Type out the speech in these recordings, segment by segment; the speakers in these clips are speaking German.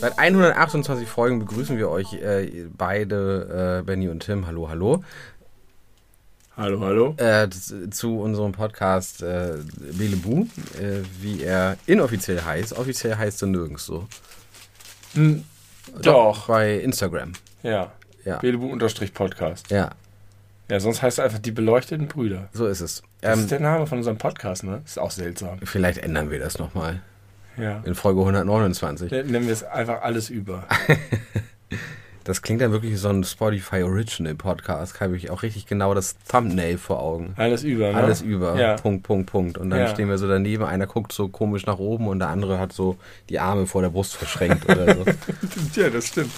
Seit 128 Folgen begrüßen wir euch äh, beide, äh, Benny und Tim. Hallo, hallo. Hallo, hallo. Äh, z- zu unserem Podcast äh, Belebu, äh, wie er inoffiziell heißt. Offiziell heißt er nirgends so. Hm, Doch. Bei Instagram. Ja. Ja. Belebu-Podcast. Ja, Ja, sonst heißt er einfach die beleuchteten Brüder. so ist es. Das Ähm, ist der Name von unserem Podcast, ne? Ist auch seltsam. vielleicht ändern wir das nochmal. Ja. In Folge 129. Nennen wir es einfach alles über. Das klingt dann wirklich wie so ein Spotify Original Podcast. Habe ich auch richtig genau das Thumbnail vor Augen. Alles über, ne? Alles über. Ja. Punkt, Punkt, Punkt. Und dann Ja. stehen wir so daneben. Einer guckt so komisch nach oben und der andere hat so die Arme vor der Brust verschränkt oder so. Ja, das stimmt.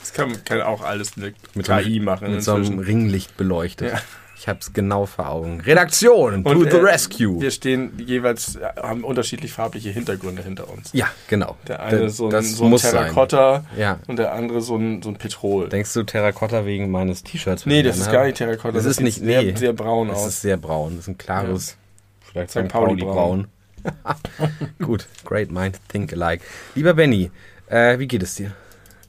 Das kann, kann auch alles mit, Mit KI machen Mit so einem inzwischen. Ringlicht beleuchtet. Ja. Ich habe es genau vor Augen. Redaktion, to the äh, rescue. Wir stehen jeweils, äh, haben unterschiedlich farbliche Hintergründe hinter uns. ja, genau. Der eine Das- so ein, das so ein. Terrakotta Ja. und der andere so ein, so ein Petrol. Denkst du Terrakotta wegen meines T-Shirts? nee, das ist anhabe? gar nicht Terrakotta. Das ist sieht nicht, sehr, nee. sehr braun aus. ist sehr braun. Das ist ein klares, vielleicht St. Pauli Pauli braun. Gut, great mind, think alike. Lieber Benny, äh, wie geht es dir?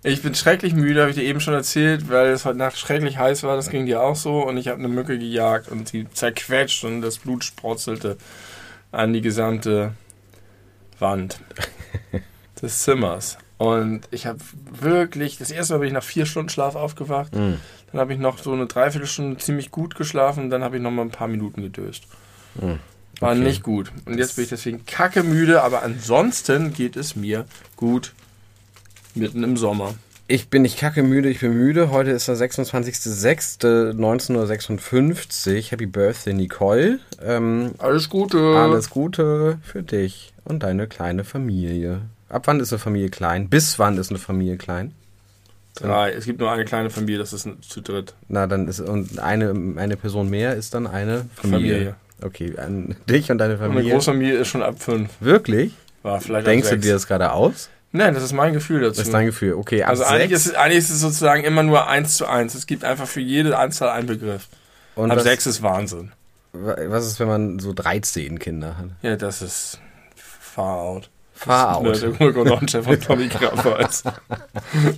Ich bin schrecklich müde, habe ich dir eben schon erzählt, weil es heute Nacht schrecklich heiß war. Das ging dir auch so. Und ich habe eine Mücke gejagt und sie zerquetscht und das Blut sprotzelte an die gesamte Wand des Zimmers. Und ich habe wirklich, das erste Mal bin ich nach vier Stunden Schlaf aufgewacht. Mm. Dann habe ich noch so eine Dreiviertelstunde ziemlich gut geschlafen. Dann habe ich noch mal ein paar Minuten gedöst. Mm. War Okay. nicht gut. Und jetzt bin ich deswegen kacke müde, aber ansonsten geht es mir gut. Mitten im Sommer. Ich bin nicht kacke müde, ich bin müde. Heute ist der 26.06.1956. Happy Birthday, Nicole. Ähm, Alles Gute. alles Gute für dich und deine kleine Familie. Ab wann ist eine Familie klein? Bis wann ist eine Familie klein? Drei. Es gibt nur eine kleine Familie, das ist ein- zu dritt. Na, dann ist und eine, eine Person mehr ist dann eine Familie. Familie. Okay, an dich und deine Und eine Familie. Großfamilie ist schon ab fünf. Wirklich? War vielleicht Denkst ab du dir das gerade aus? Nein, das ist mein Gefühl dazu. Das ist dein Gefühl. Okay, also eigentlich ist, es, eigentlich ist es sozusagen immer nur eins zu eins. Es gibt einfach für jede Anzahl einen Begriff. und ab was, sechs ist Wahnsinn. was ist, wenn man so 13 Kinder hat? Ja, das ist far out. Far out. Der Urgrononchef von Tommy Krabbeis.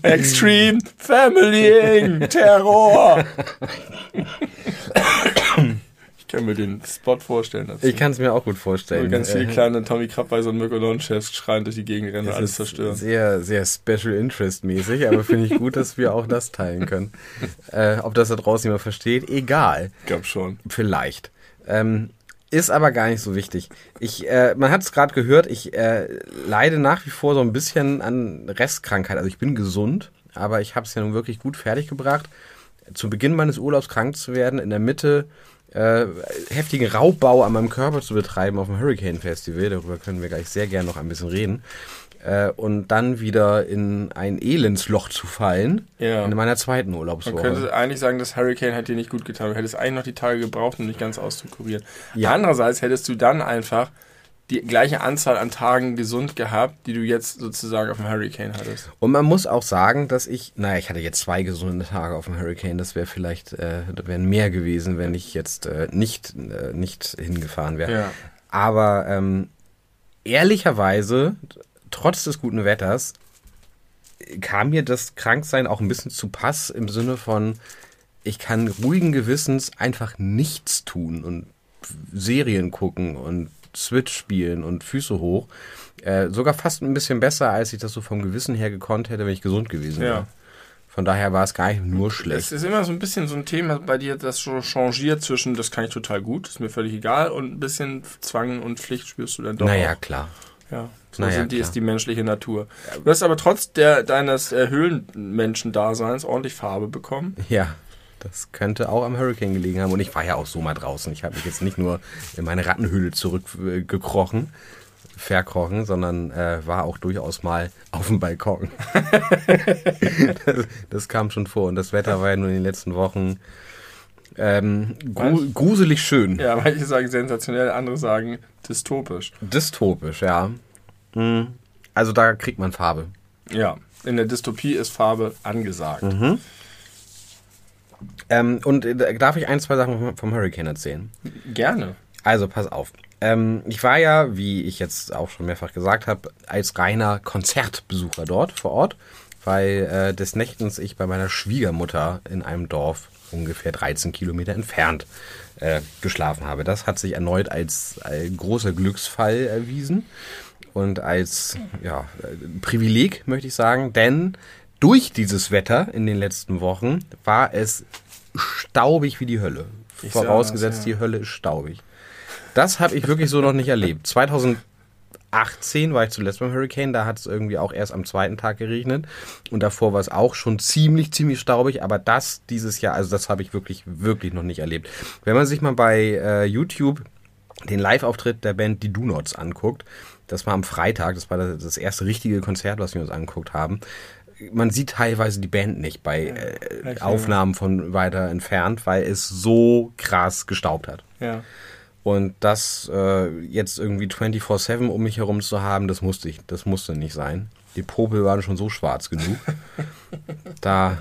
Extreme Familying Terror. Ich kann mir den Spot vorstellen dazu. Ich kann es mir auch gut vorstellen. ganz viele Äh, kleine Tommy Krabbeis und Mirkolon-Chefs schreien durch die Gegend rennen und alles zerstören. Sehr, sehr Special Interest mäßig, aber finde ich gut, dass wir auch das teilen können. Äh, ob das da draußen jemand versteht, egal. Ich glaube schon. Vielleicht. Ähm, ist aber gar nicht so wichtig. Ich, äh, man hat es gerade gehört, ich äh, leide nach wie vor so ein bisschen an Restkrankheit. Also ich bin gesund, aber ich habe es ja nun wirklich gut fertiggebracht, zu Beginn meines Urlaubs krank zu werden, in der Mitte äh, heftigen Raubbau an meinem Körper zu betreiben auf dem Hurricane Festival. Darüber können wir gleich sehr gerne noch ein bisschen reden. Äh, und dann wieder in ein Elendsloch zu fallen Ja. in meiner zweiten Man Urlaubswoche. könnte eigentlich sagen, das Hurricane hat dir nicht gut getan. Du hättest eigentlich noch die Tage gebraucht, um dich ganz auszukurieren. Ja. Andererseits hättest du dann einfach die gleiche Anzahl an Tagen gesund gehabt, die du jetzt sozusagen auf dem Hurricane hattest. Und man muss auch sagen, dass ich, naja, ich hatte jetzt zwei gesunde Tage auf dem Hurricane. Das wäre vielleicht, äh, wären mehr gewesen, wenn ich jetzt äh, nicht, äh, nicht hingefahren wäre. Ja. Aber ähm, ehrlicherweise, trotz des guten Wetters, kam mir das Kranksein auch ein bisschen zu Pass im Sinne von, ich kann ruhigen Gewissens einfach nichts tun und Serien gucken und Switch spielen und Füße hoch. Äh, sogar fast ein bisschen besser, als ich das so vom Gewissen her gekonnt hätte, wenn ich gesund gewesen wäre. Ja. Von daher war es gar nicht nur Es schlecht. ist immer so ein bisschen so ein Thema bei dir, das so changiert zwischen, das kann ich total gut, ist mir völlig egal, und ein bisschen Zwang und Pflicht spürst du dann doch. Naja, auch. klar. Ja, so Naja, sind die, klar. ist die menschliche Natur. Du hast aber trotz der, deines äh, Höhlenmenschen-Daseins ordentlich Farbe bekommen. Ja, das könnte auch am Hurricane gelegen haben. Und ich war ja auch so mal draußen. Ich habe mich jetzt nicht nur in meine Rattenhöhle zurückgekrochen, verkrochen, sondern äh, war auch durchaus mal auf dem Balkon. das, das kam schon vor. Und das Wetter war ja nur in den letzten Wochen ähm, gru gruselig schön. Ja, manche sagen sensationell, andere sagen dystopisch. Dystopisch, ja. Hm. Also da kriegt man Farbe. Ja, in der Dystopie ist Farbe angesagt. Mhm. Ähm, und äh, darf ich ein, zwei Sachen vom- Hurricane erzählen? Gerne. Also pass auf. Ähm, ich war ja, wie ich jetzt auch schon mehrfach gesagt habe, als reiner Konzertbesucher dort vor Ort, weil äh, des Nächtens ich bei meiner Schwiegermutter in einem Dorf ungefähr 13 Kilometer entfernt äh, geschlafen habe. Das hat sich erneut als ein großer Glücksfall erwiesen und als ja, äh, Privileg, möchte ich sagen, denn durch dieses Wetter in den letzten Wochen war es staubig wie die Hölle. Ich Vorausgesetzt, das, ja. die Hölle ist staubig. Das habe ich wirklich so noch nicht erlebt. 2018 war ich zuletzt beim Hurricane, da hat es irgendwie auch erst am zweiten Tag geregnet und davor war es auch schon ziemlich, ziemlich staubig, aber das dieses Jahr, also das habe ich wirklich, wirklich noch nicht erlebt. Wenn man sich mal bei äh, YouTube den Live-Auftritt der Band Die Do Nots anguckt, das war am Freitag, das war das das erste richtige Konzert, was wir uns angeguckt haben. Man sieht teilweise die Band nicht bei äh, Aufnahmen von weiter entfernt, weil es so krass gestaubt hat. Ja. Und das äh, jetzt irgendwie 24-7 um mich herum zu haben, das musste ich, das musste nicht sein. Die Popel waren schon so schwarz genug. da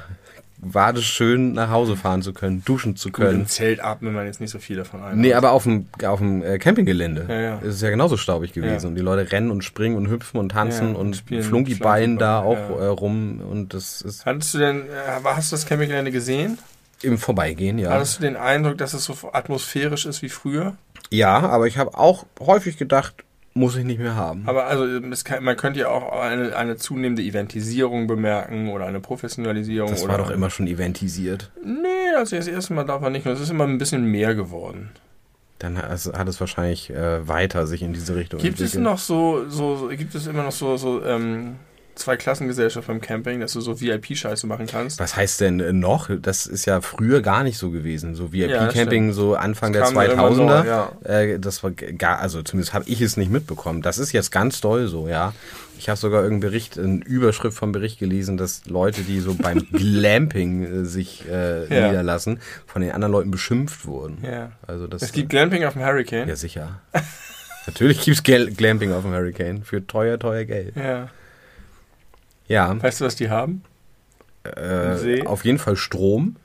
war das schön, nach Hause fahren zu können, duschen zu Gut, im können. Zelt atmet man jetzt nicht so viel davon ein. Nee, aber auf dem, auf dem äh, Campinggelände Ja, ja. ist es ja genauso staubig gewesen. Ja. Und die Leute rennen und springen und hüpfen und tanzen und spielen Flunkibein da auch äh, rum. Und das ist Hattest du denn, äh, hast du das Campinggelände gesehen? im Vorbeigehen, ja. Hattest du den Eindruck, dass es so atmosphärisch ist wie früher? Ja, aber ich habe auch häufig gedacht, muss ich nicht mehr haben. Aber also es kann, man könnte ja auch eine, eine zunehmende Eventisierung bemerken oder eine Professionalisierung. das oder war doch immer schon eventisiert. Nee, also das erste Mal darf man nicht nur. Es ist immer ein bisschen mehr geworden. Dann hat es, es wahrscheinlich äh, weiter sich in diese Richtung Gibt es entwickelt. noch so, so, so gibt es immer noch so, so ähm, zwei Klassengesellschaft beim Camping, dass du so VIP-Scheiße machen kannst? Was heißt denn äh, noch? Das ist ja früher gar nicht so gewesen. So Ja, VIP-Camping so Anfang der kam dann irgendwann 2000er. neu, ja. äh, das war gar, also zumindest habe ich es nicht mitbekommen. Das ist jetzt ganz doll so, ja. Ich habe sogar irgendeinen Bericht, eine Überschrift vom Bericht gelesen, dass Leute, die so beim Glamping äh, sich äh, Ja. niederlassen, von den anderen Leuten beschimpft wurden. Ja. Also das, Es gibt Glamping auf dem Hurricane. ja sicher. Natürlich gibt es Gl Glamping auf dem Hurricane für teuer, teuer Geld. Ja. Ja, Weißt du, was die haben? Äh, auf jeden Fall Strom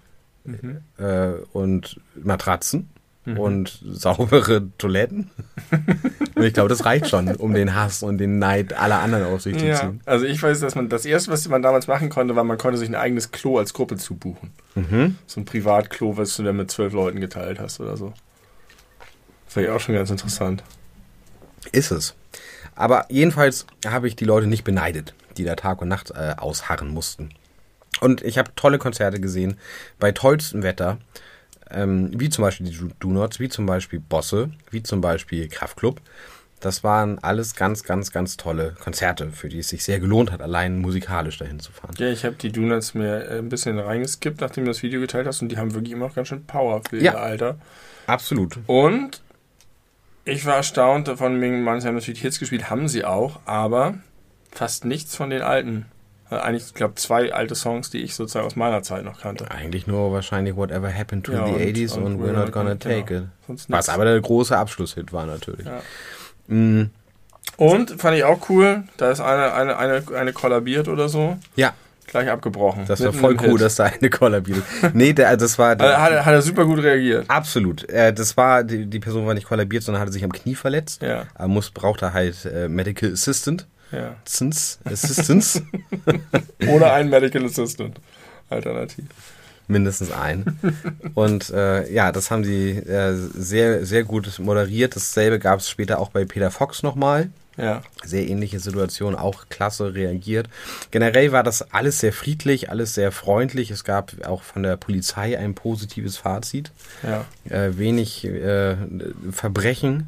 Mhm. äh, und Matratzen und saubere Toiletten. und ich glaube, das reicht schon, um den Hass und den Neid aller anderen auf sich zu Ja, ziehen. also ich weiß, dass man das erste, was man damals machen konnte, war, man konnte sich ein eigenes Klo als Gruppe zubuchen. Mhm. So ein Privatklo, was du dann mit zwölf Leuten geteilt hast oder so. Das war ja auch schon ganz interessant. Ist es. Aber jedenfalls habe ich die Leute nicht beneidet, die da Tag und Nacht äh, ausharren mussten. Und ich habe tolle Konzerte gesehen, bei tollstem Wetter, ähm, wie zum Beispiel die Do- Do Nots, wie zum Beispiel Bosse, wie zum Beispiel Kraftklub. Das waren alles ganz, ganz, ganz tolle Konzerte, für die es sich sehr gelohnt hat, allein musikalisch dahin zu fahren. Ja, ich habe die Donuts mir äh, ein bisschen reingeskippt, nachdem du das Video geteilt hast und die haben wirklich immer noch ganz schön Power für Ja. ihr Alter. Absolut. Und ich war erstaunt, von wegen, manche haben natürlich Hits gespielt, haben sie auch, aber fast nichts von den alten. Also eigentlich, ich glaube, zwei alte Songs, die ich sozusagen aus meiner Zeit noch kannte. Eigentlich nur wahrscheinlich Whatever Happened to Ja, the und- 80s und, und We're Not Gonna Take genau. It. Sonst Was aber der große Abschlusshit war natürlich. Ja. Mm, Und fand ich auch cool, da ist eine, eine, eine, eine kollabiert oder so, ja, gleich abgebrochen. das war voll cool, Hit. dass da eine kollabiert ist. Nee, der, das war... Also hat, er- hat er super gut reagiert. Absolut. Äh, das war, die, die Person war nicht kollabiert, sondern hatte sich am Knie verletzt. Ja. Er muss, brauchte halt äh, Medical Assistant. Ja. Assistance. Assistance. Oder ein Medical Assistant. Alternativ. Mindestens ein. Und äh, ja, das haben sie äh, sehr, sehr gut moderiert. Dasselbe gab es später auch bei Peter Fox nochmal. Ja. Sehr ähnliche Situation, auch klasse reagiert. Generell war das alles sehr friedlich, alles sehr freundlich. Es gab auch von der Polizei ein positives Fazit. Ja. äh, wenig äh, Verbrechen.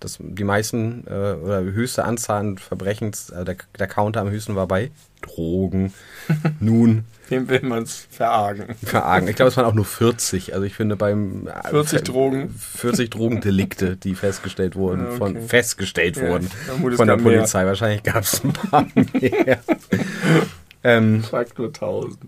Das, die meisten äh, oder höchste Anzahl an Verbrechens, äh, der, der Counter am höchsten war bei Drogen. Nun, Wem will man es verargen? verargen. Ich glaube, es waren auch nur 40. Also ich finde beim äh, 40 Ver- Drogen? 40 Drogendelikte, die festgestellt wurden, Ah, okay. von festgestellt Ja, wurden von der gab mehr. Polizei. Wahrscheinlich gab es ein paar mehr. ähm, Faktor 1000.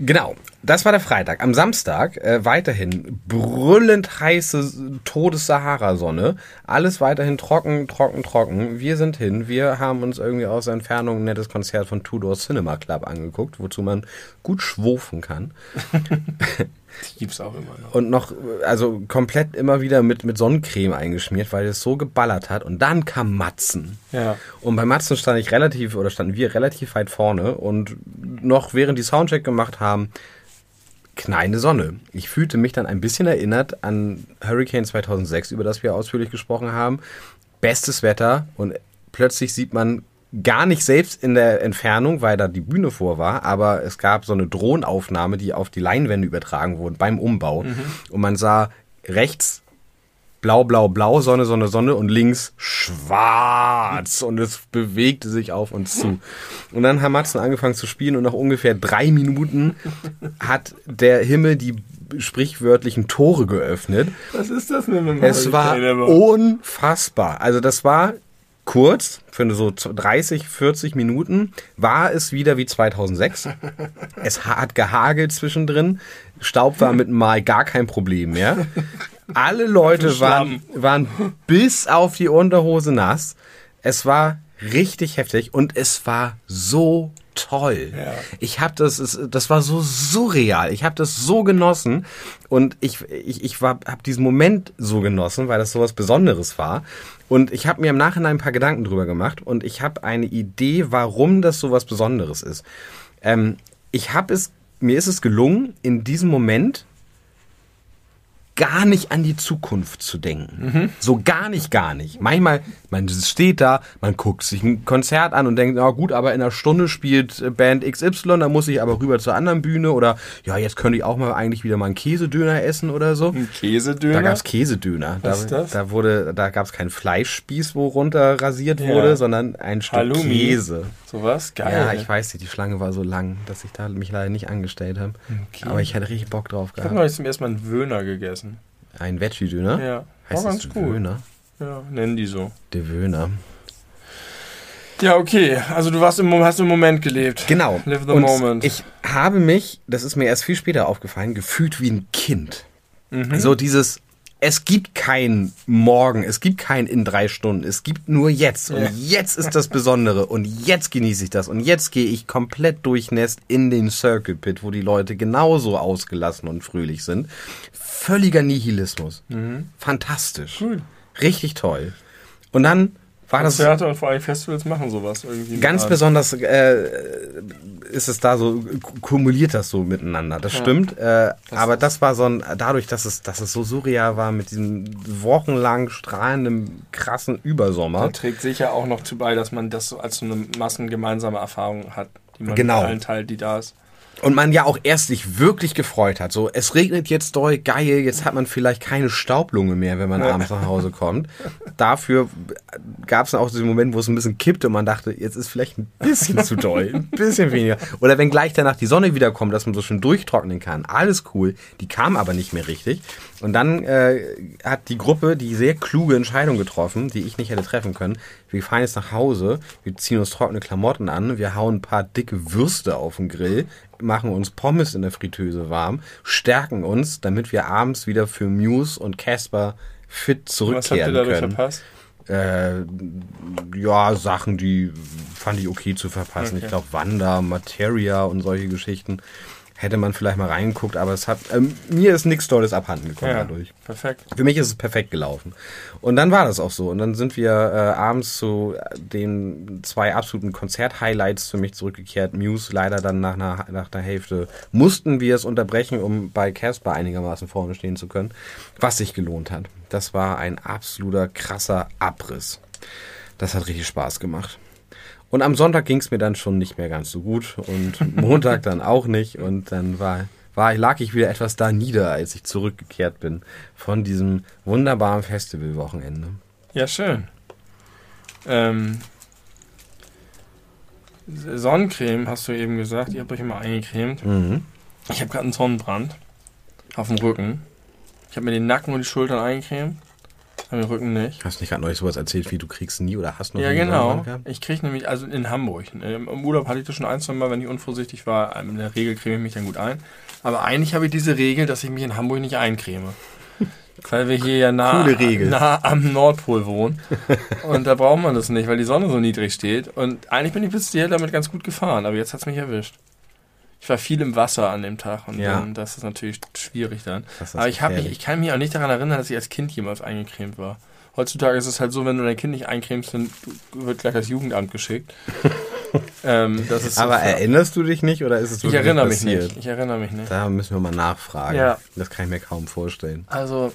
Genau. Das war der Freitag. Am Samstag äh, weiterhin brüllend heiße Todes-Sahara-Sonne. Alles weiterhin trocken, trocken, trocken. Wir sind hin. Wir haben uns irgendwie aus der Entfernung ein nettes Konzert von Tudor Cinema Club angeguckt, wozu man gut schwofen kann. Die gibt's auch immer noch. Und noch, also komplett immer wieder mit, mit Sonnencreme eingeschmiert, weil es so geballert hat. Und dann kam Matzen. Ja. Und bei Matzen stand ich relativ, oder standen wir relativ weit vorne. Und noch während die Soundcheck gemacht haben, kleine Sonne. Ich fühlte mich dann ein bisschen erinnert an Hurricane 2006, über das wir ausführlich gesprochen haben. Bestes Wetter und plötzlich sieht man gar nicht selbst in der Entfernung, weil da die Bühne vor war, aber es gab so eine Drohnenaufnahme, die auf die Leinwände übertragen wurde beim Umbau. Und man sah rechts blau, blau, blau, Sonne, Sonne, Sonne und links schwarz und es bewegte sich auf uns zu. Und dann haben Matzen angefangen zu spielen und nach ungefähr drei Minuten hat der Himmel die sprichwörtlichen Tore geöffnet. Was ist das mit dem Es war unfassbar. Also das war kurz, für so 30, 40 Minuten, war es wieder wie 2006. es hat gehagelt zwischendrin. Staub war mit Mal gar kein Problem mehr. Alle Leute waren, waren bis auf die Unterhose nass. Es war richtig heftig und es war so toll. Ja. Ich habe das, das war so surreal. Ich habe das so genossen und ich, ich, ich habe diesen Moment so genossen, weil das so was Besonderes war. Und ich habe mir im Nachhinein ein paar Gedanken drüber gemacht und ich habe eine Idee, warum das so was Besonderes ist. Ähm, ich habe es, mir ist es gelungen, in diesem Moment gar nicht an die Zukunft zu denken. So gar nicht, gar nicht. Manchmal, man steht da, man guckt sich ein Konzert an und denkt, na gut, aber in einer Stunde spielt äh, Band XY, da muss ich aber rüber zur anderen Bühne oder ja, jetzt könnte ich auch mal eigentlich wieder mal einen Käsedöner essen oder so. Ein Käsedöner? Da gab's Käsedöner. Was da, ist das? da wurde, da gab's keinen Fleischspieß, wo runter rasiert Ja. wurde, sondern ein Stück Halloumi. Käse. Sowas? Geil. Ja, ich weiß nicht, die Schlange war so lang, dass ich da mich leider nicht angestellt habe. Okay. Aber ich hätte richtig Bock drauf Ich habe gehabt. neulich zum ersten Mal einen Wöhner gegessen. Ein Veggie-Döner? Ja. Heißt War ganz cool. Döner? Ja, nennen die so. Der Wöhner. Ja, okay. Also du warst im, hast im Moment gelebt. Genau. Live the Und moment. Ich habe mich, das ist mir erst viel später aufgefallen, gefühlt wie ein Kind. Mhm. So dieses, es gibt kein Morgen, es gibt kein in drei Stunden, es gibt nur jetzt. Und jetzt ist das Besondere und jetzt genieße ich das. Und jetzt gehe ich komplett durchnässt in den Circle Pit, wo die Leute genauso ausgelassen und fröhlich sind. Völliger Nihilismus. Fantastisch. Cool. Richtig toll. Und dann war das Konzerte und vor allem Festivals machen sowas irgendwie. Ganz besonders äh, ist es da so, kumuliert das so miteinander. Das stimmt. Äh, aber das war so ein, dadurch, dass es, dass es so surreal war mit diesem wochenlang strahlenden, krassen Übersommer. Da trägt sicher auch noch zu bei, dass man das so als so eine massengemeinsame Erfahrung hat, die man Genau. mit allen teilt, die da ist. Und man ja auch erst sich wirklich gefreut hat. So, es regnet jetzt doll, geil, jetzt hat man vielleicht keine Staublunge mehr, wenn man abends nach Hause kommt. Dafür gab es auch diesen Moment, wo es ein bisschen kippte und man dachte, jetzt ist vielleicht ein bisschen zu doll, ein bisschen weniger. Oder wenn gleich danach die Sonne wiederkommt, dass man so schön durchtrocknen kann. Alles cool. Die kam aber nicht mehr richtig. Und dann äh, hat die Gruppe die sehr kluge Entscheidung getroffen, die ich nicht hätte treffen können. Wir fahren jetzt nach Hause, wir ziehen uns trockene Klamotten an, wir hauen ein paar dicke Würste auf den Grill, machen uns Pommes in der Fritteuse warm, stärken uns, damit wir abends wieder für Muse und Casper fit Was habt ihr zurückkehren dadurch können. verpasst? Äh, ja, Sachen, die fand ich okay zu verpassen. Okay. Ich glaube, Wanda, Materia und solche Geschichten hätte man vielleicht mal reingeguckt, aber es hat ähm, mir ist nichts Tolles abhanden gekommen Ja, dadurch. perfekt. Für mich ist es perfekt gelaufen. Und dann war das auch so. Und dann sind wir äh, abends zu den zwei absoluten Konzert-Highlights für mich zurückgekehrt. Muse leider dann nach einer, nach einer Hälfte mussten wir es unterbrechen, um bei Casper einigermaßen vorne stehen zu können, was sich gelohnt hat. Das war ein absoluter krasser Abriss. Das hat richtig Spaß gemacht. Und am Sonntag ging es mir dann schon nicht mehr ganz so gut und Montag dann auch nicht. Und dann war, war, lag ich wieder etwas da nieder, als ich zurückgekehrt bin von diesem wunderbaren Festivalwochenende. Ja, schön. Ähm, Sonnencreme hast du eben gesagt. Ihr habt euch immer eingecremt. Mhm. Ich habe gerade einen Sonnenbrand auf dem Rücken. Ich habe mir den Nacken und die Schultern eingecremt. Am Rücken nicht. Hast du nicht gerade neulich sowas erzählt, wie du kriegst nie oder hast noch Ja, nie genau. Ich kriege nämlich, also in Hamburg, im im Urlaub hatte ich das schon ein, zwei Mal, wenn ich unvorsichtig war. In der Regel creme ich mich dann gut ein. Aber eigentlich habe ich diese Regel, dass ich mich in Hamburg nicht eincreme. Weil wir hier ja nah, nah am Nordpol wohnen. Und da braucht man das nicht, weil die Sonne so niedrig steht. Und eigentlich bin ich bis hier damit ganz gut gefahren, aber jetzt hat es mich erwischt. Ich war viel im Wasser an dem Tag und Ja. dann, das ist natürlich schwierig dann. Aber ich, hab mich, ich kann mich auch nicht daran erinnern, dass ich als Kind jemals eingecremt war. Heutzutage ist es halt so, wenn du dein Kind nicht eincremst, dann wird gleich das Jugendamt geschickt. ähm, ist Aber so, erinnerst du dich nicht oder ist es ich wirklich erinnere mich passiert? nicht. Ich erinnere mich nicht. Da müssen wir mal nachfragen. Ja. Das kann ich mir kaum vorstellen. Also,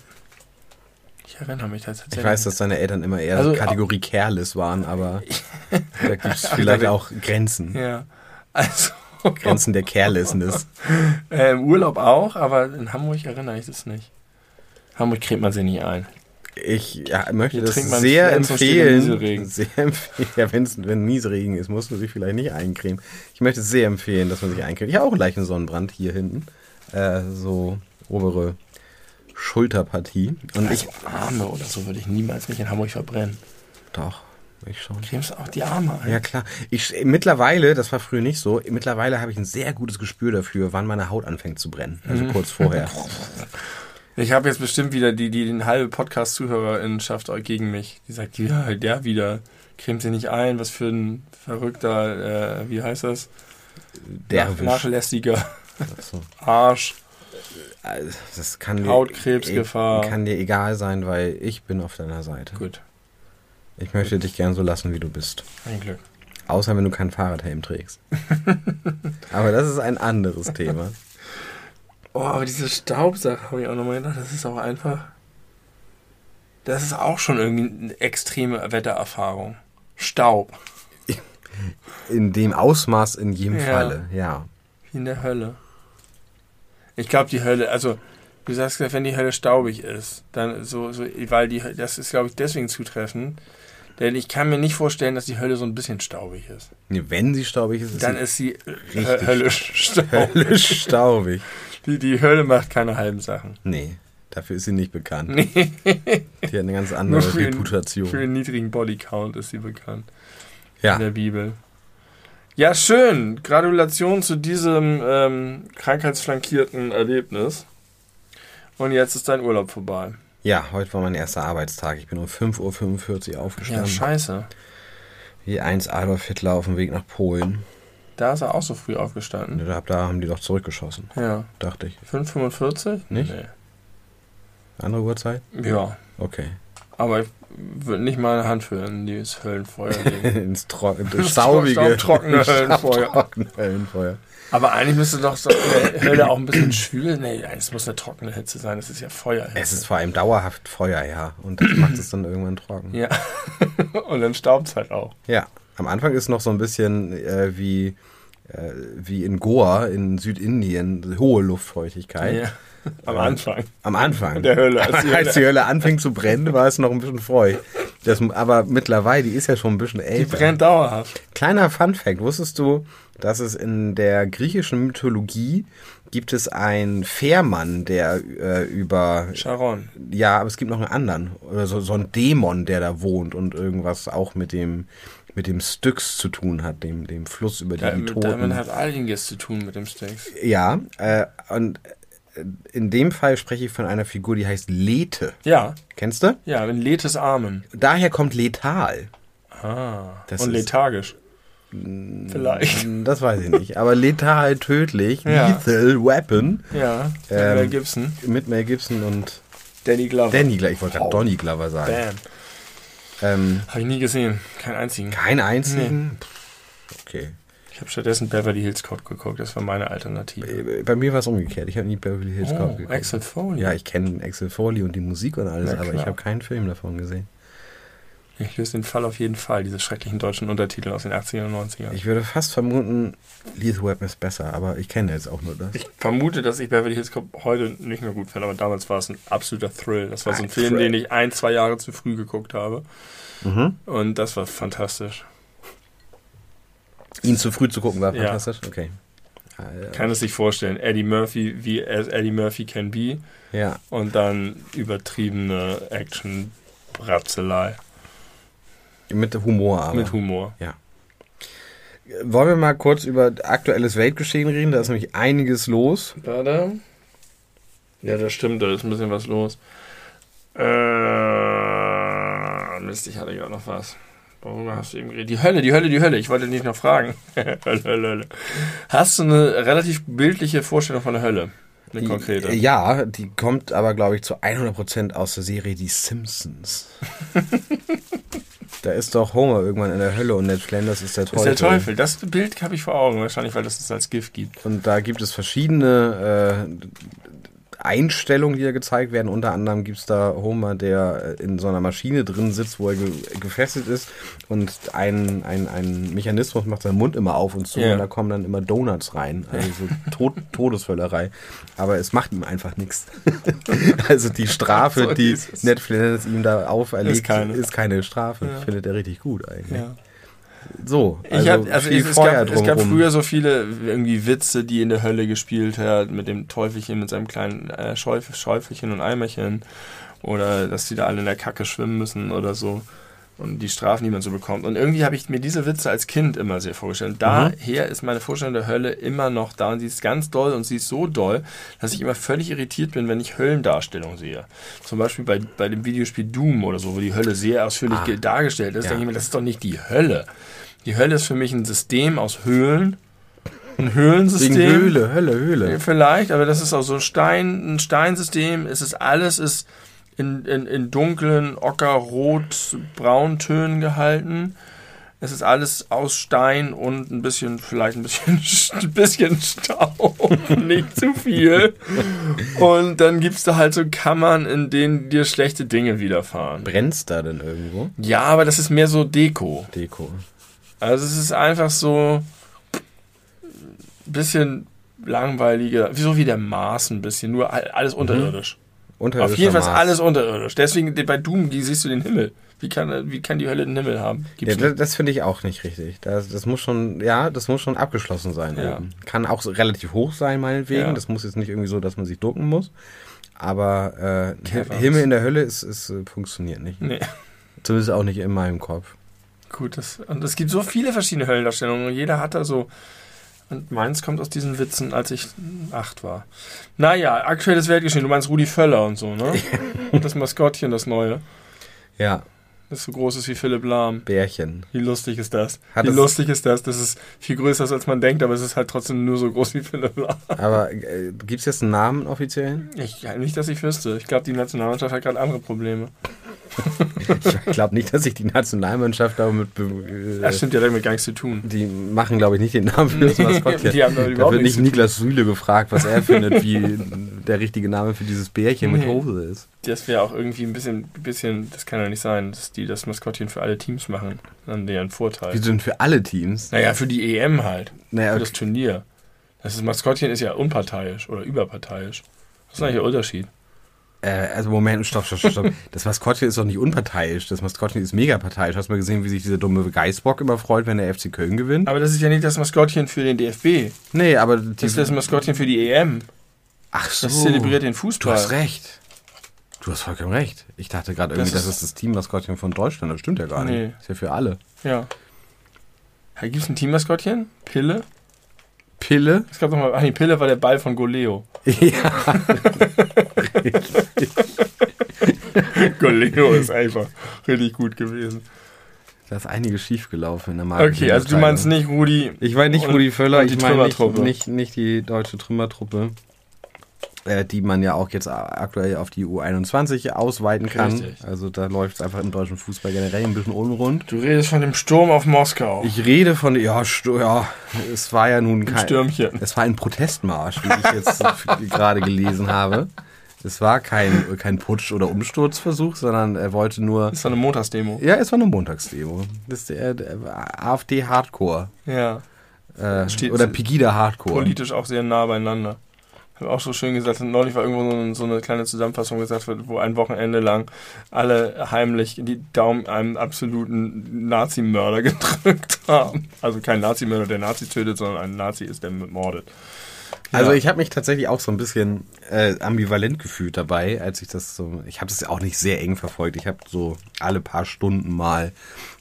ich erinnere mich tatsächlich. Ich weiß, dass deine Eltern immer eher Also, Kategorie Careless waren, aber da gibt es vielleicht auch Grenzen. Ja. Also, Grenzen der Carelessness. äh, im Urlaub auch, aber in Hamburg erinnere ich das nicht. Hamburg cremt man sich nie ein. Ich ja, möchte Hier das man sehr empfehlen. Sehr empfehlen. Ja, wenn's, wenn Nieselregen ist, musst du dich vielleicht nicht eincremen. Ich möchte sehr empfehlen, dass man sich eincremt. Ich habe auch einen leichten Sonnenbrand hier hinten. Äh, so obere Schulterpartie. Und ich. Also Arme oder so würde ich niemals mich in Hamburg verbrennen. Doch, ich schon. Cremst du auch die Arme ein? Ja klar. Ich mittlerweile, das war früher nicht so, mittlerweile habe ich ein sehr gutes Gespür dafür, wann meine Haut anfängt zu brennen. Also kurz vorher. Ich habe jetzt bestimmt wieder die, die den halbe Podcast-Zuhörerinnenschaft gegen mich. Die sagt, ja, der wieder. Cremt sie nicht ein, was für ein verrückter, äh, wie heißt das? Derwisch. Nachlässiger So. Arsch. Also, Das kann dir, Hautkrebsgefahr. kann dir egal sein, weil ich bin auf deiner Seite. Gut, Ich möchte dich gern so lassen, wie du bist. ein Glück. Außer wenn du keinen Fahrradhelm trägst. Aber das ist ein anderes Thema. Oh, aber diese Staubsache habe ich auch nochmal gedacht, das ist auch einfach. Das ist auch schon irgendwie eine extreme Wettererfahrung. Staub. In dem Ausmaß in jedem Ja. Falle, ja. Wie in der Hölle. Ich glaube, die Hölle, also, du sagst, ja, wenn die Hölle staubig ist, dann so, so weil die, das ist, glaube ich, deswegen zutreffend. Denn ich kann mir nicht vorstellen, dass die Hölle so ein bisschen staubig ist. Nee, wenn sie staubig ist, ist Dann sie ist sie Richtig. hö- höllisch staubig. höllisch staubig. Die, die Hölle macht keine halben Sachen. Nee, dafür ist sie nicht bekannt. Nee, Die hat eine ganz andere für den, Reputation. für den niedrigen Bodycount ist sie bekannt. ja, in der Bibel. Ja, schön. Gratulation zu diesem ähm, krankheitsflankierten Erlebnis. Und jetzt ist dein Urlaub vorbei. ja, heute war mein erster Arbeitstag. Ich bin um 5.45 Uhr Ja, aufgestanden. scheiße. Wie eins Adolf Hitler auf dem Weg nach Polen. Da ist er auch so früh aufgestanden. Da, da haben die doch zurückgeschossen, Ja. dachte ich. 5,45? Nicht? Andere Uhrzeit? Nee. Ja. Okay. Aber ich würde nicht meine Hand für in dieses Höllenfeuer legen. Ins Tro Das staubige, staubtrockene Höllenfeuer. Höllenfeuer. Aber eigentlich müsste doch so eine Hölle auch ein bisschen schwül. Nee, es muss eine trockene Hitze sein. Das ist ja Feuerhitze. Es ist vor allem dauerhaft Feuer, ja. Und das macht es dann irgendwann trocken. Ja. Und dann staubt es halt auch. Ja, am Anfang ist noch so ein bisschen äh, wie, äh, wie in Goa in Südindien, hohe Luftfeuchtigkeit. Ja. Am Ja. Anfang. Am Anfang. Der Hölle, als Als die die, Hölle- Hölle anfing zu brennen, war es noch ein bisschen feucht. Das, aber mittlerweile, die ist ja schon ein bisschen Die älter. brennt dauerhaft. Kleiner Fun Fact, wusstest du, dass es in der griechischen Mythologie gibt es einen Fährmann, der äh, über Sharon. ja, aber es gibt noch einen anderen. Oder so, so ein Dämon, der da wohnt und irgendwas auch mit dem, mit dem Styx zu tun hat, dem, dem Fluss, über den die Damit, damit Toten. hat einiges zu tun mit dem Sticks. Ja, äh, und in dem Fall spreche ich von einer Figur, die heißt Lethe. Ja, Kennst du? ja, in Letes Armen. Daher kommt letal. Ah. Das und ist- lethargisch. Vielleicht. Das weiß ich nicht. Aber letal, tödlich, Ja. lethal weapon Ja, Ähm, Mel Gibson. mit Mel Gibson und Danny Glover. Danny Glover. Ich wollte gerade Wow. Donny Glover sagen. Bam. Ähm, Habe ich nie gesehen. Keinen einzigen. keinen einzigen. Pff, Okay. Ich habe stattdessen Beverly Hills Cop geguckt. Das war meine Alternative. Äh, Bei mir war es umgekehrt. Ich habe nie Beverly Hills Cop Oh, geguckt. Axel Foley. Ja, ich kenne Axel Foley und die Musik und alles, aber ich habe keinen Film davon gesehen. Ich löse den Fall auf jeden Fall. Diese schrecklichen deutschen Untertitel aus den 80er und 90ern. Ich würde fast vermuten, Lethal Weapon ist besser, aber ich kenne jetzt auch nur das. Ich vermute, dass ich Beverly Hills Cop heute nicht mehr gut finde, aber damals war es ein absoluter Thrill. Das war so ein Ein Film, Thrill. den ich ein, zwei Jahre zu früh geguckt habe. Mhm. Und das war fantastisch. Ihn zu früh zu gucken war Ja. fantastisch. Okay. Ah, Kann es sich vorstellen. Eddie Murphy, wie as Eddie Murphy can be. Ja. Und dann übertriebene Action, Bratzelei. Mit Humor aber. Mit Humor. Ja. Wollen wir mal kurz über aktuelles Weltgeschehen reden? Da ist nämlich einiges los. Warte. Ja, das stimmt, da ist ein bisschen was los. Äh, Mist, ich hatte gerade noch was. Worüber hast du eben geredet? Die Hölle, die Hölle, die Hölle. Ich wollte dich noch fragen. Hölle, Hölle, Hölle. Hast du eine relativ bildliche Vorstellung von der Hölle? Eine konkrete? Ja, die kommt aber, glaube ich, zu 100% aus der Serie Die Simpsons. da ist doch Homer irgendwann in der Hölle und Ned Flanders ist der Das Teufel. ist der Teufel. Das Bild habe ich vor Augen. Wahrscheinlich, weil das es als GIF gibt. Und da gibt es verschiedene äh, Einstellungen, die da gezeigt werden. Unter anderem gibt es da Homer, der äh, in so einer Maschine drin sitzt, wo er ge gefesselt ist. Und ein, ein, ein Mechanismus macht seinen Mund immer auf und zu. Ja. Und da kommen dann immer Donuts rein. Also so Tod Todesvöllerei. Aber es macht ihm einfach nichts. also die Strafe, So die Flanders ihm da auferlegt, Ist keine. ist keine Strafe. Ja. Findet er richtig gut eigentlich. Ja. So, Ich hab, also viel es, es, gab, es gab früher so viele irgendwie Witze, die in der Hölle gespielt hat, mit dem Teufelchen, mit seinem kleinen äh, Schäuf, Schäufelchen und Eimerchen. Oder dass die da alle in der Kacke schwimmen müssen oder so. Und die Strafen, die man so bekommt. Und irgendwie habe ich mir diese Witze als Kind immer sehr vorgestellt. Und daher ist meine Vorstellung der Hölle immer noch da. Und sie ist ganz doll und sie ist so doll, dass ich immer völlig irritiert bin, wenn ich Höllendarstellungen sehe. Zum Beispiel bei, bei dem Videospiel Doom oder so, wo die Hölle sehr ausführlich Ah. ge- dargestellt ist. Ja. denke ich mir, das ist doch nicht die Hölle. Die Hölle ist für mich ein System aus Höhlen. Ein Höhlensystem. Wegen Höhle, Hölle, Höhle. Vielleicht, aber das ist auch so ein Stein, ein Steinsystem. Es ist alles ist in, in, in dunklen, ocker, rot, brauntönen gehalten. Es ist alles aus Stein und ein bisschen, vielleicht ein bisschen, ein bisschen Staub, nicht zu viel. Und dann gibt es da halt so Kammern, in denen dir schlechte Dinge widerfahren. Brennt's da denn irgendwo? Ja, aber das ist mehr so Deko. Deko. Also es ist einfach so ein bisschen langweiliger, so wie der Mars ein bisschen, nur all- alles unterirdisch. Auf jeden Fall ist alles unterirdisch. Deswegen bei Doom siehst du den Himmel. Wie kann, wie kann die Hölle den Himmel haben? Ja, das, das finde ich auch nicht richtig. Das, das muss schon, ja, das muss schon abgeschlossen sein. Ja. Kann auch so relativ hoch sein, meinetwegen. Ja. Das muss jetzt nicht irgendwie so, dass man sich ducken muss. Aber äh. Himmel in der Hölle ist, ist, äh, funktioniert nicht. Nee. Zumindest auch nicht in meinem Kopf. Gut, das, und es gibt so viele verschiedene Höllendarstellungen und jeder hat da so. Und meins kommt aus diesen Witzen, als ich acht war. Naja, aktuelles Weltgeschehen. Du meinst Rudi Völler und so, ne? das Maskottchen, das neue. Ja, Das so groß ist wie Philipp Lahm. Bärchen. Wie lustig ist das? Hat wie lustig ist das? Das ist viel größer, als man denkt, aber es ist halt trotzdem nur so groß wie Philipp Lahm. Aber äh, gibt es jetzt einen Namen offiziellen? Ich, nicht, dass ich wüsste. Ich glaube, die Nationalmannschaft hat gerade andere Probleme. Ich glaube nicht, dass sich die Nationalmannschaft damit. be- Das Äh, stimmt ja damit gar nichts zu tun. die machen, glaube ich, nicht den Namen für das Maskottchen. Die haben da da überhaupt wird nichts nicht. Niklas Süle gefragt, was er findet, wie der richtige Name für dieses Bärchen mit Nee. Hose ist. Das wäre auch irgendwie ein bisschen, bisschen, das kann ja nicht sein, dass die das Maskottchen für alle Teams machen. Dann haben die ja einen Vorteil. Wieso denn für alle Teams? Naja, für die EM halt. Naja, Für das Turnier. Das Maskottchen ist ja unparteiisch oder überparteiisch. Was ist eigentlich der Unterschied? Äh, also Moment, stopp, stopp, stopp. Das Maskottchen ist doch nicht unparteiisch. Das Maskottchen ist mega parteiisch. Hast du mal gesehen, wie sich dieser dumme Geißbock immer freut, wenn der FC Köln gewinnt? Aber das ist ja nicht das Maskottchen für den DFB. Nee, aber Das ist das Maskottchen für die EM. Ach so. Das zelebriert den Du Fußball. hast recht. Du hast vollkommen recht. Ich dachte gerade irgendwie, Das das ist das Teammaskottchen von Deutschland. Das stimmt ja gar nicht. Nee. Ist ja für alle. Ja. Gibt es ein Teammaskottchen? Pille? Pille? Es gab noch mal, ach nee, Pille war der Ball von Goleo. ja. Goleo ist einfach richtig gut gewesen. Da ist einiges schiefgelaufen in der Marke. Okay, also du meinst nicht Rudi. Ich meine nicht Und- Rudi Völler, und die ich meine nicht, nicht, nicht die deutsche Trümmertruppe, äh, die man ja auch jetzt aktuell auf die U21 ausweiten kann. Richtig. Also da läuft es einfach im deutschen Fußball generell ein bisschen unrund. Du redest von dem Sturm auf Moskau. Ich rede von, ja, stu- ja es war ja nun Ein kein, Stürmchen. es war ein Protestmarsch, wie ich jetzt gerade gelesen habe. Es war kein, kein Putsch- oder Umsturzversuch, sondern er wollte nur, Das ist eine Montagsdemo. ja, es war eine Montagsdemo. Das ist der, der AfD Hardcore. Ja. Äh, oder Pegida Hardcore. Politisch auch sehr nah beieinander. Auch so schön gesagt, neulich war irgendwo so eine, so eine kleine Zusammenfassung gesagt, wird, wo ein Wochenende lang alle heimlich die Daumen einem absoluten Nazi-Mörder gedrückt haben. Also kein Nazi-Mörder, der Nazi tötet, sondern ein Nazi ist, der mordet. Also ich habe mich tatsächlich auch so ein bisschen äh, ambivalent gefühlt dabei, als ich das so. Ich habe das auch nicht sehr eng verfolgt. Ich habe so alle paar Stunden mal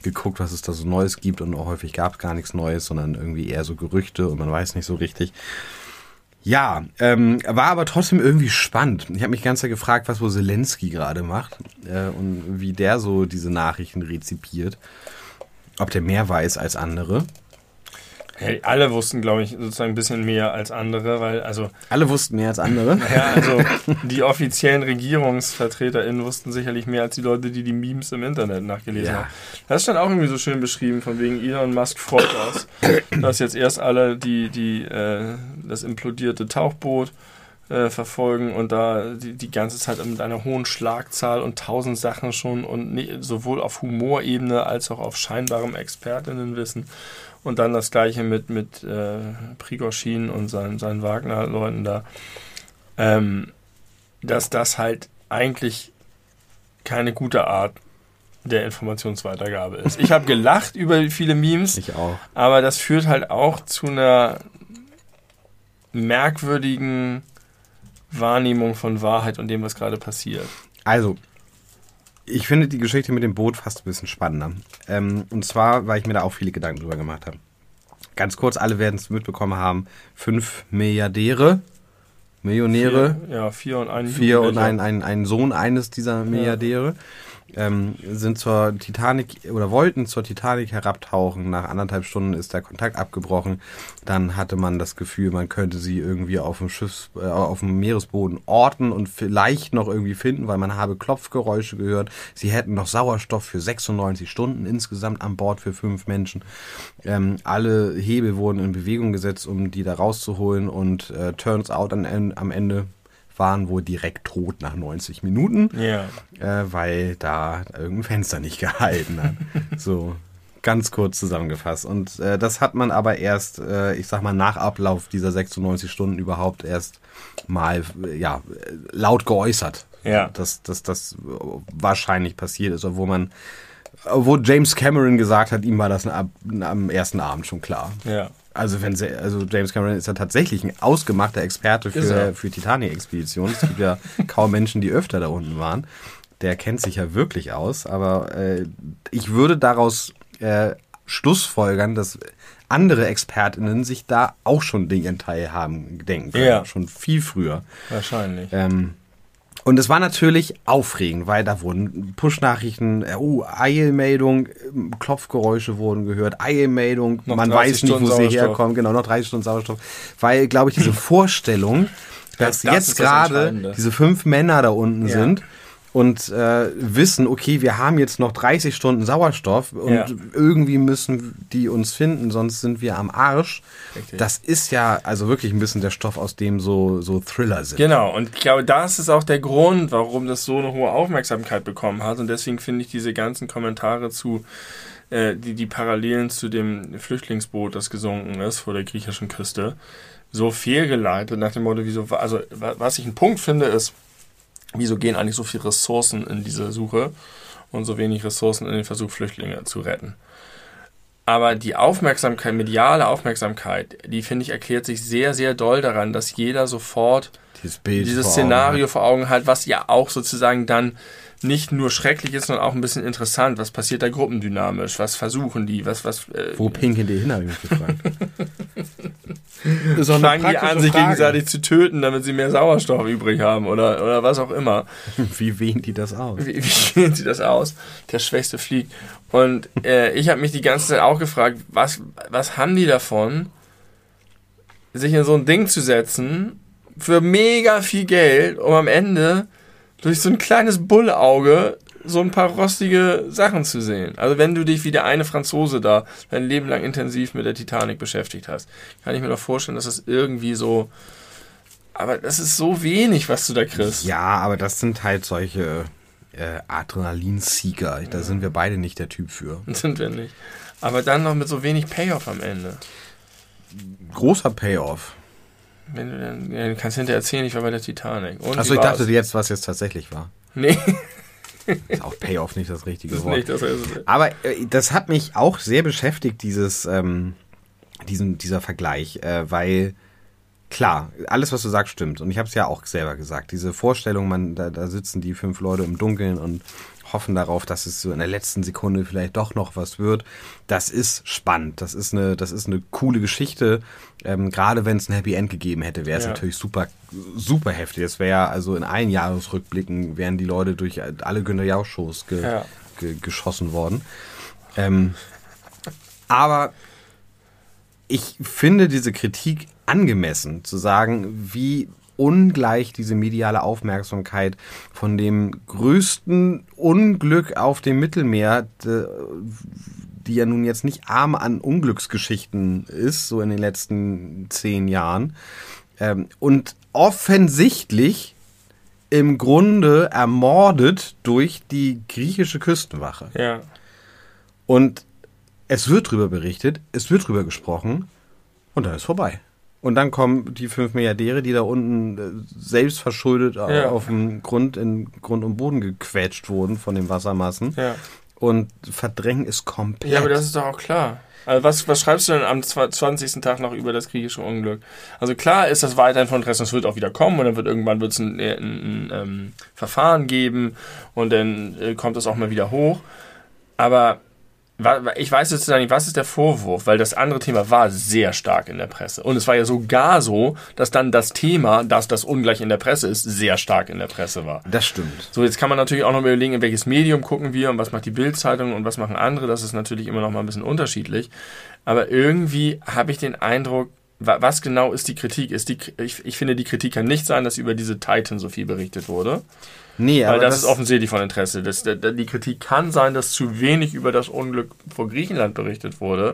geguckt, was es da so Neues gibt und auch häufig gab es gar nichts Neues, sondern irgendwie eher so Gerüchte und man weiß nicht so richtig. Ja, ähm, war aber trotzdem irgendwie spannend. Ich habe mich ganz gefragt, was wohl Zelensky gerade macht äh, und wie der so diese Nachrichten rezipiert. Ob der mehr weiß als andere. Hey, alle wussten, glaube ich, sozusagen ein bisschen mehr als andere, weil, also. Alle wussten mehr als andere? Ja, also die offiziellen RegierungsvertreterInnen wussten sicherlich mehr als die Leute, die die Memes im Internet nachgelesen ja. haben. Das stand auch irgendwie so schön beschrieben, von wegen Elon Musk freut aus, dass jetzt erst alle die, die, äh, das implodierte Tauchboot äh, verfolgen und da die, die ganze Zeit mit einer hohen Schlagzahl und tausend Sachen schon und nicht, sowohl auf Humorebene als auch auf scheinbarem Expertinnenwissen und dann das gleiche mit, mit äh, Prigorschin und seinen, seinen Wagner-Leuten da. Ähm, dass das halt eigentlich keine gute Art der Informationsweitergabe ist. Ich habe gelacht über viele Memes. Ich auch. Aber das führt halt auch zu einer merkwürdigen Wahrnehmung von Wahrheit und dem, was gerade passiert. Also, ich finde die Geschichte mit dem Boot fast ein bisschen spannender. Ähm, und zwar, weil ich mir da auch viele Gedanken drüber gemacht habe. Ganz kurz, alle werden es mitbekommen haben. Fünf Milliardäre, Millionäre. Vier, ja, vier und ein Vier und ein, ein, ein Sohn eines dieser Milliardäre. Ja ähm, sind zur Titanic oder wollten zur Titanic herabtauchen. Nach anderthalb Stunden ist der Kontakt abgebrochen. Dann hatte man das Gefühl, man könnte sie irgendwie auf dem Schiffs, äh, auf dem Meeresboden orten und vielleicht noch irgendwie finden, weil man habe Klopfgeräusche gehört. Sie hätten noch Sauerstoff für 96 Stunden insgesamt an Bord für fünf Menschen. Ähm, alle Hebel wurden in Bewegung gesetzt, um die da rauszuholen und äh, turns out an, am Ende waren wohl direkt tot nach 90 Minuten, ja. äh, weil da irgendein Fenster nicht gehalten hat. so ganz kurz zusammengefasst. Und äh, das hat man aber erst, äh, ich sag mal, nach Ablauf dieser 96 Stunden überhaupt erst mal ja, laut geäußert. Ja. Dass, dass das wahrscheinlich passiert ist, obwohl man, obwohl James Cameron gesagt hat, ihm war das am, am ersten Abend schon klar. Ja. Also wenn sie, also James Cameron ist ja tatsächlich ein ausgemachter Experte für, für Titanic-Expeditionen. Es gibt ja kaum Menschen, die öfter da unten waren. Der kennt sich ja wirklich aus, aber äh, ich würde daraus äh, Schlussfolgern, dass andere ExpertInnen sich da auch schon Dinge teilhaben denken können. Ja. Schon viel früher. Wahrscheinlich. Ähm, und es war natürlich aufregend, weil da wurden Push-Nachrichten, oh, Eilmeldung, Klopfgeräusche wurden gehört, Eilmeldung, man weiß nicht, wo sie herkommen, genau, noch 30 Stunden Sauerstoff. Weil, glaube ich, diese Vorstellung, dass das jetzt gerade diese fünf Männer da unten ja. sind und äh, wissen, okay, wir haben jetzt noch 30 Stunden Sauerstoff und ja. irgendwie müssen die uns finden, sonst sind wir am Arsch. Richtig. Das ist ja also wirklich ein bisschen der Stoff, aus dem so, so Thriller sind. Genau, und ich glaube, das ist auch der Grund, warum das so eine hohe Aufmerksamkeit bekommen hat. Und deswegen finde ich diese ganzen Kommentare zu, äh, die, die Parallelen zu dem Flüchtlingsboot, das gesunken ist vor der griechischen Küste, so fehlgeleitet nach dem Motto, wieso, also was ich ein Punkt finde, ist, wieso gehen eigentlich so viele Ressourcen in diese Suche und so wenig Ressourcen in den Versuch, Flüchtlinge zu retten. Aber die Aufmerksamkeit, mediale Aufmerksamkeit, die finde ich erklärt sich sehr, sehr doll daran, dass jeder sofort dieses, dieses Szenario vor Augen hat, was ja auch sozusagen dann nicht nur schrecklich ist, sondern auch ein bisschen interessant. Was passiert da gruppendynamisch? Was versuchen die? Was, was, äh, Wo pinkeln die hin, habe ich mich gefragt. ist Fangen die an, sich Frage. gegenseitig zu töten, damit sie mehr Sauerstoff übrig haben oder, oder was auch immer. Wie wehen die das aus? Wie, wie wehen sie das aus? Der Schwächste fliegt. Und äh, ich habe mich die ganze Zeit auch gefragt, was, was haben die davon, sich in so ein Ding zu setzen für mega viel Geld, um am Ende durch so ein kleines Bullauge so ein paar rostige Sachen zu sehen. Also wenn du dich wie der eine Franzose da dein Leben lang intensiv mit der Titanic beschäftigt hast, kann ich mir doch vorstellen, dass das irgendwie so. Aber das ist so wenig, was du da kriegst. Ja, aber das sind halt solche äh, Adrenalin-Seeker. Da ja. sind wir beide nicht der Typ für. Sind wir nicht. Aber dann noch mit so wenig Payoff am Ende. Großer Payoff. Wenn du dann, ja, du kannst hinterher erzählen, ich war bei der Titanic. Achso, ich dachte jetzt, was jetzt tatsächlich war. Nee. Ist auch Payoff nicht das richtige das Wort. Nicht, das Aber äh, das hat mich auch sehr beschäftigt, dieses, ähm, diesen, dieser Vergleich, äh, weil klar, alles, was du sagst, stimmt. Und ich habe es ja auch selber gesagt. Diese Vorstellung, man, da, da sitzen die fünf Leute im Dunkeln und hoffen darauf, dass es so in der letzten Sekunde vielleicht doch noch was wird. Das ist spannend. Das ist eine, das ist eine coole Geschichte. Ähm, Gerade wenn es ein Happy End gegeben hätte, wäre es ja. natürlich super, super heftig. Das wäre also in allen Jahresrückblicken wären die Leute durch alle Günter Jauch Shows ge, ja. ge, geschossen worden. Ähm, aber ich finde diese Kritik angemessen, zu sagen, wie ungleich diese mediale Aufmerksamkeit von dem größten Unglück auf dem Mittelmeer, die ja nun jetzt nicht arm an Unglücksgeschichten ist, so in den letzten zehn Jahren, ähm, und offensichtlich im Grunde ermordet durch die griechische Küstenwache. Ja. Und es wird drüber berichtet, es wird drüber gesprochen und dann ist vorbei. Und dann kommen die fünf Milliardäre, die da unten äh, selbst verschuldet ja. auf dem Grund in Grund und Boden gequetscht wurden von den Wassermassen. Ja. Und verdrängen ist komplett. Ja, aber das ist doch auch klar. Also was, was schreibst du denn am 20. Tag noch über das griechische Unglück? Also klar ist das weiterhin von Interesse, es wird auch wieder kommen und dann wird irgendwann wird's ein, ein, ein, ein ähm, Verfahren geben und dann äh, kommt das auch mal wieder hoch. Aber ich weiß jetzt nicht, was ist der Vorwurf, weil das andere Thema war sehr stark in der Presse. Und es war ja sogar so, dass dann das Thema, dass das ungleich in der Presse ist, sehr stark in der Presse war. Das stimmt. So, jetzt kann man natürlich auch noch überlegen, in welches Medium gucken wir und was macht die Bildzeitung und was machen andere. Das ist natürlich immer noch mal ein bisschen unterschiedlich. Aber irgendwie habe ich den Eindruck, was genau ist die Kritik? Ist die, ich, ich finde, die Kritik kann nicht sein, dass über diese Titan so viel berichtet wurde. Nee, aber Weil das, das ist offensichtlich von Interesse. Das, die Kritik kann sein, dass zu wenig über das Unglück vor Griechenland berichtet wurde.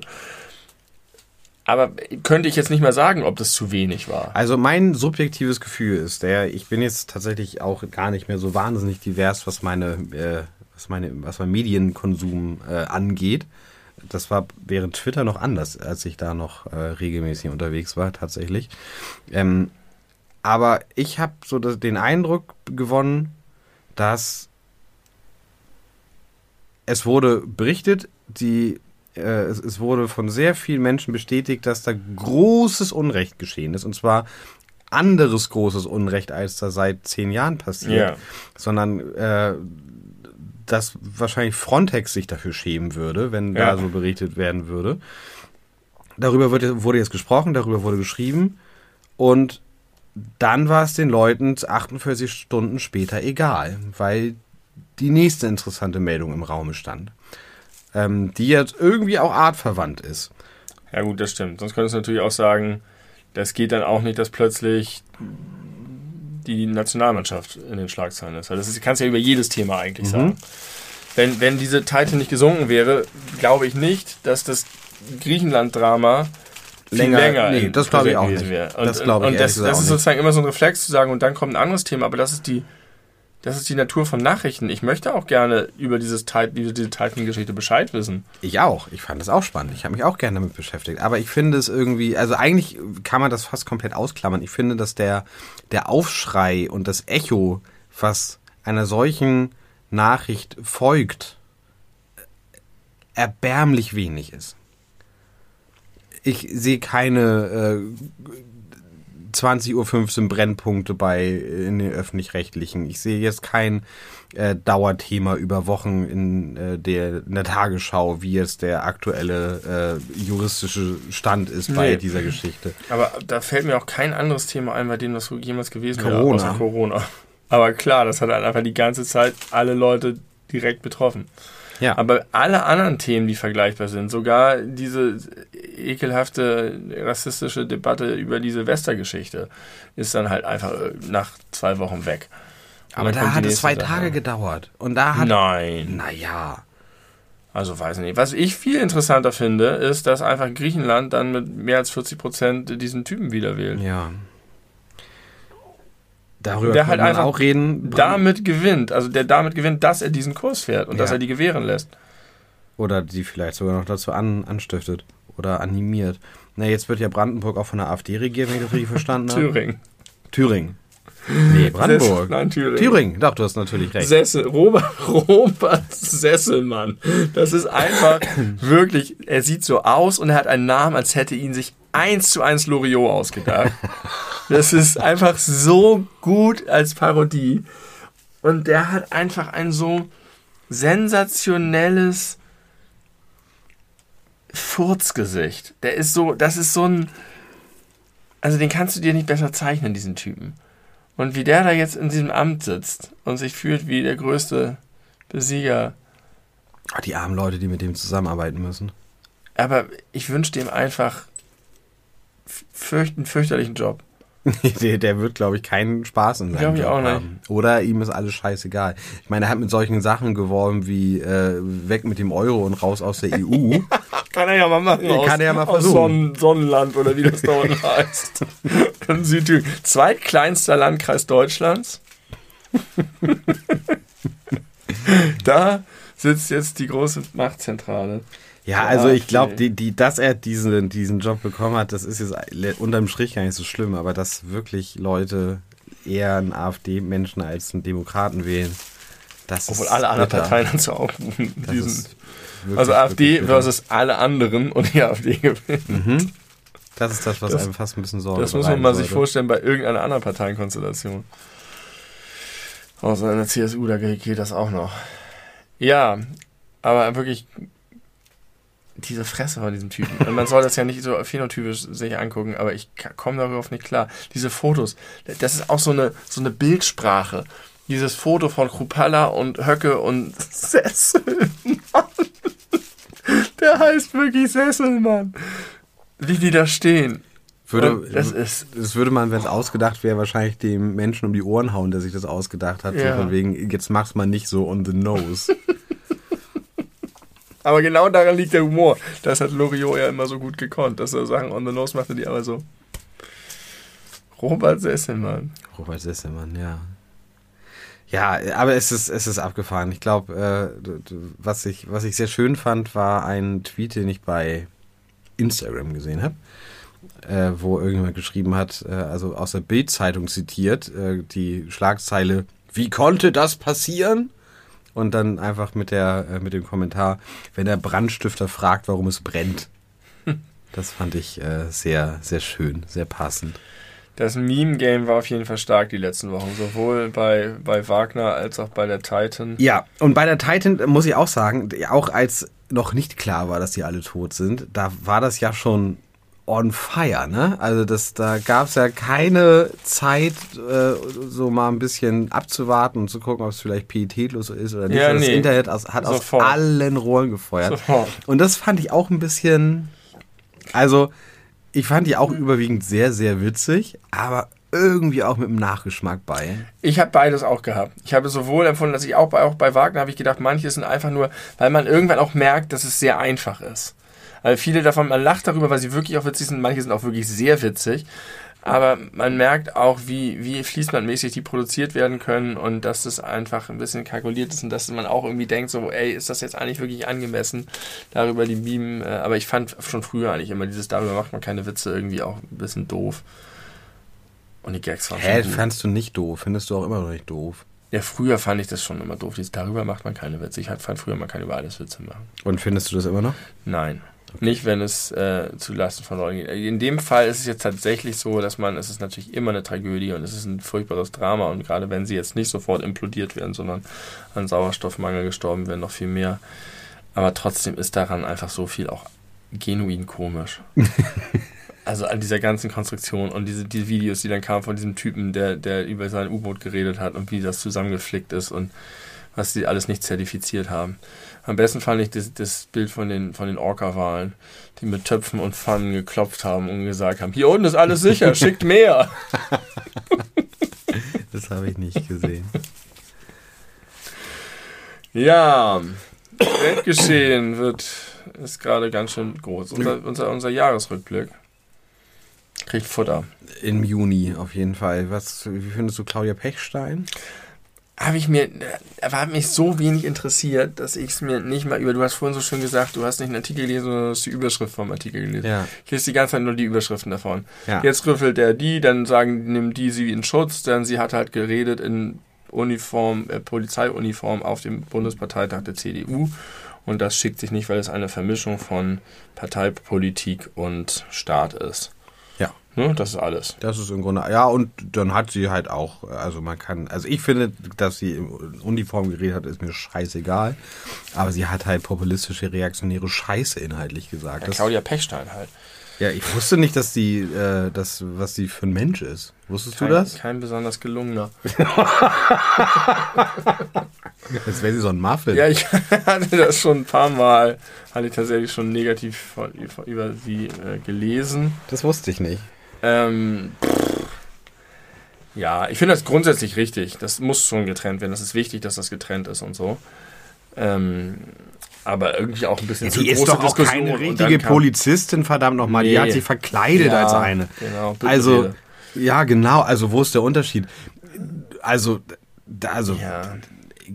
Aber könnte ich jetzt nicht mehr sagen, ob das zu wenig war. Also mein subjektives Gefühl ist, der, ich bin jetzt tatsächlich auch gar nicht mehr so wahnsinnig divers, was meine, äh, was meine, was mein Medienkonsum äh, angeht. Das war während Twitter noch anders, als ich da noch äh, regelmäßig unterwegs war, tatsächlich. Ähm, aber ich habe so den Eindruck gewonnen, dass es wurde berichtet, die, äh, es, es, wurde von sehr vielen Menschen bestätigt, dass da großes Unrecht geschehen ist. Und zwar anderes großes Unrecht, als da seit zehn Jahren passiert. Yeah. Sondern äh, dass wahrscheinlich Frontex sich dafür schämen würde, wenn ja. da so berichtet werden würde. Darüber wird, wurde jetzt gesprochen, darüber wurde geschrieben. Und dann war es den Leuten 48 Stunden später egal, weil die nächste interessante Meldung im Raume stand, ähm, die jetzt irgendwie auch artverwandt ist. Ja gut, das stimmt. Sonst könntest du natürlich auch sagen, das geht dann auch nicht, dass plötzlich die Nationalmannschaft in den Schlagzeilen ist. Das ist, kannst ja über jedes Thema eigentlich mhm. sagen. Wenn, wenn diese Titan nicht gesunken wäre, glaube ich nicht, dass das Griechenland-Drama länger, länger nee, das glaube ich auch nicht. Wäre. Und, das glaube ich Und das, das ist sozusagen immer so ein Reflex zu sagen, und dann kommt ein anderes Thema, aber das ist die, das ist die Natur von Nachrichten. Ich möchte auch gerne über dieses über diese Titan-Geschichte Bescheid wissen. Ich auch. Ich fand das auch spannend. Ich habe mich auch gerne damit beschäftigt. Aber ich finde es irgendwie, also eigentlich kann man das fast komplett ausklammern. Ich finde, dass der, der Aufschrei und das Echo, was einer solchen Nachricht folgt, erbärmlich wenig ist ich sehe keine äh, 20.15 Uhr Brennpunkte bei in den öffentlich-rechtlichen. Ich sehe jetzt kein äh, Dauerthema über Wochen in, äh, der, in der Tagesschau, wie jetzt der aktuelle äh, juristische Stand ist bei dieser Geschichte. Aber da fällt mir auch kein anderes Thema ein, bei dem das jemals gewesen wäre, außer Corona. Aber klar, das hat halt einfach die ganze Zeit alle Leute direkt betroffen. Ja. Aber alle anderen Themen, die vergleichbar sind, sogar diese ekelhafte rassistische Debatte über die Silvestergeschichte, ist dann halt einfach äh, nach zwei Wochen weg. Aber da hat es zwei Sache. Tage gedauert. Und da hat. Nein. Naja. Also weiß ich nicht. Was ich viel interessanter finde, ist, dass einfach Griechenland dann mit mehr als 40 Prozent diesen Typen wieder wählt. Ja. Darüber der halt einfach auch reden. Damit gewinnt, also der damit gewinnt, dass er diesen Kurs fährt und ja. dass er die gewähren lässt. Oder die vielleicht sogar noch dazu an, anstiftet oder animiert. Na, jetzt wird ja Brandenburg auch von der AfD regiert, wenn ich das richtig verstanden habe. Thüringen. Thüringen. Nee, Brandenburg. Sessel, nein, Thüringen. Thüringen, doch, du hast natürlich recht. Sessel, Robert, Robert Sesselmann. Das ist einfach wirklich, er sieht so aus und er hat einen Namen, als hätte ihn sich eins zu eins Loriot ausgedacht. Das ist einfach so gut als Parodie. Und der hat einfach ein so sensationelles Furzgesicht. Der ist so, das ist so ein, also den kannst du dir nicht besser zeichnen, diesen Typen. Und wie der da jetzt in diesem Amt sitzt und sich fühlt wie der größte Besieger. Ah, die armen Leute, die mit dem zusammenarbeiten müssen. Aber ich wünsche dem einfach fürcht, einen fürchterlichen Job. der, der wird, glaube ich, keinen Spaß in seinem Glaub ich Job auch nicht. haben. Oder ihm ist alles scheißegal. Ich meine, er hat mit solchen Sachen geworben wie äh, weg mit dem Euro und raus aus der EU. Kann er ja mal machen. Ja, kann er ja mal aus versuchen. Sonnen, Sonnenland oder wie das da unten heißt. In Südthüringen. Zweitkleinster Landkreis Deutschlands. da sitzt jetzt die große Machtzentrale. Ja, Ja, also ich glaube, die, die, dass er diesen, diesen Job bekommen hat, das ist jetzt unterm Strich gar nicht so schlimm, aber dass wirklich Leute eher einen AfD-Menschen als einen Demokraten wählen, das Obwohl ist alle anderen bitter. Parteien dazu aufrufen. Also AfD versus alle anderen und die AfD gewinnt. Mhm. Das ist das, was Das- einem fast ein bisschen Sorge Das muss man mal sich vorstellen bei irgendeiner anderen Parteienkonstellation. Außer in der CSU, da geht das auch noch. Ja, aber wirklich diese Fresse von diesem Typen. Und man soll das ja nicht so phänotypisch sich angucken, aber ich komme darauf nicht klar. Diese Fotos, das ist auch so eine, so eine Bildsprache. Dieses Foto von Krupalla und Höcke und Sesselmann. Der heißt wirklich Sesselmann. Wie die da stehen. Würde, das ist das würde man, wenn es ausgedacht wäre, wahrscheinlich dem Menschen um die Ohren hauen, der sich das ausgedacht hat. Ja. So von wegen, jetzt mach's mal nicht so on the nose. Aber genau daran liegt der Humor. Das hat Loriot ja immer so gut gekonnt, dass er Sachen on the nose machte, die aber so. Robert Sesselmann. Robert Sesselmann, ja. Ja, aber es ist, es ist abgefahren. Ich glaube, äh, was, ich, was ich sehr schön fand, war ein Tweet, den ich bei Instagram gesehen habe, äh, wo irgendjemand geschrieben hat, äh, also aus der Bild-Zeitung zitiert, äh, die Schlagzeile, wie konnte das passieren? Und dann einfach mit, der, äh, mit dem Kommentar, wenn der Brandstifter fragt, warum es brennt. Das fand ich äh, sehr, sehr schön, sehr passend. Das Meme-Game war auf jeden Fall stark die letzten Wochen. Sowohl bei, bei Wagner als auch bei der Titan. Ja, und bei der Titan muss ich auch sagen, auch als noch nicht klar war, dass die alle tot sind, da war das ja schon on fire, ne? Also das, da gab es ja keine Zeit, äh, so mal ein bisschen abzuwarten und zu gucken, ob es vielleicht pietätlos ist oder nicht. Ja, das nee. Internet aus, hat Sofort. aus allen Rohren gefeuert. Sofort. Und das fand ich auch ein bisschen, also ich fand die auch überwiegend sehr, sehr witzig, aber irgendwie auch mit einem Nachgeschmack bei. Ich habe beides auch gehabt. Ich habe sowohl empfunden, dass ich auch bei, auch bei Wagner habe ich gedacht, manche sind einfach nur, weil man irgendwann auch merkt, dass es sehr einfach ist. Also viele davon, man lacht darüber, weil sie wirklich auch witzig sind, manche sind auch wirklich sehr witzig. Aber man merkt auch, wie, wie fließbandmäßig die produziert werden können und dass das einfach ein bisschen kalkuliert ist und dass man auch irgendwie denkt, so, ey, ist das jetzt eigentlich wirklich angemessen, darüber die Meme. Äh, aber ich fand schon früher eigentlich immer dieses, darüber macht man keine Witze, irgendwie auch ein bisschen doof. Und die Gags waren Hä, fandst du nicht doof? Findest du auch immer noch nicht doof? Ja, früher fand ich das schon immer doof. Dieses, darüber macht man keine Witze. Ich fand früher, man kann über alles Witze machen. Und findest du das immer noch? Nein. Nicht, wenn es äh, zu Lasten von Leuten geht. In dem Fall ist es jetzt tatsächlich so, dass man, es ist natürlich immer eine Tragödie und es ist ein furchtbares Drama und gerade wenn sie jetzt nicht sofort implodiert werden, sondern an Sauerstoffmangel gestorben werden, noch viel mehr. Aber trotzdem ist daran einfach so viel auch genuin komisch. also an dieser ganzen Konstruktion und diese die Videos, die dann kamen von diesem Typen, der, der über sein U-Boot geredet hat und wie das zusammengeflickt ist und was sie alles nicht zertifiziert haben. Am besten fand ich das, das Bild von den, von den Orca-Walen, die mit Töpfen und Pfannen geklopft haben und gesagt haben, hier unten ist alles sicher, schickt mehr. Das habe ich nicht gesehen. Ja, Weltgeschehen wird, ist gerade ganz schön groß. Unser, unser, unser Jahresrückblick kriegt Futter. Im Juni auf jeden Fall. Was, wie findest du Claudia Pechstein? Habe ich mir, er hat mich so wenig interessiert, dass ich es mir nicht mal über, du hast vorhin so schön gesagt, du hast nicht einen Artikel gelesen, sondern du hast die Überschrift vom Artikel gelesen. Ja. Ich lese die ganze Zeit nur die Überschriften davon. Ja. Jetzt rüffelt er die, dann sagen, nimmt die sie in Schutz, dann sie hat halt geredet in Uniform, äh, Polizeiuniform auf dem Bundesparteitag der CDU Und das schickt sich nicht, weil es eine Vermischung von Parteipolitik und Staat ist. Ne? Das ist alles. Das ist im Grunde, ja, und dann hat sie halt auch, also man kann, also ich finde, dass sie in Uniform geredet hat, ist mir scheißegal. Aber sie hat halt populistische, reaktionäre Scheiße inhaltlich gesagt. Ja, Claudia Pechstein halt. ja, ich wusste nicht, dass die, äh, das, was sie für ein Mensch ist. Wusstest Kein, du das? kein besonders gelungener. Als wäre sie so ein Muffin. Ja, ich hatte das schon ein paar Mal, hatte ich tatsächlich schon negativ von, über sie äh, gelesen. Das wusste ich nicht. Ähm, pff, ja, ich finde das grundsätzlich richtig. Das muss schon getrennt werden. Das ist wichtig, dass das getrennt ist und so. Ähm, aber irgendwie auch ein bisschen zu Die ist große doch auch Diskussion keine richtige Polizistin, verdammt nochmal. Die Nee. hat sich verkleidet Ja, als eine. Genau, Also, Büttenrede. ja, genau. Also, wo ist der Unterschied? Also, also, ja.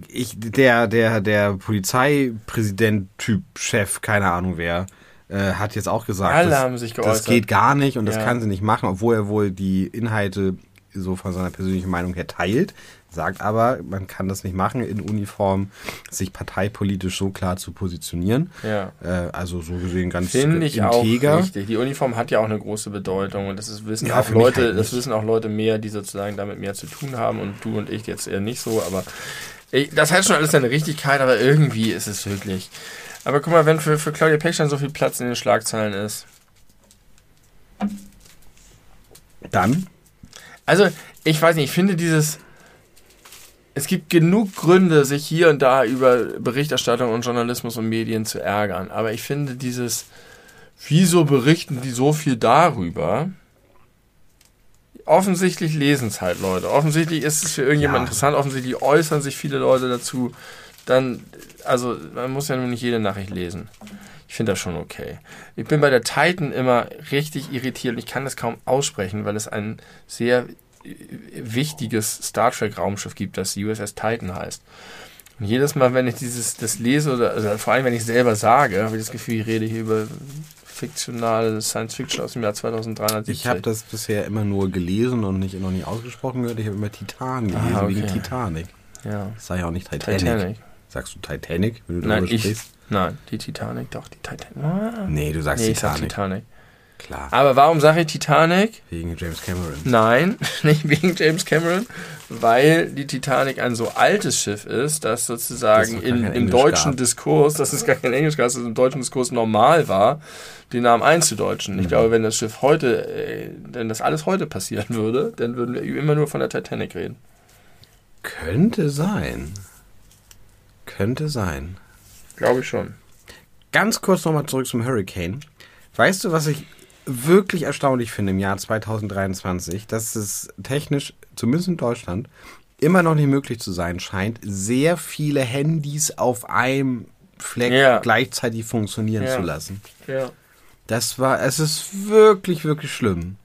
ich, der, der, der Polizeipräsident-Typ, Chef, keine Ahnung wer, äh, hat jetzt auch gesagt, Alle das, haben sich das geäußert. geht gar nicht und das Ja. kann sie nicht machen, obwohl er wohl die Inhalte so von seiner persönlichen Meinung her teilt, sagt aber, man kann das nicht machen, in Uniform sich parteipolitisch so klar zu positionieren. Ja. Äh, also so gesehen ganz Finde ich auch integer. richtig. Die Uniform hat ja auch eine große Bedeutung und das ist, wissen Ja, auch Leute, halt das wissen auch Leute mehr, die sozusagen damit mehr zu tun haben und du und ich jetzt eher nicht so, aber ich, das hat schon alles seine Richtigkeit, aber irgendwie ist es wirklich. Aber guck mal, wenn für, für Claudia Pechstein so viel Platz in den Schlagzeilen ist. Dann Also, ich weiß nicht, ich finde dieses. Es gibt genug Gründe, sich hier und da über Berichterstattung und Journalismus und Medien zu ärgern. Aber ich finde dieses, wieso berichten die so viel darüber? Offensichtlich lesen es halt Leute. Offensichtlich ist es für irgendjemand Ja. interessant. Offensichtlich äußern sich viele Leute dazu. Dann, also, man muss ja nun nicht jede Nachricht lesen. Ich finde das schon okay. Ich bin bei der Titan immer richtig irritiert und ich kann das kaum aussprechen, weil es ein sehr wichtiges Star Trek Raumschiff gibt, das USS Titan heißt. Und jedes Mal, wenn ich dieses das lese oder also vor allem wenn ich es selber sage, habe ich das Gefühl, ich rede hier über fiktionale Science Fiction aus dem Jahr 2370. Ich habe das bisher immer nur gelesen und nicht, noch nie ausgesprochen gehört. Ich habe immer Titan gelesen, Ah, okay. wegen Titanic. ja. Das sag ja auch nicht Titanic. Titanic. Sagst du Titanic, wenn du Nein, darüber ich, sprichst? nein, die Titanic, doch, die Titanic. Ah. Nee, du sagst Nee, ich sag Titanic. Titanic. Klar, Aber warum sage ich Titanic? wegen James Cameron. Nein, nicht wegen James Cameron, weil die Titanic ein so altes Schiff ist, dass sozusagen gar in, im deutschen gab. Diskurs, dass es gar kein Englisch gab, dass es im deutschen Diskurs normal war, den Namen einzudeutschen. Mhm. Ich glaube, wenn das Schiff heute, äh, wenn das alles heute passieren würde, dann würden wir immer nur von der Titanic reden. Könnte sein. Könnte sein. Glaube ich schon. Ganz kurz nochmal zurück zum Hurricane. Weißt du, was ich wirklich erstaunlich finde im Jahr 2023, dass es technisch, zumindest in Deutschland, immer noch nicht möglich zu sein scheint, sehr viele Handys auf einem Fleck Ja. gleichzeitig funktionieren Ja. zu lassen. Ja. Das war, es ist wirklich, wirklich schlimm.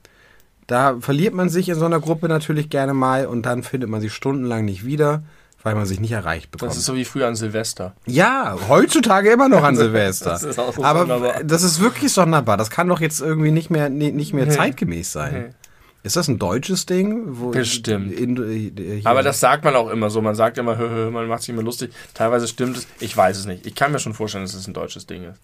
Da verliert man sich in so einer Gruppe natürlich gerne mal und dann findet man sich stundenlang nicht wieder, weil man sich nicht erreicht bekommt. Das ist so wie früher an Silvester. ja, heutzutage immer noch an Silvester. Das ist auch so Aber sonderbar. das ist wirklich sonderbar. Das kann doch jetzt irgendwie nicht mehr, nicht mehr Nee. zeitgemäß sein. Nee. Ist das ein deutsches Ding? Bestimmt. In, äh, Aber das sagt man auch immer so. Man sagt immer, hö, hö, man macht sich immer lustig. Teilweise stimmt es. Ich weiß es nicht. Ich kann mir schon vorstellen, dass es ein deutsches Ding ist.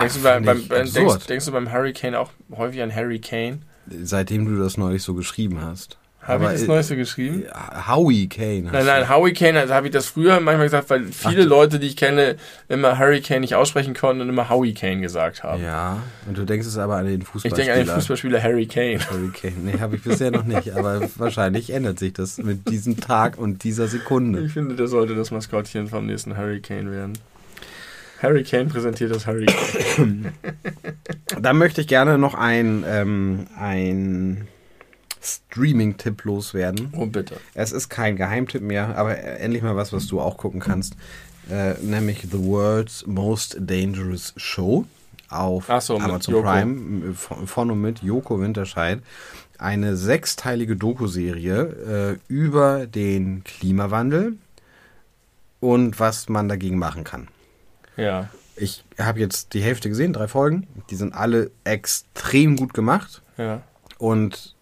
Denkst, Ach, du, beim, find beim, denkst, denkst du beim Hurricane auch häufig an Harry Kane? Seitdem du das neulich so geschrieben hast. Habe ich das Neueste geschrieben? Howie Kane. Nein, nein, Hurricane, also habe ich das früher manchmal gesagt, weil viele Ach, Leute, die ich kenne, immer Hurricane nicht aussprechen konnten und immer Howie Kane gesagt haben. Ja, und du denkst es aber an den ich Fußballspieler. denke an den Fußballspieler Harry Kane. Harry Kane. Nee, habe ich bisher noch nicht, aber wahrscheinlich ändert sich das mit diesem Tag und dieser Sekunde. Ich finde, der sollte das Maskottchen vom nächsten Hurricane werden. Harry Kane präsentiert das Hurricane. Da möchte ich gerne noch ein, ähm, ein Streaming-Tipp loswerden. Oh, bitte. Es ist kein Geheimtipp mehr, aber endlich mal was, was du auch gucken kannst. Äh, nämlich The World's Most Dangerous Show auf so, Amazon Joko. Prime von von und mit Joko Winterscheid. Eine sechsteilige Doku-Serie äh, über den Klimawandel und was man dagegen machen kann. Ja. Ich habe jetzt die Hälfte gesehen, drei Folgen. Die sind alle extrem gut gemacht. Ja. Und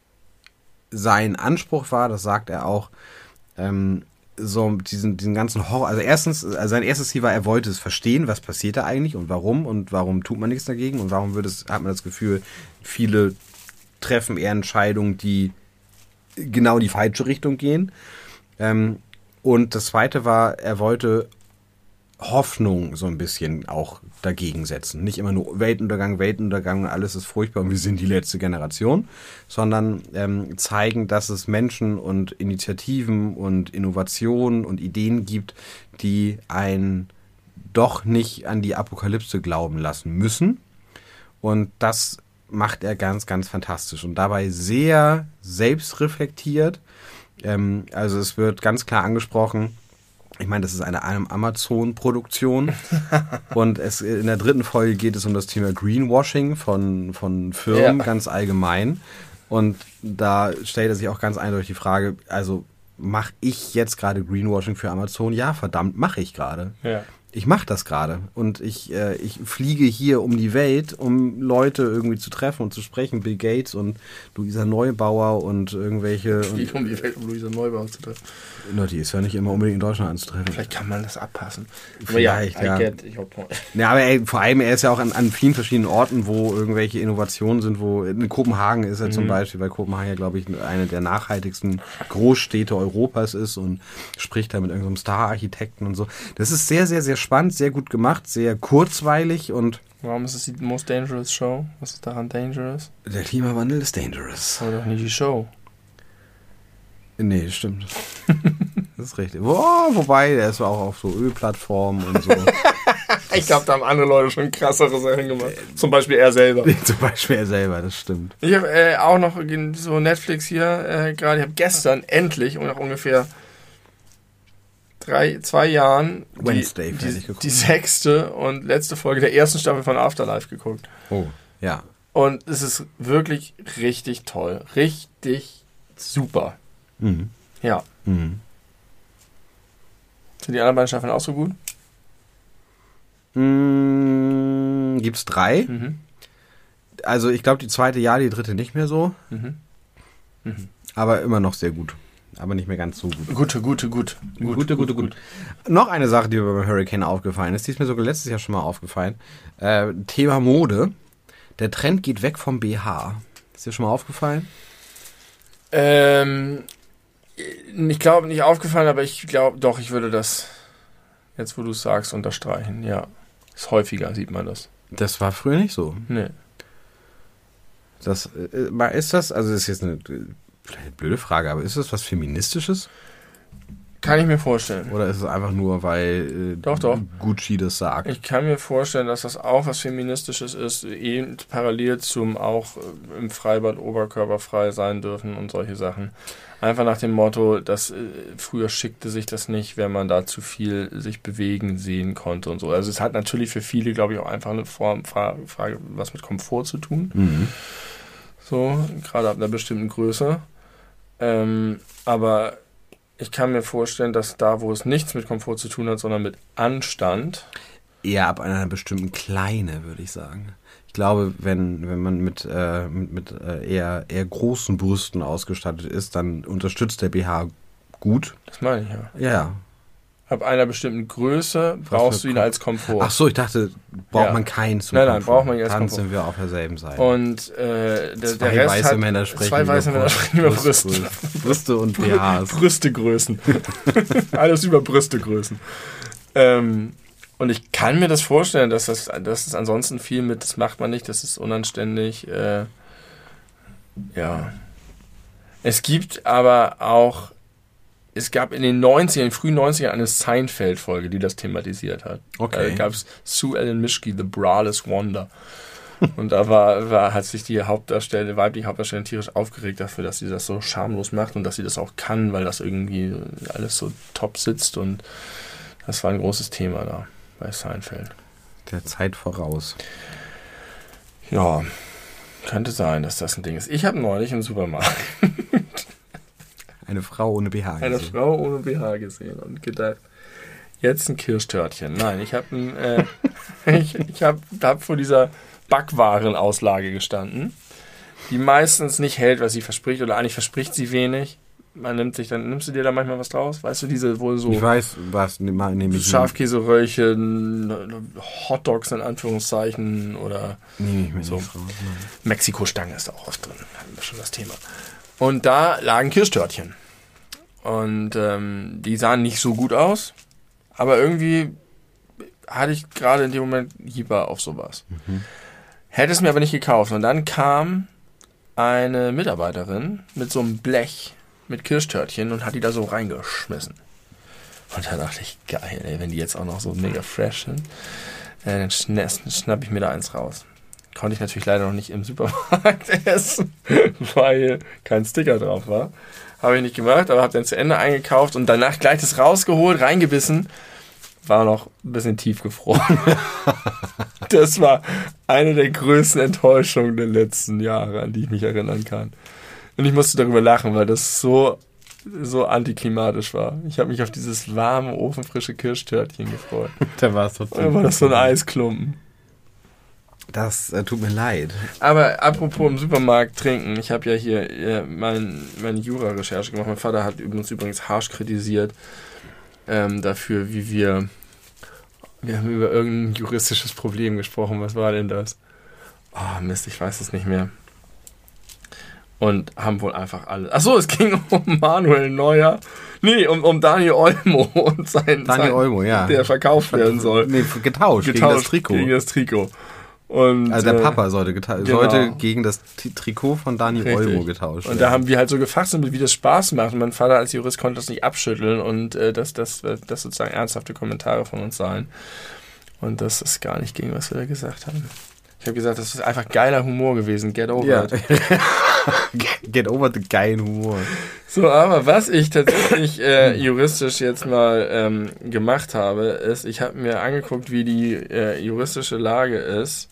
sein Anspruch war, das sagt er auch, ähm, so diesen, diesen ganzen Horror. Also erstens, also sein erstes Ziel war, er wollte es verstehen, was passiert da eigentlich und warum und warum tut man nichts dagegen und warum wird es, hat man das Gefühl, viele treffen eher Entscheidungen, die genau in die falsche Richtung gehen. Ähm, und das zweite war, er wollte Hoffnung so ein bisschen auch dagegen setzen. Nicht immer nur Weltuntergang, Weltuntergang und alles ist furchtbar und wir sind die letzte Generation, sondern ähm, zeigen, dass es Menschen und Initiativen und Innovationen und Ideen gibt, die einen doch nicht an die Apokalypse glauben lassen müssen. Und das macht er ganz, ganz fantastisch und dabei sehr selbstreflektiert. Ähm, also es wird ganz klar angesprochen, ich meine, das ist eine Amazon-Produktion. und es, in der dritten Folge geht es um das Thema Greenwashing von, von Firmen ja. ganz allgemein. Und da stellt er sich auch ganz eindeutig die Frage, also mache ich jetzt gerade Greenwashing für Amazon? Ja, verdammt, mache ich gerade. Ja ich mache das gerade und ich, äh, ich fliege hier um die Welt, um Leute irgendwie zu treffen und zu sprechen. Bill Gates und Luisa Neubauer und irgendwelche. Ich fliege um die Welt, um Luisa Neubauer zu treffen. Na, die ist ja nicht immer unbedingt in Deutschland anzutreffen. Vielleicht kann man das abpassen. Vielleicht, ja. ja. Get, ja, aber ey, vor allem, er ist ja auch an, an vielen verschiedenen Orten, wo irgendwelche Innovationen sind, wo in Kopenhagen ist er mhm. zum Beispiel, weil Kopenhagen ja, glaube ich, eine der nachhaltigsten Großstädte Europas ist und spricht da mit irgendeinem Star-Architekten und so. Das ist sehr, sehr, sehr spannend, sehr gut gemacht, sehr kurzweilig und. Warum ist es die Most Dangerous Show? Was ist daran dangerous? Der Klimawandel ist dangerous. Aber doch nicht die Show. Nee, stimmt. das ist richtig. Oh, wobei, der ist auch auf so Ölplattformen und so. ich glaube, da haben andere Leute schon krassere Sachen gemacht. Zum Beispiel er selber. Zum Beispiel er selber, das stimmt. Ich habe äh, auch noch so Netflix hier äh, gerade. Ich habe gestern endlich und nach ungefähr drei, zwei Jahren Wednesday die, die, die, sechste und letzte Folge der ersten Staffel von Afterlife geguckt. Oh, ja. Und es ist wirklich richtig toll. Richtig super. Mhm. Ja. Mhm. Sind die anderen beiden Staffeln auch so gut? Mhm, es drei. Mhm. Also ich glaube die zweite ja, die dritte nicht mehr so. Mhm. Mhm. Aber immer noch sehr gut aber nicht mehr ganz so gut. Gute, gute, gut. Gute, gute, gute, gut. Noch eine Sache, die mir beim Hurricane aufgefallen ist, die ist mir sogar letztes Jahr schon mal aufgefallen. Äh, Thema Mode. Der Trend geht weg vom BH. Ist dir schon mal aufgefallen? Ähm, ich glaube nicht aufgefallen, aber ich glaube doch, ich würde das jetzt, wo du es sagst, unterstreichen. Ja, ist häufiger sieht man das. Das war früher nicht so. Nee. Das äh, ist das, also das ist jetzt eine Vielleicht eine blöde Frage, aber ist das was Feministisches? Kann ich mir vorstellen. Oder ist es einfach nur, weil äh, doch, doch. Gucci das sagt? Ich kann mir vorstellen, dass das auch was Feministisches ist, eben parallel zum auch äh, im Freibad oberkörperfrei sein dürfen und solche Sachen. Einfach nach dem Motto, dass äh, früher schickte sich das nicht, wenn man da zu viel sich bewegen sehen konnte und so. Also es hat natürlich für viele, glaube ich, auch einfach eine Form, Frage, Frage was mit Komfort zu tun. Mhm. So, gerade ab einer bestimmten Größe. Ähm, aber ich kann mir vorstellen, dass da, wo es nichts mit Komfort zu tun hat, sondern mit Anstand. Eher ab einer bestimmten Kleine, würde ich sagen. Ich glaube, wenn, wenn man mit, äh, mit, mit äh, eher, eher großen Brüsten ausgestattet ist, dann unterstützt der BH gut. Das meine ich ja. Ja, ab einer bestimmten Größe brauchst du ihn als Komfort. Ach so, ich dachte, braucht ja. man keinen zum Nein, nein, braucht man ihn als Dann Komfort. sind wir auf derselben Seite. Und äh, der, zwei der Rest weiße hat, Männer sprechen zwei weiße Männer sprechen über Brüste. Brüste und BHs. Brüstegrößen. Alles über Brüstegrößen. Ähm, und ich kann mir das vorstellen, dass das, dass das ansonsten viel mit, das macht man nicht, das ist unanständig. Äh, ja. Es gibt aber auch es gab in den 90ern, in den frühen 90ern eine Seinfeld-Folge, die das thematisiert hat. Okay. Da gab es Sue Ellen Mischke, The Braless Wonder. Und da war, war, hat sich die Hauptdarstellerin, weibliche Hauptdarstellerin tierisch aufgeregt dafür, dass sie das so schamlos macht und dass sie das auch kann, weil das irgendwie alles so top sitzt und das war ein großes Thema da bei Seinfeld. Der Zeit voraus. Ja, könnte sein, dass das ein Ding ist. Ich habe neulich im Supermarkt eine Frau ohne BH gesehen. Eine Frau ohne BH gesehen und gedacht, jetzt ein Kirschtörtchen. Nein, ich habe äh, ich, ich hab, hab vor dieser Backwarenauslage gestanden, die meistens nicht hält, was sie verspricht, oder eigentlich verspricht sie wenig, man nimmt sich dann, nimmst du dir da manchmal was draus? Weißt du, diese wohl so Ich weiß, was nehme nehm ich Schafkäseröllchen, Hotdogs in Anführungszeichen oder Nehme ich So. Mexiko-Stange ist da auch oft drin. Hatten wir schon das Thema. Und da lagen Kirschtörtchen. Und ähm, die sahen nicht so gut aus, aber irgendwie hatte ich gerade in dem Moment Hieber auf sowas. Hätte es mir aber nicht gekauft. Und dann kam eine Mitarbeiterin mit so einem Blech mit Kirschtörtchen und hat die da so reingeschmissen. Und da dachte ich, geil, ey, wenn die jetzt auch noch so mega fresh sind, äh, dann schna- schnapp ich mir da eins raus. Konnte ich natürlich leider noch nicht im Supermarkt essen, weil kein Sticker drauf war. Habe ich nicht gemacht, aber habe dann zu Ende eingekauft und danach gleich das rausgeholt, reingebissen. War noch ein bisschen tiefgefroren. das war eine der größten Enttäuschungen der letzten Jahre, an die ich mich erinnern kann. Und ich musste darüber lachen, weil das so, so antiklimatisch war. Ich habe mich auf dieses warme, ofenfrische Kirschtörtchen gefreut. Da war es Und dann war das so ein Eisklumpen. Das äh, tut mir leid. Aber apropos im Supermarkt trinken, ich habe ja hier äh, mein, meine Jura-Recherche gemacht. Mein Vater hat uns übrigens harsch kritisiert ähm, dafür, wie wir. Wir haben über irgendein juristisches Problem gesprochen. Was war denn das? Oh, Mist, ich weiß es nicht mehr. Und haben wohl einfach alle. Achso, es ging um Manuel Neuer. Nee, um, um Daniel Olmo und sein. Daniel sein, Olmo, ja. Der verkauft werden soll. Nee, getauscht, gegen das Trikot. Gegen das Trikot. Und, also der äh, Papa sollte, genau. sollte gegen das T Trikot von Daniel Richtig. Olmo getauscht Und da haben wir halt so gefachsimmelt, wie das Spaß macht. Und mein Vater als Jurist konnte das nicht abschütteln und äh, das, das, das sozusagen ernsthafte Kommentare von uns seien. Und das ist gar nicht gegen, was wir da gesagt haben. Ich habe gesagt, das ist einfach geiler Humor gewesen. Get over ja. it. Get over the geilen Humor. So, aber was ich tatsächlich äh, juristisch jetzt mal ähm, gemacht habe, ist, ich habe mir angeguckt, wie die äh, juristische Lage ist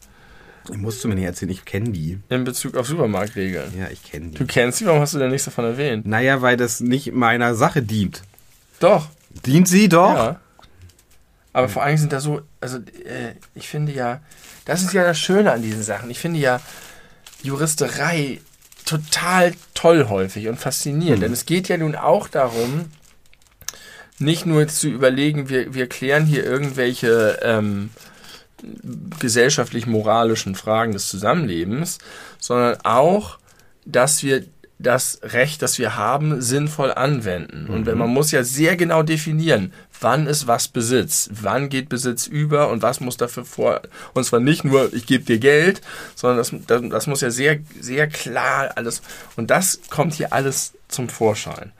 Musst du mir nicht erzählen, ich kenne die. in Bezug auf Supermarktregeln. Ja, ich kenne Du die. kennst sie, warum hast du denn nichts davon erwähnt? Naja, weil das nicht meiner Sache dient. Doch. Dient sie doch? Ja. Aber vor allem sind da so, also äh, ich finde ja, das ist ja das Schöne an diesen Sachen. Ich finde ja Juristerei total toll häufig und faszinierend. Denn es geht ja nun auch darum, nicht nur zu überlegen, wir, wir klären hier irgendwelche ähm, gesellschaftlich-moralischen Fragen des Zusammenlebens, sondern auch, dass wir das Recht, das wir haben, sinnvoll anwenden. Und wenn, man muss ja sehr genau definieren, wann ist was Besitz, wann geht Besitz über und was muss dafür vor. Und zwar nicht nur, ich gebe dir Geld, sondern das, das, das muss ja sehr, sehr klar alles. Und das kommt hier alles zum Vorschein.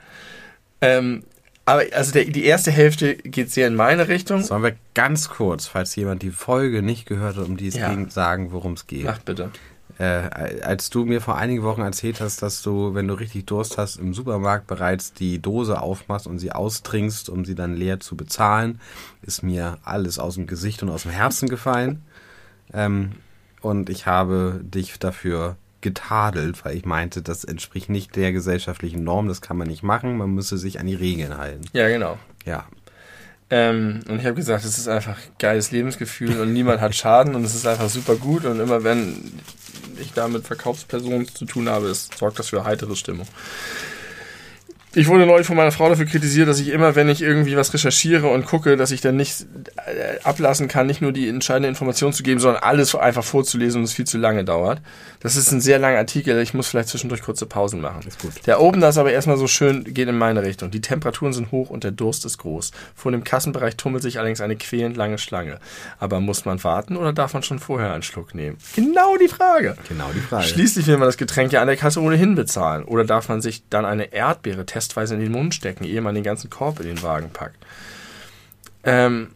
Ähm, aber also der, die erste Hälfte geht sehr in meine Richtung. Sollen wir ganz kurz, falls jemand die Folge nicht gehört hat, um die es Ja. ging, sagen, worum es geht. Ach bitte. Äh, als du mir vor einigen Wochen erzählt hast, dass du, wenn du richtig Durst hast, im Supermarkt bereits die Dose aufmachst und sie austrinkst, um sie dann leer zu bezahlen, ist mir alles aus dem Gesicht und aus dem Herzen gefallen. Ähm, und ich habe dich dafür getadelt, weil ich meinte, das entspricht nicht der gesellschaftlichen Norm, das kann man nicht machen, man müsse sich an die Regeln halten. Ja, genau. Ja. Ähm, und ich habe gesagt, es ist einfach geiles Lebensgefühl und niemand hat Schaden und es ist einfach super gut und immer wenn ich da mit Verkaufspersonen zu tun habe, es sorgt das für heitere Stimmung. Ich wurde neulich von meiner Frau dafür kritisiert, dass ich immer, wenn ich irgendwie was recherchiere und gucke, dass ich dann nicht äh, ablassen kann, nicht nur die entscheidende Information zu geben, sondern alles einfach vorzulesen und es viel zu lange dauert. Das ist ein sehr langer Artikel, ich muss vielleicht zwischendurch kurze Pausen machen. Ist gut. Der oben da ist aber erstmal so schön, geht in meine Richtung. Die Temperaturen sind hoch und der Durst ist groß. Vor dem Kassenbereich tummelt sich allerdings eine quälend lange Schlange. Aber muss man warten oder darf man schon vorher einen Schluck nehmen? Genau die Frage. Genau die Frage. Schließlich will man das Getränk ja an der Kasse ohnehin bezahlen. Oder darf man sich dann eine Erdbeere testweise in den Mund stecken, ehe man den ganzen Korb in den Wagen packt? Ähm,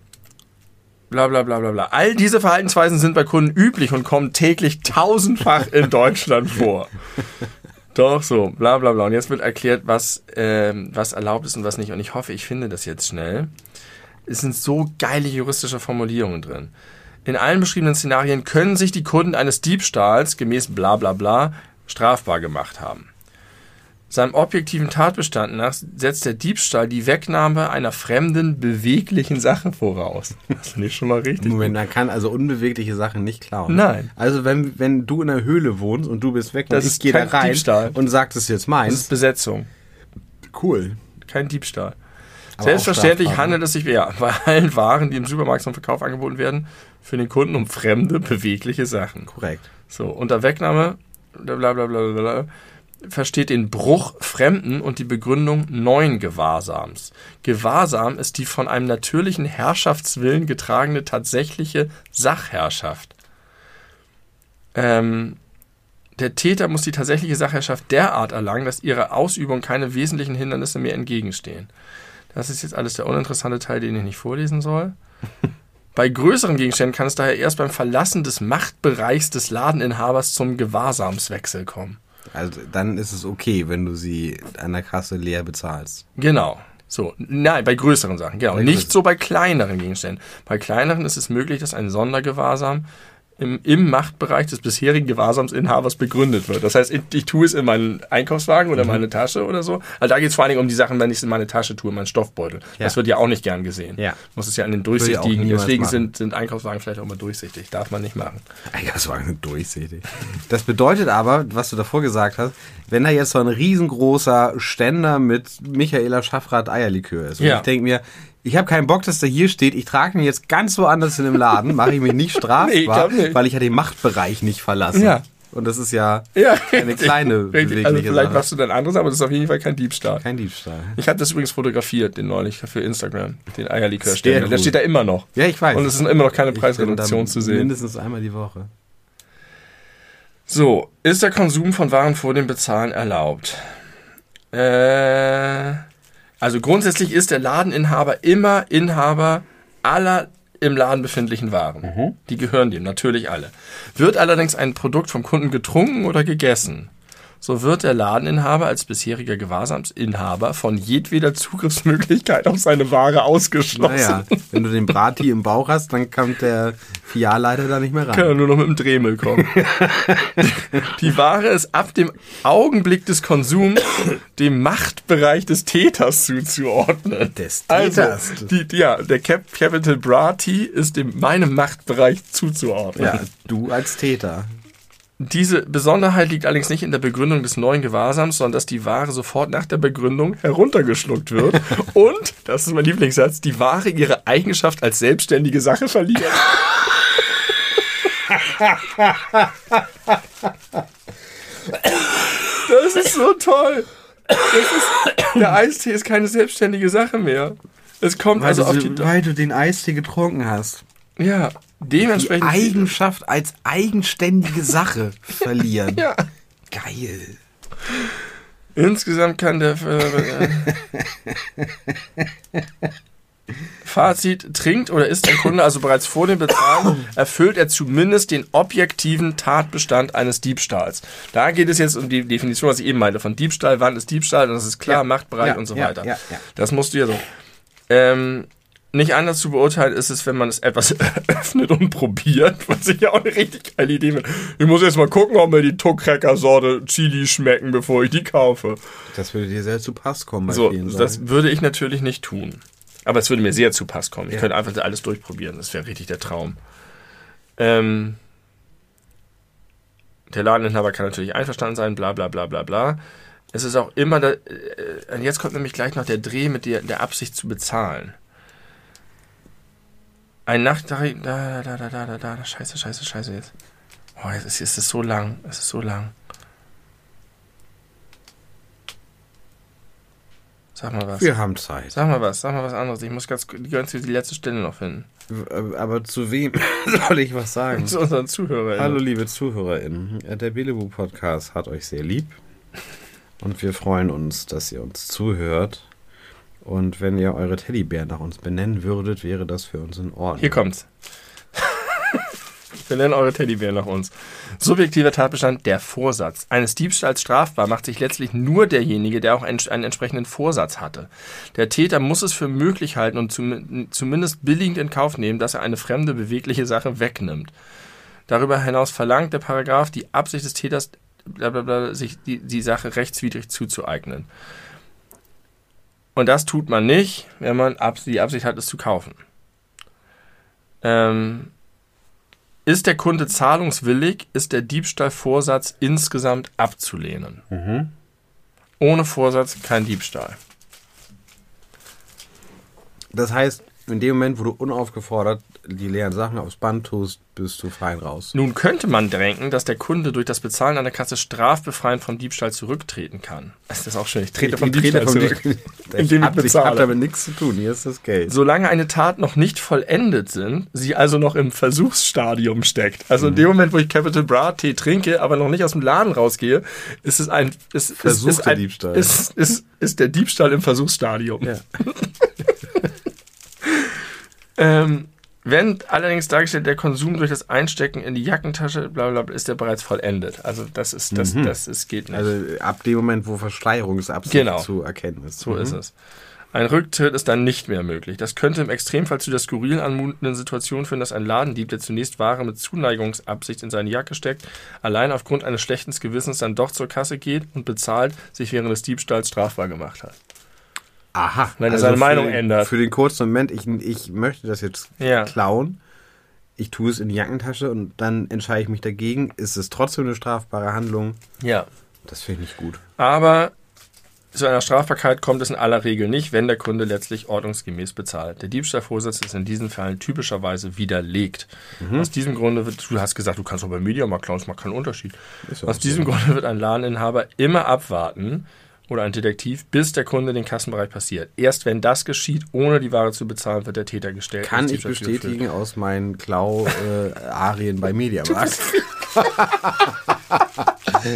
bla bla bla bla bla. All diese Verhaltensweisen sind bei Kunden üblich und kommen täglich tausendfach in Deutschland vor. Doch so, bla bla bla. Und jetzt wird erklärt, was, ähm, was erlaubt ist und was nicht. Und ich hoffe, ich finde das jetzt schnell. Es sind so geile juristische Formulierungen drin. In allen beschriebenen Szenarien können sich die Kunden eines Diebstahls gemäß bla bla bla strafbar gemacht haben. Seinem objektiven Tatbestand nach setzt der Diebstahl die Wegnahme einer fremden, beweglichen Sache voraus. Das finde ich schon mal richtig. Moment, man kann also unbewegliche Sachen nicht klauen. Nein. Also wenn, wenn du in einer Höhle wohnst und du bist weg Das ich ist da kein rein Diebstahl. und sag, das ist jetzt Das meins, ist Besetzung. Cool. Kein Diebstahl. Aber Selbstverständlich handelt es sich ja, bei allen Waren, die im Supermarkt zum Verkauf angeboten werden, für den Kunden um fremde, bewegliche Sachen. Korrekt. So, unter Wegnahme, bla bla bla bla bla, versteht den Bruch Fremden und die Begründung neuen Gewahrsams. Gewahrsam ist die von einem natürlichen Herrschaftswillen getragene tatsächliche Sachherrschaft. Ähm, der Täter muss die tatsächliche Sachherrschaft derart erlangen, dass ihrer Ausübung keine wesentlichen Hindernisse mehr entgegenstehen. Das ist jetzt alles der uninteressante Teil, den ich nicht vorlesen soll. Bei größeren Gegenständen kann es daher erst beim Verlassen des Machtbereichs des Ladeninhabers zum Gewahrsamswechsel kommen. Also dann ist es okay, wenn du sie an der Kasse leer bezahlst. Genau. So, nein, bei größeren Sachen, genau. Bei Nicht größeren. so bei kleineren Gegenständen. Bei kleineren ist es möglich, dass ein Sondergewahrsam im, im Machtbereich des bisherigen Gewahrsamsinhabers begründet wird. Das heißt, ich, ich tue es in meinen Einkaufswagen Mhm. oder meine Tasche oder so. Also da geht es vor allen Dingen um die Sachen, wenn ich es in meine Tasche tue, in meinen Stoffbeutel. Ja. Das wird ja auch nicht gern gesehen. Ja. Muss es ja an den durchsichtigen. Deswegen machen. sind, sind Einkaufswagen vielleicht auch mal durchsichtig. Darf man nicht machen. Einkaufswagen durchsichtig. Das bedeutet aber, was du davor gesagt hast, wenn da jetzt so ein riesengroßer Ständer mit Michaela Schaffrath Eierlikör ist. Und Ja. ich denke mir, ich habe keinen Bock, dass der hier steht. Ich trage ihn jetzt ganz woanders in dem Laden, mache ich mich nicht strafbar, Nee, nicht. weil ich ja den Machtbereich nicht verlasse. Ja. Und das ist ja Ja, Eine kleine. Also bewegliche vielleicht Sache. machst du dann anderes, aber das ist auf jeden Fall kein Diebstahl. kein Diebstahl. Ich habe das übrigens fotografiert, den neulich für Instagram, den Eierlikörständer. Der gut. steht da immer noch. Ja, ich weiß. Und es ist immer noch keine Preisreduktion zu sehen. Mindestens einmal die Woche. So, ist der Konsum von Waren vor dem Bezahlen erlaubt? Äh, also grundsätzlich ist der Ladeninhaber immer Inhaber aller im Laden befindlichen Waren. Die gehören dem, natürlich alle. Wird allerdings ein Produkt vom Kunden getrunken oder gegessen, so wird der Ladeninhaber als bisheriger Gewahrsamsinhaber von jedweder Zugriffsmöglichkeit auf seine Ware ausgeschlossen. Naja, wenn du den Brati im Bauch hast, dann kommt der Filialleiter da nicht mehr kann rein. er nur noch mit dem Dremel kommen. die Ware ist ab dem Augenblick des Konsums dem Machtbereich des Täters zuzuordnen. Des Also, Täters. die, die, ja, der Cap Capital Bra T ist dem meinem Machtbereich zuzuordnen. Ja, du als Täter. Diese Besonderheit liegt allerdings nicht in der Begründung des neuen Gewahrsams, sondern dass die Ware sofort nach der Begründung heruntergeschluckt wird und, das ist mein Lieblingssatz, die Ware ihre Eigenschaft als selbstständige Sache verliert. Das ist so toll. Ist, der Eistee ist keine selbstständige Sache mehr. Es kommt Weil, also auf du, die. weil du den Eistee getrunken hast. Ja, Die dementsprechend. Eigenschaft als eigenständige Sache verlieren. ja. Geil. Insgesamt kann der äh, Fazit, trinkt oder isst ein Kunde also bereits vor dem Bezahlen, erfüllt er zumindest den objektiven Tatbestand eines Diebstahls. Da geht es jetzt um die Definition, was ich eben meinte, von Diebstahl, wann ist Diebstahl, und das ist klar, Ja, Machtbereich ja, und so weiter. ja, ja. Das musst du ja so. Ähm, nicht anders zu beurteilen ist es, wenn man es etwas öffnet und probiert, was ich ja auch eine richtig geile Idee finde. Ich muss jetzt mal gucken, ob mir die Tuck-Cracker-Sorte Chili schmecken, bevor ich die kaufe. Das würde dir sehr zu Pass kommen bei So, vielen Sachen. das würde ich natürlich nicht tun. Aber es würde mir sehr zu Pass kommen. Ich Ja. könnte einfach alles durchprobieren. Das wäre richtig der Traum. Ähm, der Ladeninhaber kann natürlich einverstanden sein, bla bla bla bla bla. Es ist auch immer, da, äh, jetzt kommt nämlich gleich noch der Dreh mit der, der Absicht zu bezahlen. Ein Nachttarif, da, da, da, da, da, da, da, scheiße, scheiße, scheiße jetzt. Oh, jetzt ist, ist es so lang, es ist so lang. Sag mal was. Wir haben Zeit. Sag mal was, sag mal was anderes. Ich muss ganz, ganz die letzte Stelle noch finden. Aber zu wem soll ich was sagen? Zu unseren Zuhörern. Hallo liebe ZuhörerInnen. Der Belebu Podcast hat euch sehr lieb. Und wir freuen uns, dass ihr uns zuhört. Und wenn ihr eure Teddybären nach uns benennen würdet, wäre das für uns in Ordnung. Hier kommt's. Wir eure Teddybären nach uns. Subjektiver Tatbestand, der Vorsatz. Eines Diebstahls strafbar macht sich letztlich nur derjenige, der auch einen, entsprechenden Vorsatz hatte. Der Täter muss es für möglich halten und zum, zumindest billigend in Kauf nehmen, dass er eine fremde, bewegliche Sache wegnimmt. Darüber hinaus verlangt der Paragraph die Absicht des Täters, sich die, die Sache rechtswidrig zuzueignen. Und das tut man nicht, wenn man die Absicht hat, es zu kaufen. Ähm, ist der Kunde zahlungswillig, ist der Diebstahlvorsatz insgesamt abzulehnen. Mhm. Ohne Vorsatz kein Diebstahl. Das heißt, in dem Moment, wo du unaufgefordert die leeren Sachen aufs Band tust, bist du fein raus. Nun könnte man denken, dass der Kunde durch das Bezahlen an der Kasse strafbefreiend vom Diebstahl zurücktreten kann. Das ist auch schön. Ich trete vom Ich Diebstahl vom zurück. Diebstahl. indem ich ich bezahle. habe damit nichts zu tun. Hier ist das Geld. Solange eine Tat noch nicht vollendet sind, sie also noch im Versuchsstadium steckt. Also in dem Moment, wo ich Capital Bra Tee trinke, aber noch nicht aus dem Laden rausgehe, ist es ein ist, ist, ist, Versuchter ein, Diebstahl. Ist, ist, ist der Diebstahl im Versuchsstadium. Ja. Ähm, wenn allerdings dargestellt der Konsum durch das Einstecken in die Jackentasche, bla bla, bla ist der bereits vollendet. Also das ist das, das ist geht nicht. Also ab dem Moment, wo Verschleierungsabsicht Genau. zu erkennen ist. So ist es. Ein Rücktritt ist dann nicht mehr möglich. Das könnte im Extremfall zu der skurril anmutenden Situation führen, dass ein Ladendieb, der zunächst Ware mit Zuneigungsabsicht in seine Jacke steckt, allein aufgrund eines schlechten Gewissens dann doch zur Kasse geht und bezahlt, sich während des Diebstahls strafbar gemacht hat. Aha. Wenn er seine Meinung den, ändert. Für den kurzen Moment, ich, ich möchte das jetzt Ja. klauen. Ich tue es in die Jackentasche und dann entscheide ich mich dagegen. Ist es trotzdem eine strafbare Handlung? Ja. Das finde ich nicht gut. Aber zu einer Strafbarkeit kommt es in aller Regel nicht, wenn der Kunde letztlich ordnungsgemäß bezahlt. Der Diebstahlvorsatz ist in diesen Fällen typischerweise widerlegt. Aus diesem Grunde wird, du hast gesagt, du kannst auch bei Media mal klauen, das macht keinen Unterschied. Aus diesem Grunde wird ein Ladeninhaber immer abwarten oder ein Detektiv, bis der Kunde den Kassenbereich passiert. Erst wenn das geschieht, ohne die Ware zu bezahlen, wird der Täter gestellt. Kann ich bestätigen aus meinen Klau-Arien bei Mediamarkt.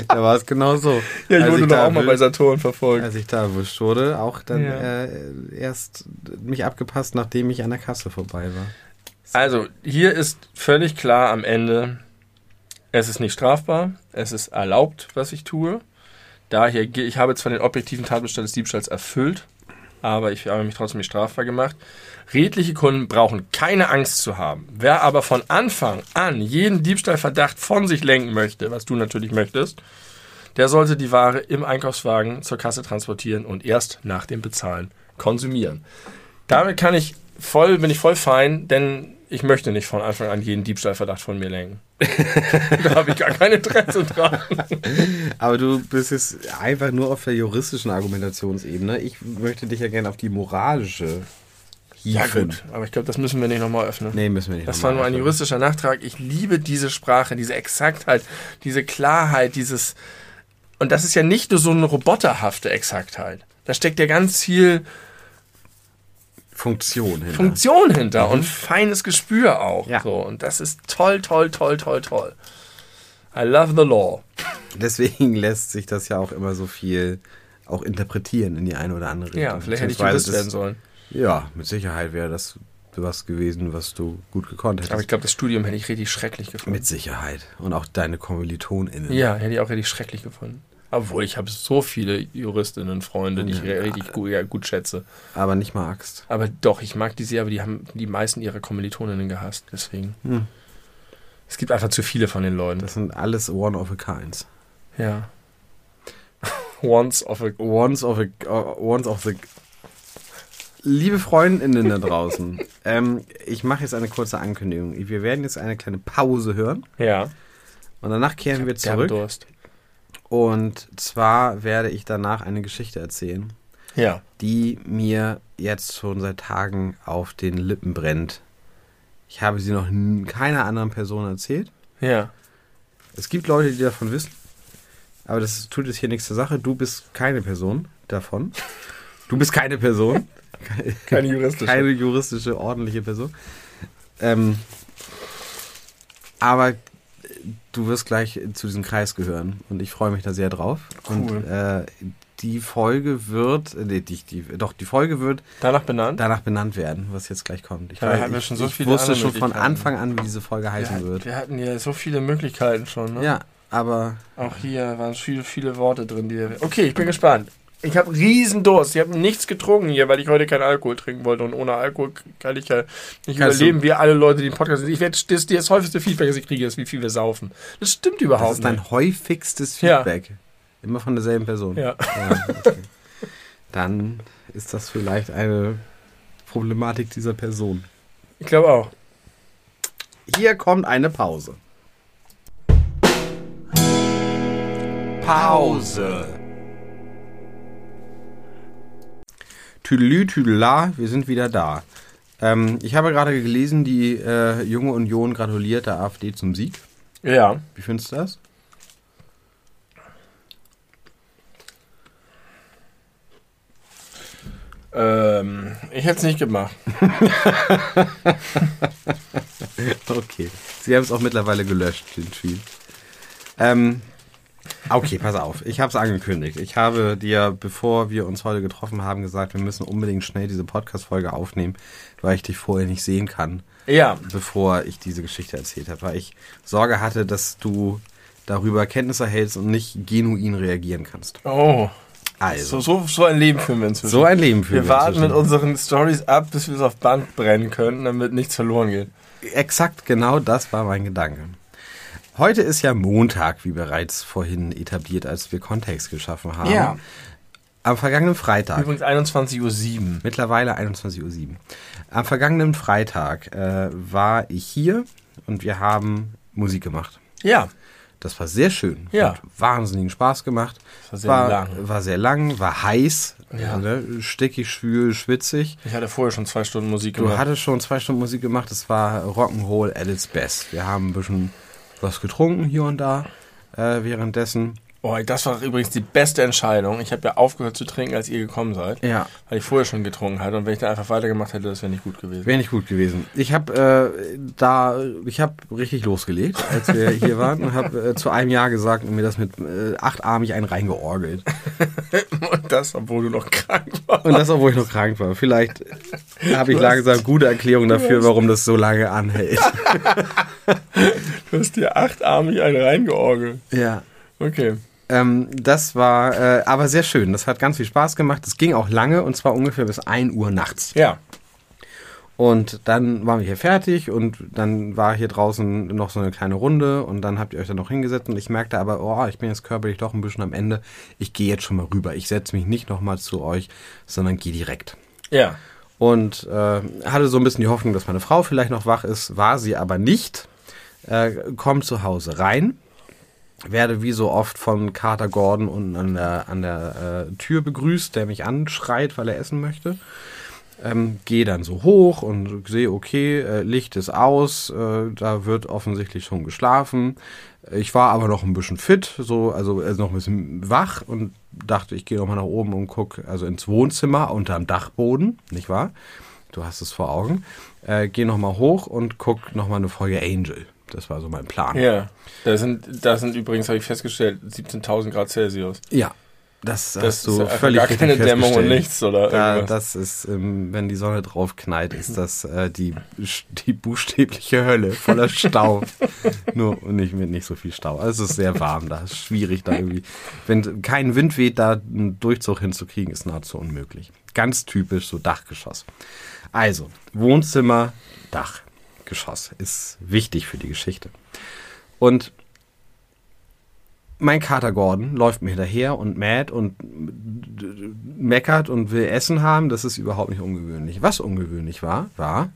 da war es genau so. Ja, ich Als wurde doch da auch mal bei Saturn verfolgt. Als ich da erwischt wurde, auch dann Ja. äh, erst mich abgepasst, nachdem ich an der Kasse vorbei war. Also, hier ist völlig klar am Ende, es ist nicht strafbar, es ist erlaubt, was ich tue. Daher, ich habe zwar den objektiven Tatbestand des Diebstahls erfüllt, aber ich habe mich trotzdem nicht strafbar gemacht. Redliche Kunden brauchen keine Angst zu haben. Wer aber von Anfang an jeden Diebstahlverdacht von sich lenken möchte, was du natürlich möchtest, der sollte die Ware im Einkaufswagen zur Kasse transportieren und erst nach dem Bezahlen konsumieren. Damit kann ich voll, bin ich voll fein, denn ich möchte nicht von Anfang an jeden Diebstahlverdacht von mir lenken. da habe ich gar kein Interesse dran. Aber du bist jetzt einfach nur auf der juristischen Argumentationsebene. Ich möchte dich ja gerne auf die moralische Ja gut, aber ich glaube, das müssen wir nicht nochmal öffnen. Nee, müssen wir nicht. Das war nur ein öffnen. juristischer Nachtrag. Ich liebe diese Sprache, diese Exaktheit, diese Klarheit, dieses. Und das ist ja nicht nur so eine roboterhafte Exaktheit. Da steckt ja ganz viel Funktion hinter. Funktion hinter und feines Gespür auch. Ja. So. Und das ist toll, toll, toll, toll, toll. I love the law. Deswegen lässt sich das ja auch immer so viel auch interpretieren in die eine oder andere Richtung. Ja, vielleicht hätte ich Jurist werden sollen. Ja, mit Sicherheit wäre das was gewesen, was du gut gekonnt hättest. Aber ich glaube, das Studium hätte ich richtig schrecklich gefunden. mit Sicherheit. Und auch deine KommilitonInnen. Ja, hätte ich auch richtig schrecklich gefunden. Obwohl ich habe so viele Juristinnen, Freunde, die ich Ja. richtig gut, ja, gut schätze. Aber nicht magst. Aber doch, ich mag die sehr, aber die haben die meisten ihrer Kommilitoninnen gehasst. Deswegen. Hm. Es gibt einfach zu viele von den Leuten. Das sind alles one of a kinds. Ja. Once of a. Ones of, a, uh, ones of the. Liebe Freundinnen da draußen, ähm, ich mache jetzt eine kurze Ankündigung. Wir werden jetzt eine kleine Pause hören Ja. und danach kehren wir zurück. Durst. Und zwar werde ich danach eine Geschichte erzählen, Ja. die mir jetzt schon seit Tagen auf den Lippen brennt. Ich habe sie noch keiner anderen Person erzählt. Ja. Es gibt Leute, die davon wissen, aber das tut jetzt hier nichts zur Sache. Du bist keine Person davon. Du bist keine Person. Keine juristische. keine juristische, ordentliche Person. Ähm, aber du wirst gleich zu diesem Kreis gehören und ich freue mich da sehr drauf. Und Cool. äh, die Folge wird, äh, nee, die, die, doch, die Folge wird Danach benannt? danach benannt werden, was jetzt gleich kommt. Ich, Ja, weiß- wir ich, schon so ich wusste schon von. Anfang an, wie diese Folge wir, heißen hatten- wird. wir hatten ja so viele Möglichkeiten schon. Ne? Ja, aber Auch hier waren viele, viele Worte drin. Die wir okay, ich bin gespannt. Ich habe riesen Durst. Ich habe nichts getrunken hier, weil ich heute keinen Alkohol trinken wollte. Und ohne Alkohol kann ich ja nicht Kannst überleben, wie alle Leute, die den Podcast Ich werde das, das häufigste Feedback, das ich kriege, ist, wie viel wir saufen. Das stimmt das überhaupt ist dein nicht. häufigstes Ja. Feedback. Immer von derselben Person. Ja. Ja, okay. Dann ist das vielleicht eine Problematik dieser Person. Ich glaube auch. Hier kommt eine Pause. Pause. Tüdelü, Tüdela, wir sind wieder da. Ähm, ich habe gerade gelesen, die äh, Junge Union gratuliert der AfD zum Sieg. Ja. Wie findest du das? Ähm, ich hätte es nicht gemacht. Okay. Sie haben es auch mittlerweile gelöscht, den Tweet. Ähm, okay, pass auf. Ich habe es angekündigt. Ich habe dir, bevor wir uns heute getroffen haben, gesagt, wir müssen unbedingt schnell diese Podcast-Folge aufnehmen, weil ich dich vorher nicht sehen kann, Ja. bevor ich diese Geschichte erzählt habe. Weil ich Sorge hatte, dass du darüber Kenntnis erhältst und nicht genuin reagieren kannst. Oh. Also, So, so, so ein Leben führen wir inzwischen. so ein Leben für wir warten mit unseren Stories ab, bis wir es auf Band brennen können, damit nichts verloren geht. Exakt genau das war mein Gedanke. Heute ist ja Montag, wie bereits vorhin etabliert, als wir Kontext geschaffen haben. Ja. Am vergangenen Freitag, Übrigens 21.07 Uhr. mittlerweile 21.07 Uhr. Am vergangenen Freitag äh, war ich hier und wir haben Musik gemacht. Ja. Das war sehr schön. Ja. Hat wahnsinnigen Spaß gemacht. Das war sehr war, lang. war sehr lang, war heiß, Ja. ne? stickig, schwül, schwitzig. Ich hatte vorher schon zwei Stunden Musik Du gemacht. hattest schon zwei Stunden Musik gemacht, es war Rock'n'Roll at its best. Wir haben ein bisschen was getrunken hier und da äh, währenddessen. Oh, das war übrigens die beste Entscheidung. Ich habe ja aufgehört zu trinken, als ihr gekommen seid. Ja, Weil ich vorher schon getrunken hatte. Und wenn ich da einfach weitergemacht hätte, das wäre nicht gut gewesen. wäre nicht gut gewesen. Ich habe äh, da, ich habe richtig losgelegt, als wir hier waren und habe äh, zu einem Jahr gesagt und mir das mit äh, achtarmig einen reingeorgelt. Und das, obwohl du noch krank warst. Und das, obwohl ich noch krank war. Vielleicht habe ich langsam gute Erklärung dafür, warum das so lange anhält. Du hast dir achtarmig einen reingeorgelt. Ja. Okay. Ähm, das war äh, aber sehr schön. Das hat ganz viel Spaß gemacht. Es ging auch lange und zwar ungefähr bis 1 Uhr nachts. Ja. Und dann waren wir hier fertig und dann war hier draußen noch so eine kleine Runde und dann habt ihr euch da noch hingesetzt und ich merkte aber, oh, ich bin jetzt körperlich doch ein bisschen am Ende. Ich gehe jetzt schon mal rüber. Ich setze mich nicht nochmal zu euch, sondern gehe direkt. Ja. Und äh, hatte so ein bisschen die Hoffnung, dass meine Frau vielleicht noch wach ist, war sie aber nicht. Äh, komm zu Hause rein, werde wie so oft von Carter Gordon unten an der, an der äh, Tür begrüßt, der mich anschreit, weil er essen möchte. Ähm, Gehe dann so hoch und sehe, okay, äh, Licht ist aus, äh, da wird offensichtlich schon geschlafen. Ich war aber noch ein bisschen fit, so, also, also noch ein bisschen wach und dachte, ich gehe noch mal nach oben und gucke, also ins Wohnzimmer unterm Dachboden, nicht wahr? Du hast es vor Augen. Äh, gehe noch mal hoch und guck noch mal eine Folge Angel. Das war so mein Plan. Ja. Da sind, da sind übrigens, habe ich festgestellt, 17.000 Grad Celsius. Ja, das, Das hast du ist völlig gar keine Dämmung und nichts, oder? Da, irgendwas. das ist, ähm, wenn die Sonne drauf knallt, ist das äh, die, die buchstäbliche Hölle voller Stau. Nur nicht mit nicht so viel Stau. Also es ist sehr warm da. Ist schwierig da irgendwie. Wenn kein Wind weht, da einen Durchzug hinzukriegen, ist nahezu unmöglich. Ganz typisch so Dachgeschoss. Also, Wohnzimmer, Dachgeschoss ist wichtig für die Geschichte. Und mein Kater Gordon läuft mir hinterher und mäht und meckert und will Essen haben. Das ist überhaupt nicht ungewöhnlich. Was ungewöhnlich war, war,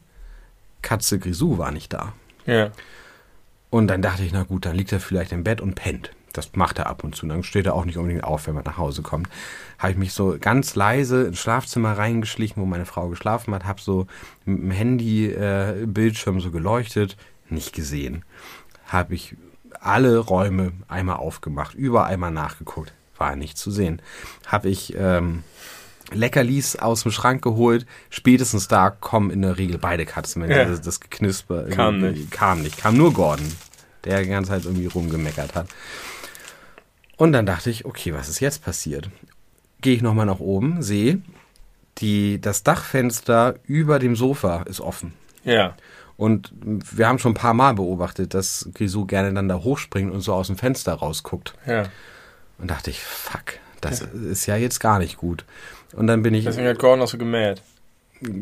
Katze Grisou war nicht da. ja. Und dann dachte ich, na gut, dann liegt er vielleicht im Bett und pennt. Das macht er ab und zu. Dann steht er auch nicht unbedingt auf, wenn man nach Hause kommt. Habe ich mich so ganz leise ins Schlafzimmer reingeschlichen, wo meine Frau geschlafen hat, habe so mit dem Handy-Bildschirm so geleuchtet, nicht gesehen. Habe ich alle Räume einmal aufgemacht, überall mal nachgeguckt, war nicht zu sehen. Habe ich ähm, Leckerlis aus dem Schrank geholt. Spätestens da kommen in der Regel beide Katzen, wenn Ja. das, das Geknisper Kam nicht. Kam nicht. Kam nur Gordon, der die ganze Zeit irgendwie rumgemeckert hat. Und dann dachte ich, okay, was ist jetzt passiert? Gehe ich nochmal nach oben, sehe, die, das Dachfenster über dem Sofa ist offen. Ja. Und wir haben schon ein paar Mal beobachtet, dass Grisou gerne dann da hochspringt und so aus dem Fenster rausguckt. Ja. Und dachte ich, fuck, das ist ja jetzt gar nicht gut. Und dann bin ich, Deswegen hat Gordon auch so gemäht.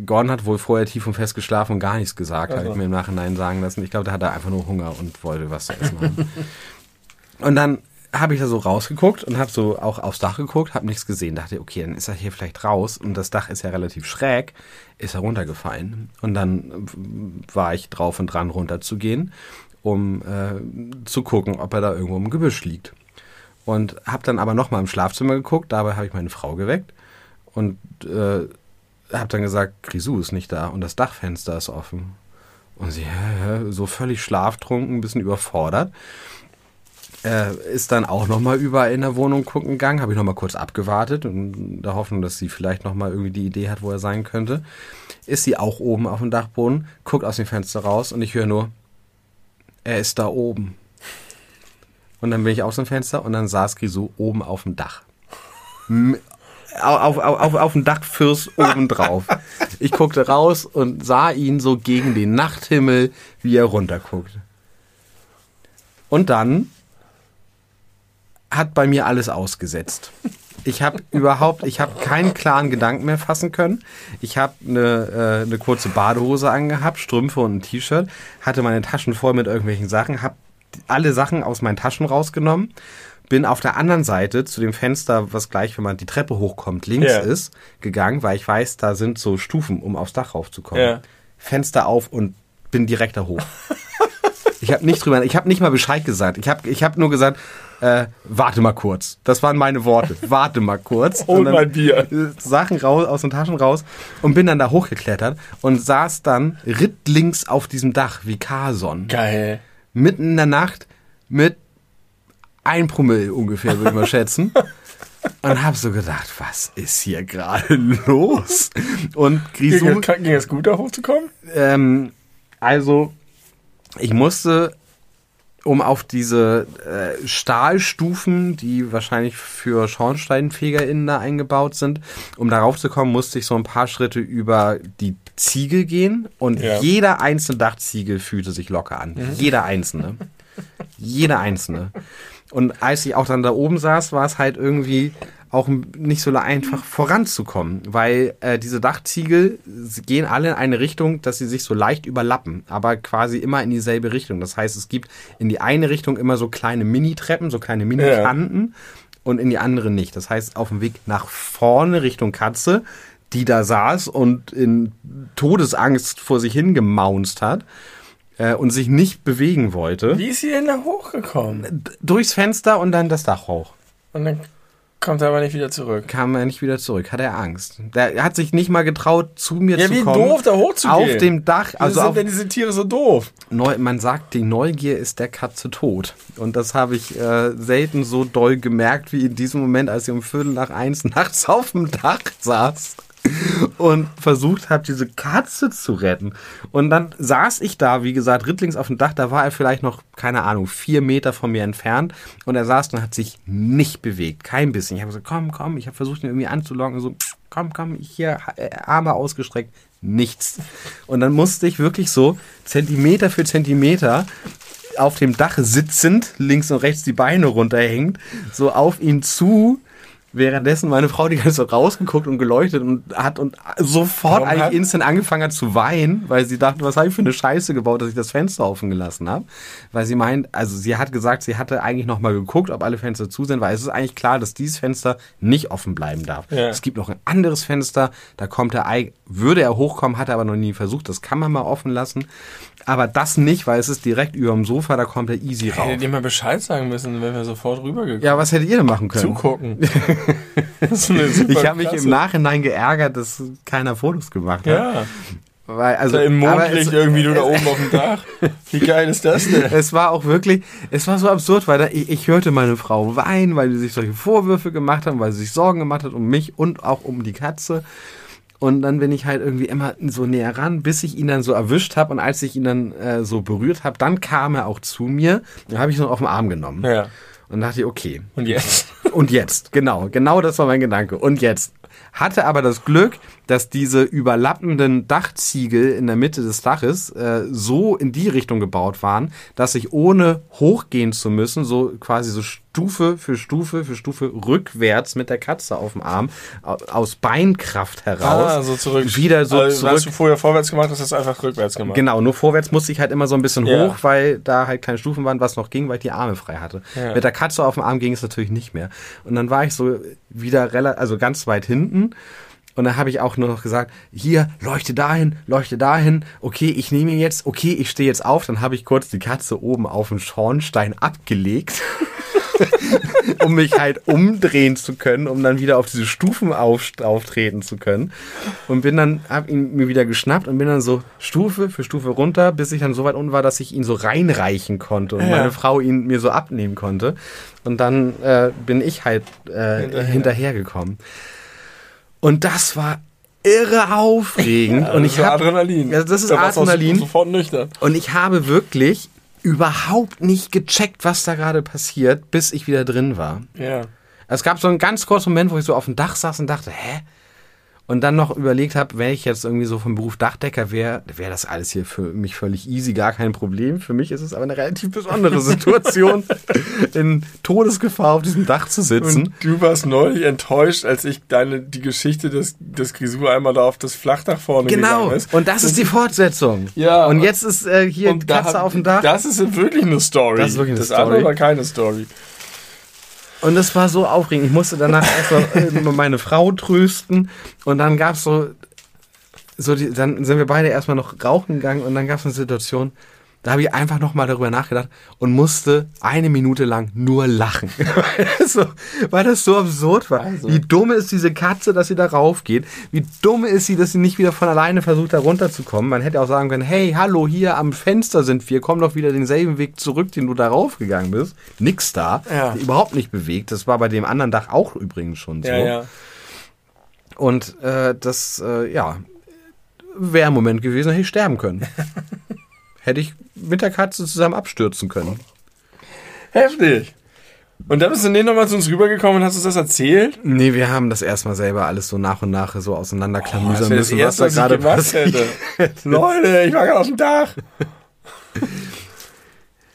Gordon hat wohl vorher tief und fest geschlafen und gar nichts gesagt, habe Also. ich mir im Nachhinein sagen lassen. Ich glaube, da hat er einfach nur Hunger und wollte was zu essen haben. und dann habe ich da so rausgeguckt und habe so auch aufs Dach geguckt, habe nichts gesehen. Dachte, okay, dann ist er hier vielleicht raus und das Dach ist ja relativ schräg, ist er runtergefallen. Und dann äh, war ich drauf und dran runterzugehen, um äh, zu gucken, ob er da irgendwo im Gebüsch liegt. Und habe dann aber nochmal im Schlafzimmer geguckt, dabei habe ich meine Frau geweckt und äh, habe dann gesagt, Grisou ist nicht da und das Dachfenster ist offen. Und sie so völlig schlaftrunken, ein bisschen überfordert. Äh, ist dann auch nochmal überall in der Wohnung gucken gegangen, habe ich nochmal kurz abgewartet und der Hoffnung, dass sie vielleicht nochmal irgendwie die Idee hat, wo er sein könnte. Ist sie auch oben auf dem Dachboden, guckt aus dem Fenster raus und ich höre nur, er ist da oben. Und dann bin ich aus dem Fenster und dann saß Grisou oben auf dem Dach. Auf, auf, auf, auf dem Dachfirst oben drauf. Ich guckte raus und sah ihn so gegen den Nachthimmel, wie er runterguckt. Und dann hat bei mir alles ausgesetzt. Ich habe überhaupt, ich habe keinen klaren Gedanken mehr fassen können. Ich habe eine, äh, eine kurze Badehose angehabt, Strümpfe und ein T-Shirt, hatte meine Taschen voll mit irgendwelchen Sachen, habe alle Sachen aus meinen Taschen rausgenommen, bin auf der anderen Seite zu dem Fenster, was gleich, wenn man die Treppe hochkommt, links Ja. ist, gegangen, weil ich weiß, da sind so Stufen, um aufs Dach raufzukommen. Ja. Fenster auf und bin direkt da hoch. Ich habe nicht drüber, ich habe nicht mal Bescheid gesagt. Ich habe ich hab nur gesagt, äh, warte mal kurz. Das waren meine Worte. Warte mal kurz. Hol Und dann, mein Bier. Sachen raus, aus den Taschen raus und bin dann da hochgeklettert und saß dann rittlings auf diesem Dach wie Carson. Geil. Mitten in der Nacht mit ein Promille ungefähr, würde ich mal schätzen. Und hab so gedacht, was ist hier gerade los? Und Ging, Grisou es- ging es gut, da hochzukommen? ähm, also, ich musste, um auf diese äh, Stahlstufen, die wahrscheinlich für SchornsteinfegerInnen da eingebaut sind, um darauf zu kommen, musste ich so ein paar Schritte über die Ziegel gehen und Ja. jeder einzelne Dachziegel fühlte sich locker an. Jeder einzelne. Jeder einzelne. Und als ich auch dann da oben saß, war es halt irgendwie auch nicht so einfach voranzukommen, weil äh, diese Dachziegel gehen alle in eine Richtung, dass sie sich so leicht überlappen, aber quasi immer in dieselbe Richtung. Das heißt, es gibt in die eine Richtung immer so kleine Mini-Treppen, so kleine Mini-Kanten und in die andere nicht. Das heißt, auf dem Weg nach vorne Richtung Katze, die da saß und in Todesangst vor sich hingemaunzt hat äh, und sich nicht bewegen wollte, Wie ist sie denn da hochgekommen? durchs Fenster und dann das Dach hoch. Und dann kommt er aber nicht wieder zurück. Kam er nicht wieder zurück, hat er Angst. Der hat sich nicht mal getraut, zu mir Ja, zu wie kommen. doof, da hochzugehen. Auf dem Dach, Also also sind auf, denn diese Tiere so doof? Neu, man sagt, die Neugier ist der Katze tot. Und das habe ich äh, selten so doll gemerkt wie in diesem Moment, als ich um Viertel nach eins nachts auf dem Dach saß und versucht habe, diese Katze zu retten. Und dann saß ich da, wie gesagt, rittlings auf dem Dach, da war er vielleicht noch, keine Ahnung, vier Meter von mir entfernt. Und er saß und hat sich nicht bewegt, kein bisschen. Ich habe gesagt, komm, komm, ich habe versucht, ihn irgendwie anzulocken, so, komm, komm, hier, äh, Arme ausgestreckt, nichts. Und dann musste ich wirklich so Zentimeter für Zentimeter auf dem Dach sitzend, links und rechts die Beine runterhängend, so auf ihn zu, währenddessen meine Frau die ganze Zeit rausgeguckt und geleuchtet und hat und sofort Warum eigentlich hat- instant angefangen hat zu weinen, weil sie dachte, was habe ich für eine Scheiße gebaut, dass ich das Fenster offen gelassen habe. Weil sie meint, also sie hat gesagt, sie hatte eigentlich noch mal geguckt, ob alle Fenster zu sind, weil es ist eigentlich klar, dass dieses Fenster nicht offen bleiben darf. Ja. Es gibt noch ein anderes Fenster, da kommt er, würde er hochkommen, hat er aber noch nie versucht, das kann man mal offen lassen. Aber das nicht, weil es ist direkt über dem Sofa, da kommt er easy rauf. Hättet ihr mal Bescheid sagen müssen, wenn wir sofort rübergekommen Ja, was hättet ihr denn machen können? Zugucken. Ich habe mich im Nachhinein geärgert, dass keiner Fotos gemacht hat. Ja, Weil, also, da im Mondlicht es, irgendwie du da oben auf dem Dach. Wie geil ist das denn? es war auch wirklich, es war so absurd, weil da, ich, ich hörte meine Frau weinen, weil sie sich solche Vorwürfe gemacht haben, weil sie sich Sorgen gemacht hat um mich und auch um die Katze. Und dann bin ich halt irgendwie immer so näher ran, bis ich ihn dann so erwischt habe. Und als ich ihn dann äh, so berührt habe, dann kam er auch zu mir. Dann habe ich ihn auf den Arm genommen. Ja. Und dachte ich, okay, Und jetzt? Und jetzt, genau, genau das war mein Gedanke. Und jetzt hatte aber das Glück, dass diese überlappenden Dachziegel in der Mitte des Daches äh, so in die Richtung gebaut waren, dass ich ohne hochgehen zu müssen, so quasi so Stufe für Stufe für Stufe rückwärts mit der Katze auf dem Arm au- aus Beinkraft heraus Ah, so zurück. wieder so also, zurück Was du vorher vorwärts gemacht hast, hast du einfach rückwärts gemacht. Genau, nur vorwärts musste ich halt immer so ein bisschen Ja. hoch, weil da halt keine Stufen waren, was noch ging, weil ich die Arme frei hatte. Ja. Mit der Katze auf dem Arm ging es natürlich nicht mehr. Und dann war ich so wieder relativ, also ganz weit hinten. Und dann habe ich auch nur noch gesagt, hier, leuchte dahin, leuchte dahin. Okay, ich nehme ihn jetzt. Okay, ich stehe jetzt auf. Dann habe ich kurz die Katze oben auf den Schornstein abgelegt. um mich halt umdrehen zu können, um dann wieder auf diese Stufen auf, auftreten zu können. Und bin dann, hab ihn mir wieder geschnappt und bin dann so Stufe für Stufe runter, bis ich dann so weit unten war, dass ich ihn so reinreichen konnte und Ja. meine Frau ihn mir so abnehmen konnte. Und dann äh, bin ich halt äh, Hinterher. Und das war irre aufregend. und ich das ist hab, Adrenalin. Ja, das ist Da Adrenalin. Sofort nüchtern. Und ich habe wirklich überhaupt nicht gecheckt, was da gerade passiert, bis ich wieder drin war. Ja. Es gab so einen ganz kurzen Moment, wo ich so auf dem Dach saß und dachte, hä? Und dann noch überlegt habe, wenn ich jetzt irgendwie so vom Beruf Dachdecker wäre, wäre das alles hier für mich völlig easy, gar kein Problem. Für mich ist es aber eine relativ besondere Situation, in Todesgefahr auf diesem Dach zu sitzen. Und du warst neulich enttäuscht, als ich deine, die Geschichte des, des Grisou einmal da auf das Flachdach vorne genau. gegangen ist. Und das ist die Fortsetzung. Ja, Und jetzt ist äh, hier da Katze hab- auf dem Dach. Das ist wirklich eine Story. Das ist wirklich eine das Story. andere war keine Story. Und es war so aufregend. Ich musste danach erstmal meine Frau trösten. Und dann gab's so, so die, dann sind wir beide erstmal noch rauchen gegangen und dann gab's eine Situation, da habe ich einfach nochmal darüber nachgedacht und musste eine Minute lang nur lachen. weil, das so, weil das so absurd war. Also. Wie dumm ist diese Katze, dass sie da raufgeht? Wie dumm ist sie, dass sie nicht wieder von alleine versucht, da runterzukommen? Man hätte auch sagen können, hey, hallo, hier am Fenster sind wir, komm doch wieder denselben Weg zurück, den du da raufgegangen bist. Nix da. Ja. Überhaupt nicht bewegt. Das war bei dem anderen Dach auch übrigens schon so. Ja, ja. Und äh, das, äh, ja, wäre ein Moment gewesen, hätte ich sterben können. hätte ich mit der Katze zusammen abstürzen können. Heftig. Und dann bist du nicht nochmal zu uns rübergekommen und hast uns das erzählt? Nee, wir haben das erstmal selber alles so nach und nach so auseinanderklamüsern Oh, müssen, Erste, was ich gemacht passiert. hätte. Leute, ich war gerade auf dem Dach.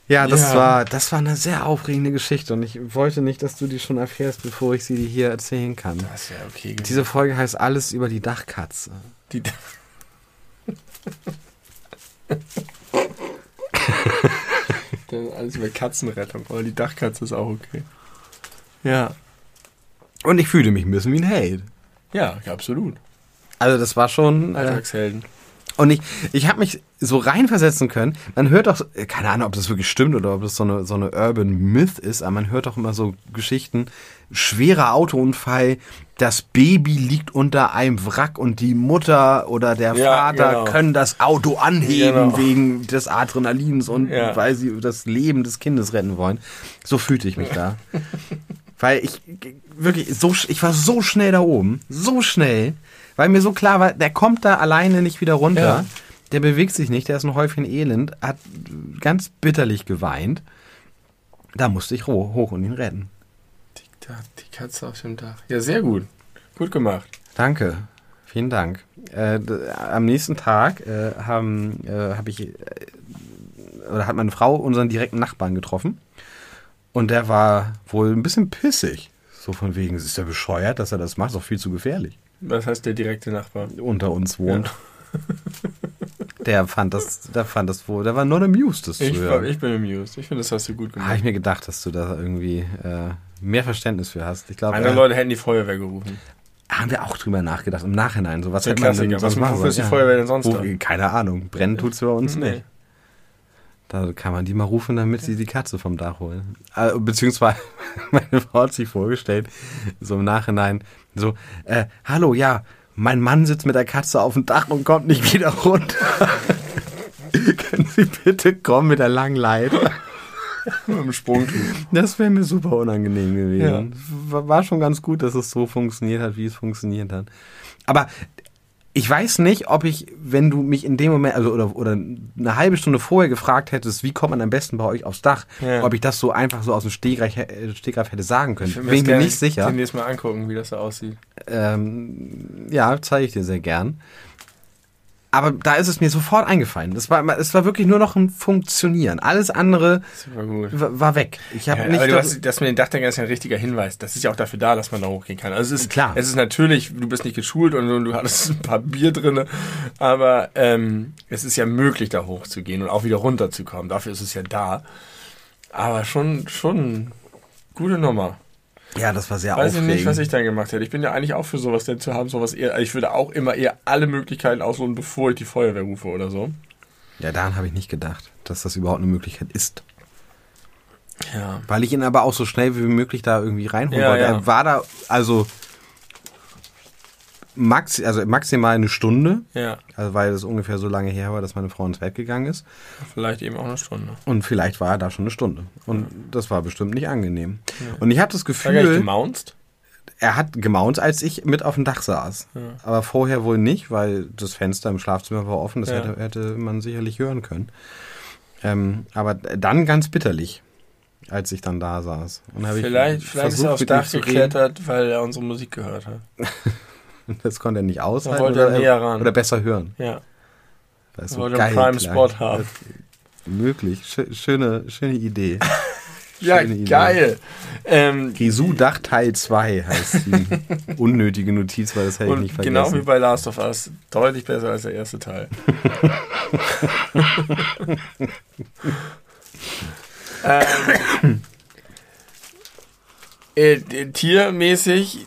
Ja, das Ja. war, das war eine sehr aufregende Geschichte und ich wollte nicht, dass du die schon erfährst, bevor ich sie dir hier erzählen kann. Das wäre okay gewesen. Diese Folge heißt alles über die Dachkatze. Die, das ist alles über Katzenrettung, aber die Dachkatze ist auch okay. Ja. Und ich fühle mich ein bisschen wie ein Held. Ja, absolut. Also das war schon, äh, Alltagshelden. Und ich, ich habe mich so reinversetzen können. Man hört doch, äh, keine Ahnung, ob das wirklich stimmt oder ob das so eine, so eine Urban Myth ist, aber man hört doch immer so Geschichten. Schwerer Autounfall, das Baby liegt unter einem Wrack und die Mutter oder der Ja, Vater genau. können das Auto anheben Genau. wegen des Adrenalins und Ja. weil sie das Leben des Kindes retten wollen. So fühlte ich mich da. Weil ich wirklich so, ich war so schnell da oben, so schnell, weil mir so klar war, der kommt da alleine nicht wieder runter. Ja. Der bewegt sich nicht, der ist ein Häufchen Elend, hat ganz bitterlich geweint. Da musste ich ho- hoch und ihn retten. Die, die Katze auf dem Dach. Ja, sehr gut. Gut gemacht. Danke, vielen Dank. Äh, am nächsten Tag äh, haben, äh, habe ich, äh, oder hat meine Frau unseren direkten Nachbarn getroffen. Und der war wohl ein bisschen pissig. So von wegen, ist der bescheuert, dass er das macht, ist doch viel zu gefährlich. Was heißt der direkte Nachbar? unter uns wohnt. Der fand das, der fand das wohl, der war not amused, das zu Ich, hören. ich bin amused. Ich finde, das hast du gut Habe gemacht. ich mir gedacht, dass du da irgendwie äh, mehr Verständnis für hast. Ich glaube, Andere äh, Leute hätten die Feuerwehr gerufen. haben wir auch drüber nachgedacht, im Nachhinein. So, was Der hätte man denn Was- sonst machen wofür ist die sollen? Feuerwehr denn sonst Wo? Keine Ahnung. Brennen tut's bei uns Nee. nicht. Da kann man die mal rufen, damit sie die Katze vom Dach holen. Äh, beziehungsweise, meine Frau hat sich vorgestellt, so im Nachhinein, so, äh, hallo, ja, mein Mann sitzt mit der Katze auf dem Dach und kommt nicht wieder runter. Können Sie bitte kommen mit der langen Leiter? Mit dem Sprungtuch. Das wäre mir super unangenehm gewesen. War war schon ganz gut, dass es so funktioniert hat, wie es funktioniert hat. Aber ich weiß nicht, ob ich, wenn du mich in dem Moment, also oder, oder eine halbe Stunde vorher gefragt hättest, wie kommt man am besten bei euch aufs Dach, Ja. ob ich das so einfach so aus dem Stegreif, äh, Stegreif hätte sagen können. Ich Bin ich mir nicht sicher. Demnächst mal angucken, wie das so aussieht. Ähm, ja, zeige ich dir sehr gern. Aber da ist es mir sofort eingefallen. Das war, es war wirklich nur noch ein Funktionieren. Alles andere war weg. Ich habe Ja, nicht. aber du hast, das mit den Dachdeckern ist ja ein richtiger Hinweis. Das ist ja auch dafür da, dass man da hochgehen kann. Also es ist Klar. Es ist natürlich, du bist nicht geschult und, und du hattest ein paar Bier drinne, aber ähm, es ist ja möglich, da hochzugehen und auch wieder runterzukommen. Dafür ist es ja da. Aber schon, schon gute Nummer. Ja, das war sehr Weiß ich aufregend. nicht, was ich dann gemacht hätte. Ich bin ja eigentlich auch für sowas denn zu haben, sowas eher. Ich würde auch immer eher alle Möglichkeiten ausloten, bevor ich die Feuerwehr rufe oder so. Ja, daran habe ich nicht gedacht, dass das überhaupt eine Möglichkeit ist. Ja. Weil ich ihn aber auch so schnell wie möglich da irgendwie reinholen Ja, wollte. ja. Er war da, also, max, also maximal eine Stunde. Ja. Also weil es ungefähr so lange her war, dass meine Frau ins Bett gegangen ist. Vielleicht eben auch eine Stunde. Und vielleicht war er da schon eine Stunde. Und das war bestimmt nicht angenehm. Und ich hatte das War gar nicht Gefühl, gemaunzt? er hat gemaunt, als ich mit auf dem Dach saß. Ja. Aber vorher wohl nicht, weil das Fenster im Schlafzimmer war offen. Das Ja. hätte, hätte man sicherlich hören können. Ähm, aber dann ganz bitterlich, als ich dann da saß. Und habe ich Vielleicht, vielleicht ist er aufs Dach geklettert, weil er unsere Musik gehört hat. Das konnte er nicht aushalten wollte er oder, näher ran. oder besser hören. Ja. Er so wollte geil einen Prime klang. Spot haben. Möglich. Schö- Schöne, schöne Idee. Ja, Schöne Idee. geil. Ähm, Grisou Dach Teil 2 heißt die unnötige Notiz, weil das hätte ich nicht genau wie vergessen. bei Last of Us. Deutlich besser als der erste Teil. ähm, äh, tiermäßig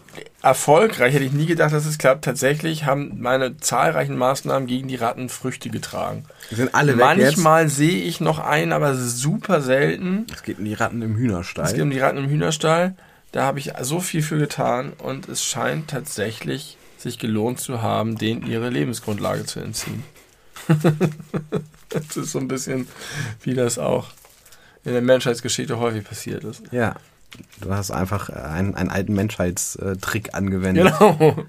erfolgreich, hätte ich nie gedacht, dass es klappt. Tatsächlich haben meine zahlreichen Maßnahmen gegen die Ratten Früchte getragen. Die sind alle weg jetzt. Manchmal sehe ich noch einen, aber super selten. Es geht um die Ratten im Es Hühnerstall. geht um die Ratten im Hühnerstall. Da habe ich so viel für getan und es scheint tatsächlich sich gelohnt zu haben, denen ihre Lebensgrundlage zu entziehen. das ist so ein bisschen, wie das auch in der Menschheitsgeschichte häufig passiert ist. Ja. Du hast einfach äh, einen, einen alten Menschheitstrick angewendet. Genau.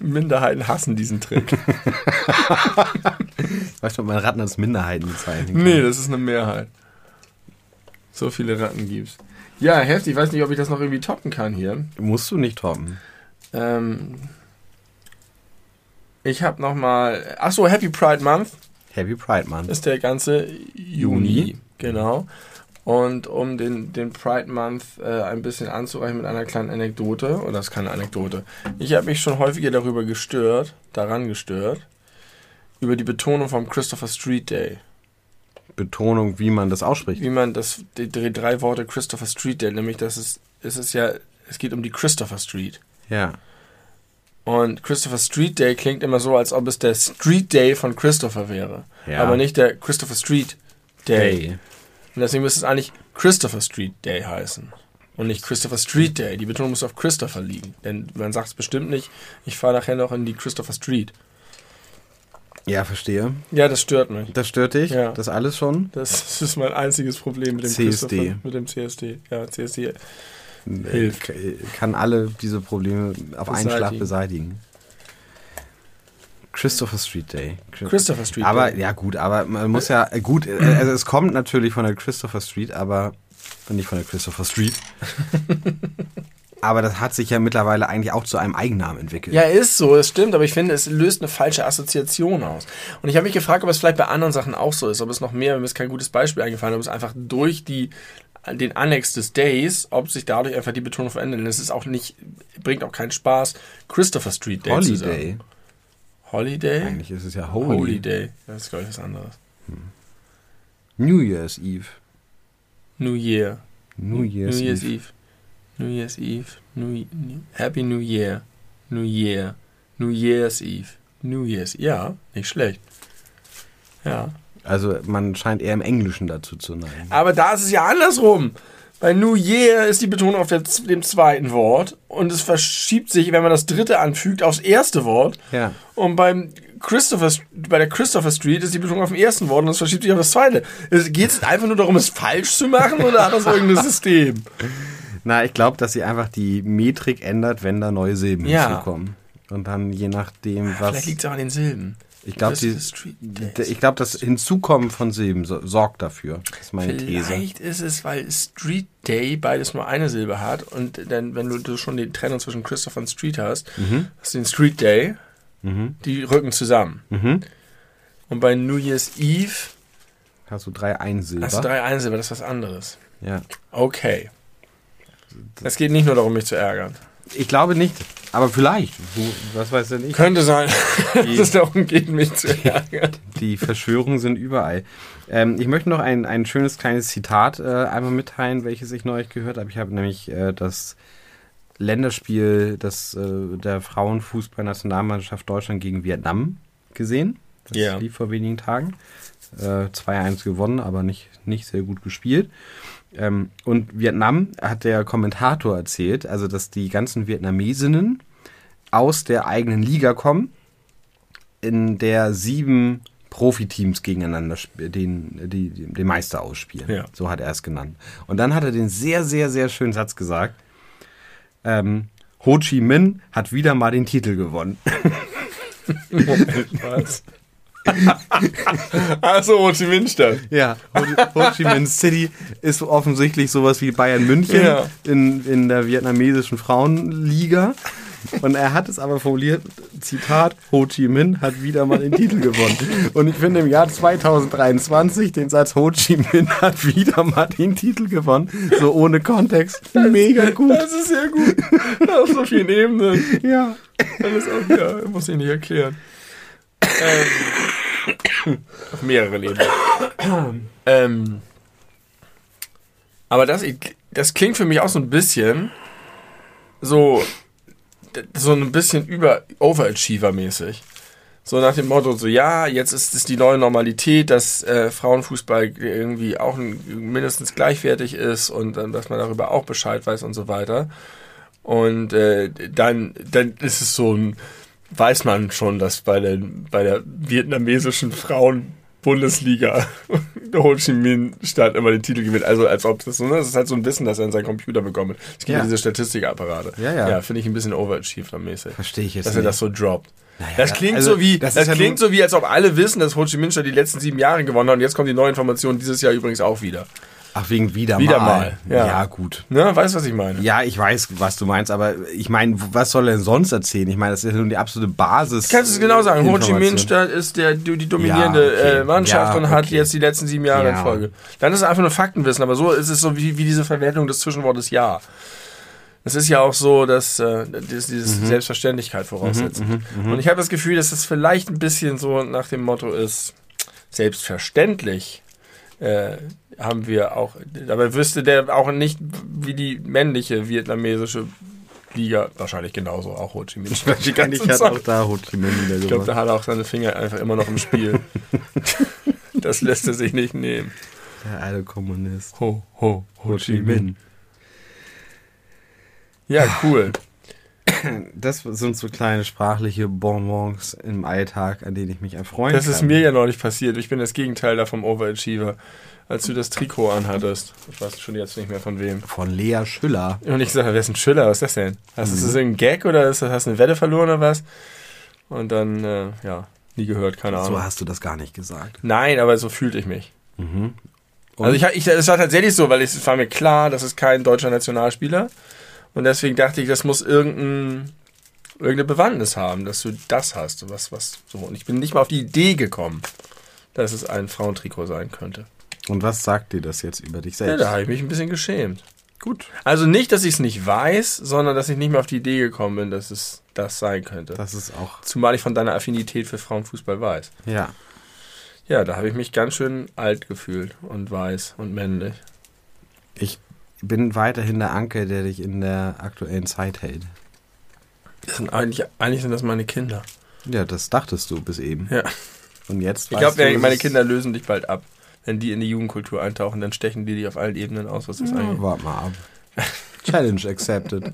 Minderheiten hassen diesen Trick. Weißt du, ob man Ratten als Minderheiten bezeichnen kann? Nee, das ist eine Mehrheit. So viele Ratten gibt's. Ja, heftig. Ich weiß nicht, ob ich das noch irgendwie toppen kann hier. Musst du nicht toppen. Ähm, ich habe noch mal. Ach so, Happy Pride Month Happy Pride Month. ist der ganze Juni, Juni. genau. Und um den, den Pride Month äh, ein bisschen anzureichen mit einer kleinen Anekdote, oder das ist keine Anekdote. Ich habe mich schon häufiger darüber gestört, daran gestört, über die Betonung vom Christopher Street Day. Betonung, wie man das ausspricht. Wie man das, die, die drei Worte Christopher Street Day, nämlich dass es, es ist ja, es geht um die Christopher Street. Ja. Und Christopher Street Day klingt immer so, als ob es der Street Day von Christopher wäre. Ja. Aber nicht der Christopher Street Day. Day. Und deswegen müsste es eigentlich Christopher Street Day heißen. Und nicht Christopher Street Day. Die Betonung muss auf Christopher liegen. Denn man sagt es bestimmt nicht, ich fahre nachher noch in die Christopher Street. Ja, verstehe. Ja, das stört mich. Das stört dich? Ja. Das alles schon? Das ist mein einziges Problem mit dem CSD. Mit dem CSD. Ja, CSD. Hilft. Kann alle diese Probleme auf einen Schlag Beseitigen. Christopher Street Day. Christopher Street aber Day. ja gut, aber man muss ja äh, gut, äh, also es kommt natürlich von der Christopher Street, aber nicht von der Christopher Street. aber das hat sich ja mittlerweile eigentlich auch zu einem Eigennamen entwickelt. Ja, ist so, es stimmt, aber ich finde, es löst eine falsche Assoziation aus. Und ich habe mich gefragt, ob es vielleicht bei anderen Sachen auch so ist, ob es noch mehr, mir ist kein gutes Beispiel eingefallen, ob es einfach durch die, den Annex des Days, ob sich dadurch einfach die Betonung verändert. Denn es ist auch nicht, bringt auch keinen Spaß, Christopher Street Day zu sagen. Holiday. Holiday? Eigentlich ist es ja Holy. Holy Day. Das ist, glaube ich, was anderes. New Year's Eve. New Year. New Year's, New Year's Eve. Eve. New Year's Eve. New, New, Happy New Year. New Year. New Year's Eve. New Year's. Ja, nicht schlecht. Ja. Also man scheint eher im Englischen dazu zu neigen. Aber da ist es ja andersrum. Bei New Year ist die Betonung auf der, dem zweiten Wort und es verschiebt sich, wenn man das dritte anfügt, aufs erste Wort. Ja. Und beim Christopher, bei der Christopher Street ist die Betonung auf dem ersten Wort und es verschiebt sich auf das zweite. Geht es einfach nur darum, es falsch zu machen oder hat das irgendein System? Na, ich glaube, dass sie einfach die Metrik ändert, wenn da neue Silben Ja. hinzukommen. Und dann je nachdem, was. Vielleicht liegt es auch an den Silben. Ich glaube, glaube, das Hinzukommen von Silben so, sorgt dafür. Das ist meine These. Vielleicht ist es, weil Street Day beides nur eine Silbe hat und dann, wenn du, schon die Trennung zwischen Christopher und Street hast, hast du den Street Day, Mhm. die rücken zusammen. Mhm. Und bei New Year's Eve Hast du drei Einsilber? hast du drei Einsilber, das ist was anderes. ja. Okay. Es geht nicht nur darum, mich zu ärgern. Ich glaube nicht, aber vielleicht. Was weiß denn ich? Könnte sein, dass es darum geht, mich zu ärgern. Die Verschwörungen sind überall. Ähm, ich möchte noch ein, ein schönes kleines Zitat äh, einmal mitteilen, welches ich neulich gehört habe. Ich habe nämlich äh, das Länderspiel des, äh, der Frauenfußballnationalmannschaft Deutschland gegen Vietnam gesehen. Das Ja. lief vor wenigen Tagen. Äh, 2-1 gewonnen, aber nicht, nicht sehr gut gespielt. Ähm, und Vietnam hat der Kommentator erzählt, also dass die ganzen Vietnamesinnen aus der eigenen Liga kommen, in der sieben Profiteams gegeneinander den, die, den Meister ausspielen. Ja. So hat er es genannt. Und dann hat er den sehr, sehr, sehr schönen Satz gesagt. Ähm, Ho Chi Minh hat wieder mal den Titel gewonnen. Was? Achso, Ho Chi Minh Stadt. Ja, Ho, Ho Chi Minh City ist offensichtlich sowas wie Bayern München Ja. in, in der vietnamesischen Frauenliga. Und er hat es aber formuliert, Zitat, Ho Chi Minh hat wieder mal den Titel gewonnen. Und ich finde im Jahr 2023 den Satz Ho Chi Minh hat wieder mal den Titel gewonnen, so ohne Kontext, mega gut. Das ist sehr gut. Auf so vielen Ebenen. Ja. Alles auch, ja, muss ich nicht erklären. Ähm, auf mehreren Ebenen. ähm, aber das, das klingt für mich auch so ein bisschen so, so ein bisschen über Overachiever-mäßig. So nach dem Motto, so ja, jetzt ist es die neue Normalität, dass äh, Frauenfußball irgendwie auch mindestens gleichwertig ist und dass man darüber auch Bescheid weiß und so weiter. Und äh, dann, dann ist es so ein, weiß man schon, dass bei, den, bei der vietnamesischen Frauen-Bundesliga der Ho Chi Minh Stadt immer den Titel gewinnt. Also als ob das so, ne? das ist halt so ein Wissen, das er in seinen Computer bekommt. Es gibt ja Ja. diese Statistikapparate. Ja, ja. Ja, finde ich ein bisschen overachiever-mäßig. Verstehe ich jetzt Dass er nicht. das so droppt. Naja, das klingt also, so wie, das das, ist klingt so wie, als ob alle wissen, dass Ho Chi Minh Stadt die letzten sieben Jahre gewonnen hat und jetzt kommt die neue Information dieses Jahr übrigens auch wieder. Ach, wegen wieder, Wieder mal. mal, ja. ja, gut. Ne, weißt du, was ich meine? Ja, ich weiß, was du meinst, aber ich meine, was soll er denn sonst erzählen? Ich meine, das ist ja nun die absolute Basis. Kannst du es genau sagen? Ho Chi. Minh Stadt ist der, die dominierende Ja, okay. äh, Mannschaft Ja, und hat okay. jetzt die letzten sieben Jahre in Ja. Folge. Dann ist es einfach nur Faktenwissen, aber so ist es so wie, wie diese Verwertung des Zwischenwortes Ja. Es ist ja auch so, dass äh, das, dieses Mhm. Selbstverständlichkeit voraussetzt. Und ich habe das Gefühl, dass es vielleicht ein bisschen so nach dem Motto ist, selbstverständlich äh, haben wir auch, dabei wüsste der auch nicht, wie die männliche vietnamesische Liga, wahrscheinlich genauso, auch Ho Chi Minh. Wahrscheinlich hat auch da Ho Chi Minh wieder Ich glaube, da hat er auch seine Finger einfach immer noch im Spiel. das lässt er sich nicht nehmen. Der alte Kommunist. Ho, ho, Ho Chi Minh. Ja, cool. Das sind so kleine sprachliche Bonbons im Alltag, an denen ich mich erfreuen Das kann. ist mir ja noch nicht passiert. Ich bin das Gegenteil da vom Overachiever. Als du das Trikot anhattest. Ich weiß schon jetzt nicht mehr von wem. Von Lea Schüller. Und ich sage, wer ist ein Schiller? Was ist das denn? Hast du Mhm. das irgendein Gag oder ist das, hast du eine Wette verloren oder was? Und dann, äh, ja, nie gehört, keine Ahnung. So hast du das gar nicht gesagt. Nein, aber so fühlte ich mich. Mhm. Also ich, ich, es war tatsächlich so, weil es war mir klar, das ist kein deutscher Nationalspieler. Und deswegen dachte ich, das muss irgendein, irgendeine Bewandtnis haben, dass du das hast. Was, was, so. Und ich bin nicht mal auf die Idee gekommen, dass es ein Frauentrikot sein könnte. Und was sagt dir das jetzt über dich Ja, selbst? da habe ich mich ein bisschen geschämt. Gut. Also nicht, dass ich es nicht weiß, sondern dass ich nicht mehr auf die Idee gekommen bin, dass es das sein könnte. Das ist auch. Zumal ich von deiner Affinität für Frauenfußball weiß. Ja. Ja, da habe ich mich ganz schön alt gefühlt und weiß und männlich. Ich bin weiterhin der Anker, der dich in der aktuellen Zeit hält. Das sind eigentlich, eigentlich sind das meine Kinder. Ja, das dachtest du bis eben. Ja. Und jetzt Ich glaube, meine Kinder lösen dich bald ab. Wenn die in die Jugendkultur eintauchen, dann stechen die dich auf allen Ebenen aus, was das Ja, angeht. warte mal ab. Challenge accepted.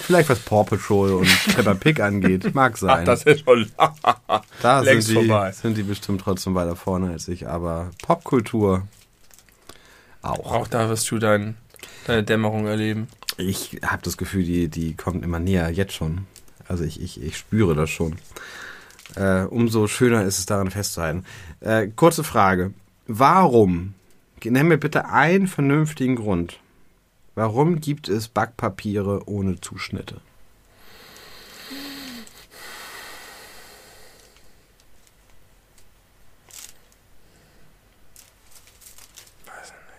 Vielleicht was Paw Patrol und Peppa Pig angeht. Mag Ach, sein. das ist schon. da sind die, vorbei. sind die bestimmt trotzdem weiter vorne als ich. Aber Popkultur auch. Auch da wirst du dein, deine Dämmerung erleben. Ich habe das Gefühl, die, die kommt immer näher, jetzt schon. Also ich, ich, ich spüre das schon. Äh, umso schöner ist es daran festzuhalten. Äh, kurze Frage. Warum, nenn mir bitte einen vernünftigen Grund, warum gibt es Backpapiere ohne Zuschnitte?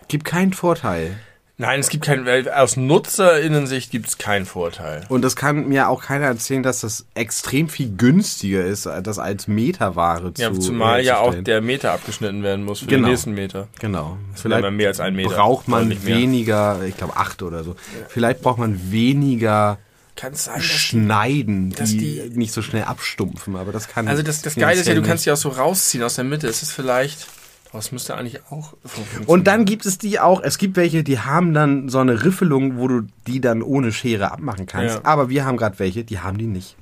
Gibt keinen Vorteil. Nein, es gibt keinen. Aus NutzerInnen-Sicht gibt es keinen Vorteil. Und das kann mir auch keiner erzählen, dass das extrem viel günstiger ist, das als Meterware zu Ja, zumal ja auch der Meter abgeschnitten werden muss für Genau. den nächsten Meter. Genau. Vielleicht mehr als ein Meter. braucht man weniger, ich glaube acht oder so. Vielleicht braucht man weniger sein, dass die, schneiden, dass die, nicht so schnell abstumpfen, aber das kann Also das, das Geile ist ja, du kannst die auch so rausziehen aus der Mitte. Ist es vielleicht... Das müsste eigentlich auch funktionieren. Und dann gibt es die auch, es gibt welche, die haben dann so eine Riffelung, wo du die dann ohne Schere abmachen kannst. Ja. Aber wir haben gerade welche, die haben die nicht.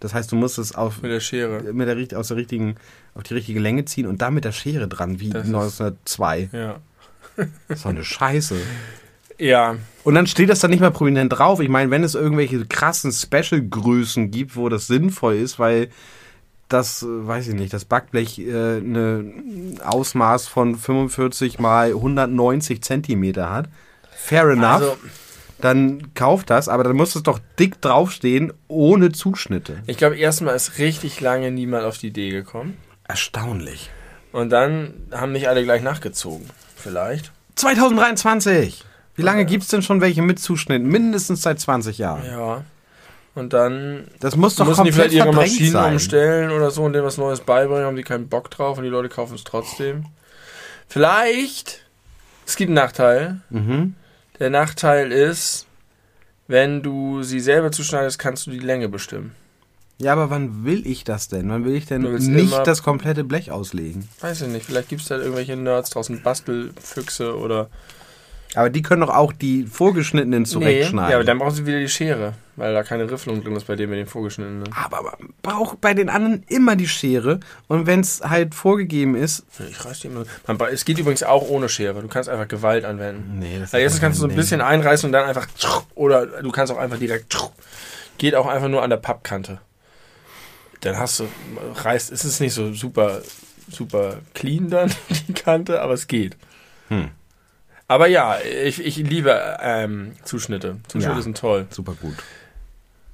Das heißt, du musst es auf, Mit der Schere. mit der, aus der richtigen, auf die richtige Länge ziehen und dann mit der Schere dran, wie Das ist- 1902. Ja. So eine Scheiße. Ja, Und dann steht das dann nicht mal prominent drauf. Ich meine, wenn es irgendwelche krassen Special-Größen gibt, wo das sinnvoll ist, weil das, äh, weiß ich nicht, das Backblech äh, eine Ausmaß von 45 mal 190 Zentimeter hat. Fair enough. also dann kauft das, aber dann muss es doch dick draufstehen, ohne Zuschnitte. ich glaube, erstmal ist richtig lange niemand auf die Idee gekommen. Erstaunlich. Und dann haben nicht alle gleich nachgezogen. Vielleicht. 2023! Wie lange gibt's denn schon welche mit Zuschnitt? Mindestens seit 20 Jahren. Ja. Und dann Das muss doch müssen die vielleicht ihre Maschinen sein. umstellen oder so und denen was Neues beibringen, haben die keinen Bock drauf und die Leute kaufen es trotzdem. Vielleicht. Es gibt einen Nachteil. Mhm. Der Nachteil ist, wenn du sie selber zuschneidest, kannst du die Länge bestimmen. Ja, aber wann will ich das denn? Wann will ich denn nicht das komplette Blech auslegen? Weiß ich nicht, vielleicht gibt es da irgendwelche Nerds draußen, Bastelfüchse oder. Aber die können doch auch die vorgeschnittenen zurechtschneiden. ja, aber dann brauchen sie wieder die Schere, weil da keine Rifflung drin ist bei dem mit den vorgeschnittenen. aber man braucht bei den anderen immer die Schere. Und wenn es halt vorgegeben ist. Ich reiß die immer. Man, es geht übrigens auch ohne Schere. Du kannst einfach Gewalt anwenden. Nee, das Weil erstens kannst du so ein Nee. bisschen einreißen und dann einfach. Oder du kannst auch einfach direkt. Geht auch einfach nur an der Pappkante. Dann hast du. Reißt. Es ist nicht so super, super clean dann, die Kante, aber es geht. Hm. Aber ja, ich, ich liebe ähm, Zuschnitte. Zuschnitte Ja. sind toll. Super gut.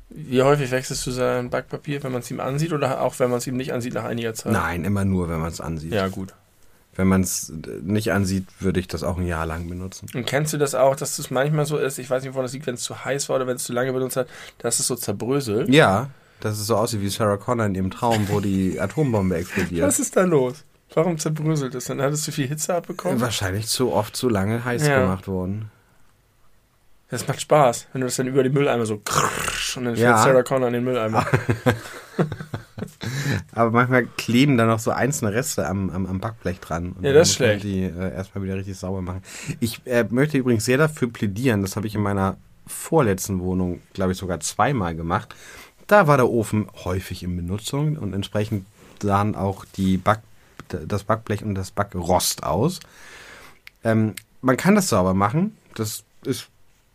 Wie häufig wechselst du sein Backpapier, wenn man es ihm ansieht oder auch wenn man es ihm nicht ansieht nach einiger Zeit? Nein, immer nur, wenn man es ansieht. Ja, gut. Wenn man es nicht ansieht, würde ich das auch ein Jahr lang benutzen. Und kennst du das auch, dass es manchmal so ist, ich weiß nicht, woran das liegt, wenn es zu heiß war oder wenn es zu lange benutzt hat, dass es so zerbröselt? Ja, dass es so aussieht wie Sarah Connor in ihrem Traum, wo die Atombombe explodiert. Was ist da los? Warum zerbröselt es? Dann hattest du viel Hitze abbekommen? Wahrscheinlich zu oft, zu lange heiß Ja. gemacht worden. Das macht Spaß, wenn du das dann über den Mülleimer so krrrsch und dann fällt Ja. Sarah Connor in den Mülleimer. Aber manchmal kleben da noch so einzelne Reste am, am, am Backblech dran. Und Ja, das ist schlecht. Die äh, erstmal wieder richtig sauber machen. Ich äh, möchte übrigens sehr dafür plädieren, das habe ich in meiner vorletzten Wohnung, glaube ich, sogar zweimal gemacht. Da war der Ofen häufig in Benutzung und entsprechend sahen auch die Back, das Backblech und das Backrost aus. Ähm, man kann das sauber machen. Das ist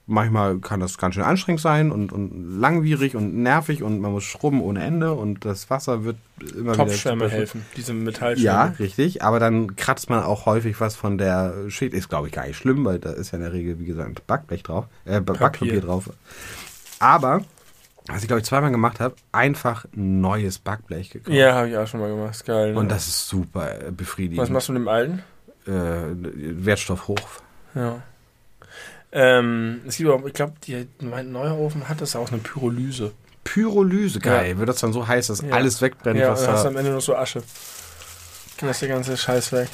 manchmal kann das ganz schön anstrengend sein und, und langwierig und nervig und man muss schrubben ohne Ende und das Wasser wird immer Topfschwämme wieder helfen, diese Metallschwämme. Ja, richtig. Aber dann kratzt man auch häufig was von der Schicht. Ist, glaube ich, gar nicht schlimm, weil da ist ja in der Regel, wie gesagt, Backblech drauf, äh, Ba- Backpapier drauf. Aber, was ich, glaube ich, zweimal gemacht habe, einfach ein neues Backblech gekauft. Ja, habe ich auch schon mal gemacht. Ist geil. Ne? Und das ist super äh, befriedigend. Was machst du mit dem alten? Äh, Wertstoff hoch. Ja. Ähm, es gibt auch, ich glaube, mein neuer Ofen hat das auch eine Pyrolyse. Pyrolyse, geil. Wird das dann so heiß, dass Ja. alles wegbrennt, ja, was und dann hast du am Ende noch so Asche. Dann ist der ganze Scheiß weg.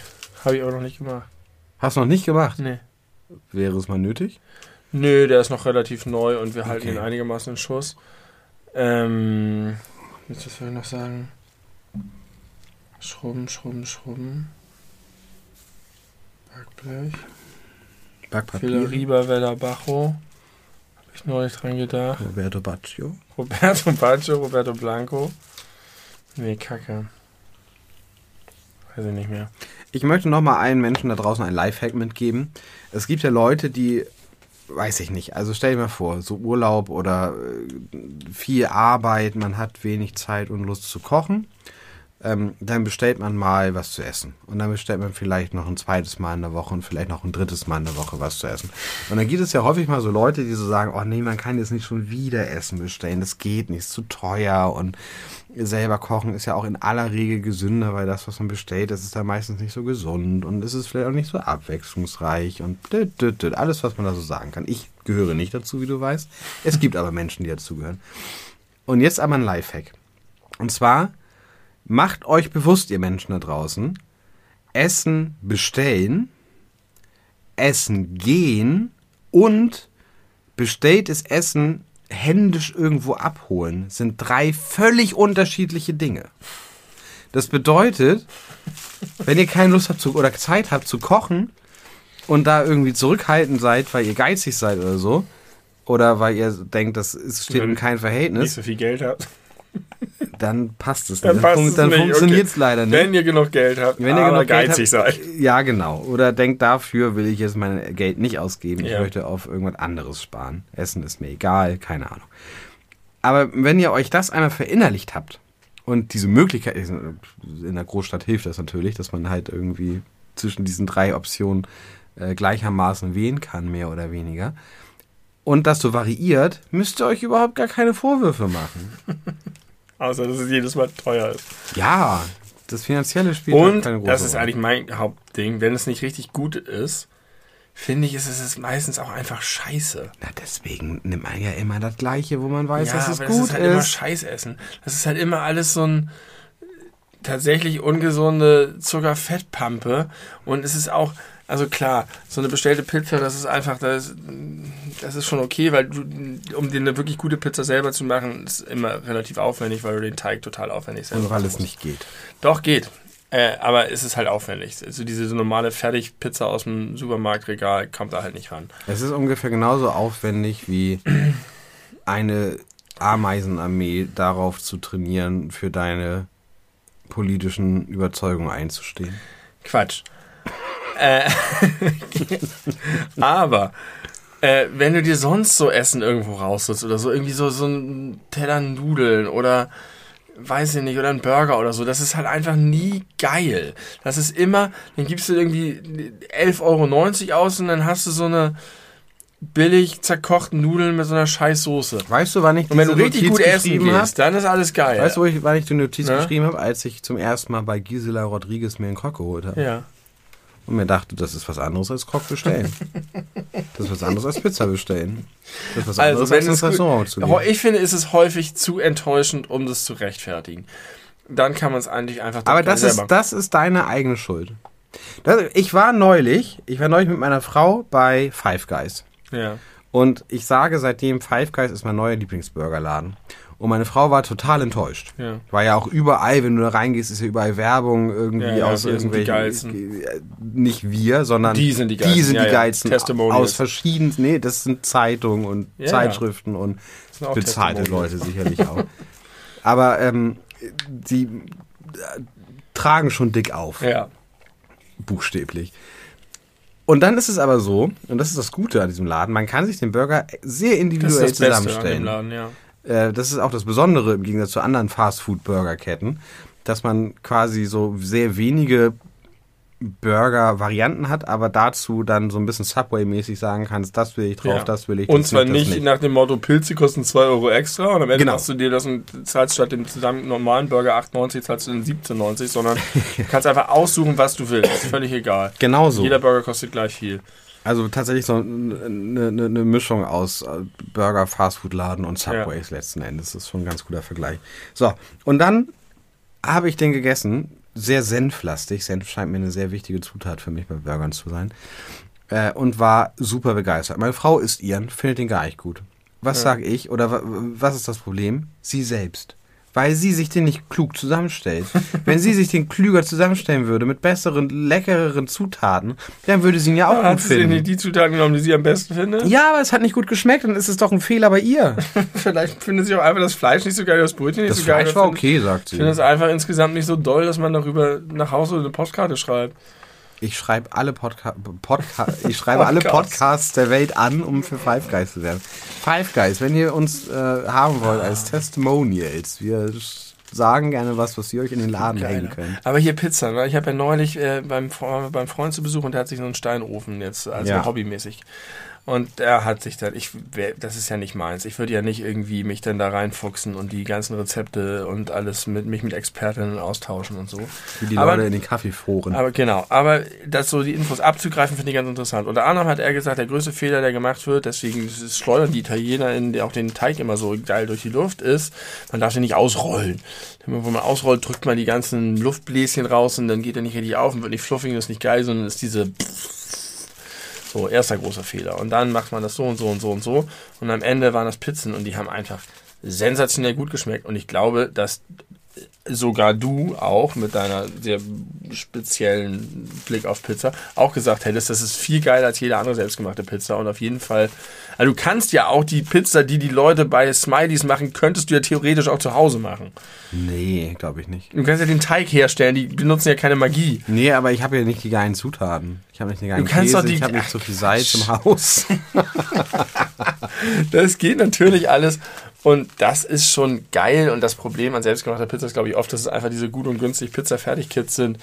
Habe ich aber noch nicht gemacht. Hast du noch nicht gemacht? Nee. Wäre es mal nötig? Nö, der ist noch relativ neu und wir halten Okay. ihn einigermaßen in Schuss. Ähm, was soll ich noch sagen? Schrubben, schrubben, schrubben. Backblech. Backpapier. Vella Bajo. Habe ich neulich dran gedacht. Roberto Baccio. Roberto Baggio, Roberto Blanco. Nee, Kacke. Weiß ich nicht mehr. Ich möchte noch mal allen Menschen da draußen ein Lifehack mitgeben. Es gibt ja Leute, die, weiß ich nicht, also stell dir mal vor, so Urlaub oder äh, viel Arbeit, man hat wenig Zeit und Lust zu kochen. Ähm, dann bestellt man mal was zu essen. Und dann bestellt man vielleicht noch ein zweites Mal in der Woche und vielleicht noch ein drittes Mal in der Woche was zu essen. Und dann gibt es ja häufig mal so Leute, die so sagen, oh nee, man kann jetzt nicht schon wieder Essen bestellen. Das geht nicht, ist zu teuer und selber kochen ist ja auch in aller Regel gesünder, weil das, was man bestellt, das ist dann meistens nicht so gesund und es ist vielleicht auch nicht so abwechslungsreich und alles, was man da so sagen kann. Ich gehöre nicht dazu, wie du weißt. Es gibt aber Menschen, die dazugehören. Und jetzt aber ein Lifehack. Und zwar macht euch bewusst, ihr Menschen da draußen, Essen bestellen, Essen gehen. Und bestelltes Essen händisch irgendwo abholen. Sind drei völlig unterschiedliche Dinge. Das bedeutet, wenn ihr keine Lust habt zu, oder Zeit habt zu kochen und da irgendwie zurückhaltend seid, weil ihr geizig seid oder so, oder weil ihr denkt, das steht in Nicht Verhältnis, so viel Geld habt. Dann passt es. Dann Dann, passt es dann nicht, funktioniert okay. es leider nicht. Wenn ihr genug Geld habt, Wenn ihr genug Geld geizig habt, seid. Ja, genau. Oder denkt, dafür will ich jetzt mein Geld nicht ausgeben. Ich Ja. möchte auf irgendwas anderes sparen. Essen ist mir egal, keine Ahnung. Aber wenn ihr euch das einmal verinnerlicht habt und diese Möglichkeit, in der Großstadt hilft das natürlich, dass man halt irgendwie zwischen diesen drei Optionen äh, gleichermaßen wählen kann, mehr oder weniger. Und das so variiert, müsst ihr euch überhaupt gar keine Vorwürfe machen. Außer, dass es jedes Mal teuer ist. Ja, das Finanzielle spielt halt Und keine große das ist eigentlich mein Hauptding. Wenn es nicht richtig gut ist, finde ich, ist es meistens auch einfach scheiße. Na, deswegen nimmt man ja immer das Gleiche, wo man weiß, ja, dass es aber gut das ist halt immer. Scheißessen. Das ist halt immer alles so ein tatsächlich ungesunde Zuckerfettpampe. Und es ist auch, also klar, so eine bestellte Pizza, das ist einfach, das, das ist schon okay, weil du, um dir eine wirklich gute Pizza selber zu machen, ist immer relativ aufwendig, weil du den Teig total aufwendig selber Und weil es nicht geht. Doch, geht. Äh, aber es ist halt aufwendig. Also diese so normale Fertigpizza aus dem Supermarktregal kommt da halt nicht ran. Es ist ungefähr genauso aufwendig wie eine Ameisenarmee darauf zu trainieren, für deine politischen Überzeugungen einzustehen. Quatsch. Äh, aber äh, wenn du dir sonst so Essen irgendwo rausholst oder so, irgendwie so, so ein Teller Nudeln oder weiß ich nicht, oder ein Burger oder so, das ist halt einfach nie geil. Das ist immer, dann gibst du irgendwie 11,90 Euro aus und dann hast du so eine billig zerkochten Nudeln mit so einer scheiß Soße. Weißt du, wann ich Und wenn diese du richtig Notiz gut essen geschrieben gehst, dann ist alles geil. Weißt du, wann ich die Notiz Na? geschrieben habe? Als ich zum ersten Mal bei Gisela Rodriguez mir einen Krog geholt habe. ja. Und mir dachte, das ist was anderes als Krog bestellen. das ist was anderes als Pizza bestellen. Das ist was anderes Also, als ins Restaurant zu gehen. ich finde, ist es häufig zu enttäuschend, um das zu rechtfertigen. Dann kann man es eigentlich einfach Aber das ist, das ist deine eigene Schuld. Das, ich war neulich, ich war neulich mit meiner Frau bei Five Guys. ja. Und ich sage seitdem, Five Guys ist mein neuer Lieblingsburgerladen. Und meine Frau war total enttäuscht. Ja. War ja auch überall, wenn du da reingehst, ist ja überall Werbung irgendwie Ja, ja, aus wir sind die irgendwelchen. äh, Nicht wir, sondern Die sind die Geilsten, Die sind die geilsten. Aus verschiedenen. Nee, das sind Zeitungen und Zeitschriften und Das bezahlte. Leute sicherlich auch. Aber ähm, die äh, tragen schon dick auf Ja. buchstäblich. Und dann ist es aber so, und das ist das Gute an diesem Laden, man kann sich den Burger sehr Das ist individuell das Beste an dem zusammenstellen. Laden, ja. Äh, das ist auch das Besondere im Gegensatz zu anderen Fast-Food-Burgerketten, dass man quasi so sehr wenige Burger-Varianten hat, aber dazu dann so ein bisschen Subway-mäßig sagen kannst, das will ich drauf, Ja. das will ich. Und zwar das nicht, nach dem Motto, Pilze kosten 2 Euro extra und am Ende Genau. machst du dir das und zahlst statt dem zusammen normalen Burger 8,90 zahlst du den 17,90, sondern kannst einfach aussuchen, was du willst. Ist völlig egal. Genau so. Jeder Burger kostet gleich viel. Also tatsächlich so eine, eine, eine Mischung aus äh, Burger, Fastfood-Laden und Subways letzten Endes. Das ist schon ein ganz guter Vergleich. So, und dann habe ich den gegessen. Sehr senflastig. Senf scheint mir eine sehr wichtige Zutat für mich bei Burgern zu sein. Äh, und war super begeistert. Meine Frau isst ihren, findet den gar nicht gut. Was Ja. sag ich? Oder wa- was ist das Problem? Sie selbst. Weil sie sich den nicht klug zusammenstellt. Wenn sie sich den klüger zusammenstellen würde, mit besseren, leckereren Zutaten, dann würde sie ihn ja auch Hat gut sie denn finden. nicht die Zutaten genommen, die sie am besten findet? Ja, aber es hat nicht gut geschmeckt und es ist doch ein Fehler bei ihr. Vielleicht findet sie auch einfach das Fleisch nicht so geil, das Brötchen nicht Das so geil. Fleisch war okay, sagt Ich finde es sie. einfach insgesamt nicht so doll, dass man darüber nach Hause eine Postkarte schreibt. Ich schreibe alle, Podca Podca ich schreibe alle Podcasts. Der Welt an, um für Five Guys zu werden. Five Guys, wenn ihr uns äh, haben wollt als Testimonials, wir sagen gerne was, was ihr euch in den Laden hängen könnt. Aber hier Pizza, ne? ich habe ja neulich äh, beim, beim Freund zu Besuch und der hat sich so einen Steinofen jetzt, also Ja. hobbymäßig. Und er hat sich dann, ich, das ist ja nicht meins. Ich würde ja nicht irgendwie mich dann da reinfuchsen und die ganzen Rezepte und alles mit mich mit Expertinnen austauschen und so. Wie die Aber- Leute in den Kaffeeforen. Aber genau, aber das so die Infos abzugreifen, finde ich ganz interessant. Unter anderem hat er gesagt, der größte Fehler, der gemacht wird, deswegen schleudern die Italiener in, auch den Teig immer so geil durch die Luft, ist, man darf den nicht ausrollen. Wenn man ausrollt, drückt man die ganzen Luftbläschen raus und dann geht er nicht richtig auf und wird nicht fluffig und ist nicht geil, sondern ist diese So, erster großer Fehler. Und dann macht man das so und so und so und so. Und am Ende waren das Pizzen und die haben einfach sensationell gut geschmeckt. Und ich glaube, dass sogar du auch mit deiner sehr speziellen Blick auf Pizza auch gesagt hättest, das ist viel geiler als jede andere selbstgemachte Pizza und auf jeden Fall, also du kannst ja auch die Pizza, die die Leute bei Smileys machen, könntest du ja theoretisch auch zu Hause machen. Nee, glaube ich nicht. Du kannst ja den Teig herstellen, die benutzen ja keine Magie. Nee, aber ich habe ja nicht die geilen Zutaten. Ich habe nicht die geilen Du kannst Käse, doch die- ich habe nicht so viel Salz im Haus. Das geht natürlich alles. Und das ist schon geil. Und das Problem an selbstgemachter Pizza ist, glaube ich, oft, dass es einfach diese gut und günstig Pizza-Fertig-Kits sind,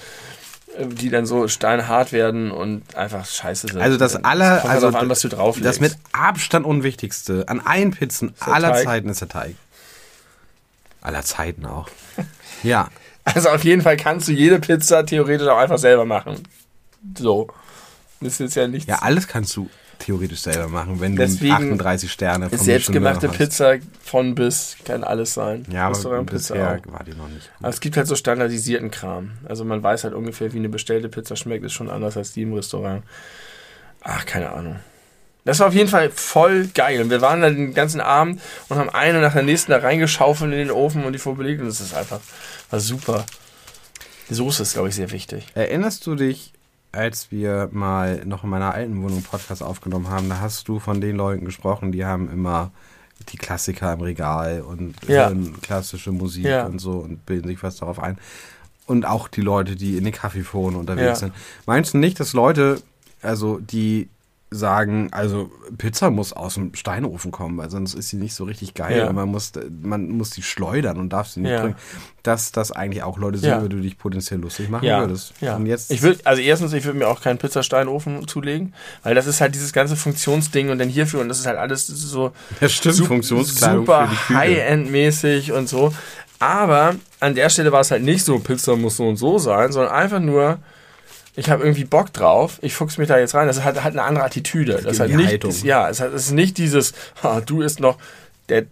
äh, die dann so steinhart werden und einfach scheiße sind. Also das aller, also an, was du drauflegst. das mit Abstand unwichtigste an allen Pizzen aller Teig. Zeiten ist der Teig. Aller Zeiten auch. Ja, Also auf jeden Fall kannst du jede Pizza theoretisch auch einfach selber machen. So. Das ist jetzt ja nichts. ja, alles kannst du theoretisch selber machen, wenn Deswegen du 38 Sterne vom Selbstgemachte. Pizza von bis kann alles sein. Ja, aber Restaurantpizza bisher auch. war die noch nicht gut. Aber es gibt halt so standardisierten Kram. Also man weiß halt ungefähr, wie eine bestellte Pizza schmeckt, ist schon anders als die im Restaurant. Ach, keine Ahnung. Das war auf jeden Fall voll geil. Und wir waren da den ganzen Abend und haben eine nach der nächsten da reingeschaufelt in den Ofen und die vorbelegt. Und das ist einfach, war super. Die Soße ist, glaube ich, sehr wichtig. Erinnerst du dich, als wir mal noch in meiner alten Wohnung Podcast aufgenommen haben, da hast du von den Leuten gesprochen, die haben immer die Klassiker im Regal und Ja. hören klassische Musik Ja. und so und bilden sich was darauf ein. Und auch die Leute, die in den Kaffeeforen unterwegs Ja. sind. Meinst du nicht, dass Leute, also die sagen, also Pizza muss aus dem Steinofen kommen, weil sonst ist sie nicht so richtig geil Ja. und man muss, man muss die schleudern und darf sie nicht Ja. bringen. Dass das eigentlich auch Leute sind, Ja. über die du dich potenziell lustig machen Ja, würdest. ja. Und jetzt ich würde, also erstens, ich würde mir auch keinen Pizzasteinofen zulegen, weil das ist halt dieses ganze Funktionsding und dann hierfür und das ist halt alles so Ja, stimmt, su- super. High-End-mäßig und so. Aber an der Stelle war es halt nicht so, Pizza muss so und so sein, sondern einfach nur, ich habe irgendwie Bock drauf, ich fuchs mich da jetzt rein. Das hat halt eine andere Attitüde. Das ist halt nicht, ist, ja, es hat- ist nicht dieses, ha, du isst noch, der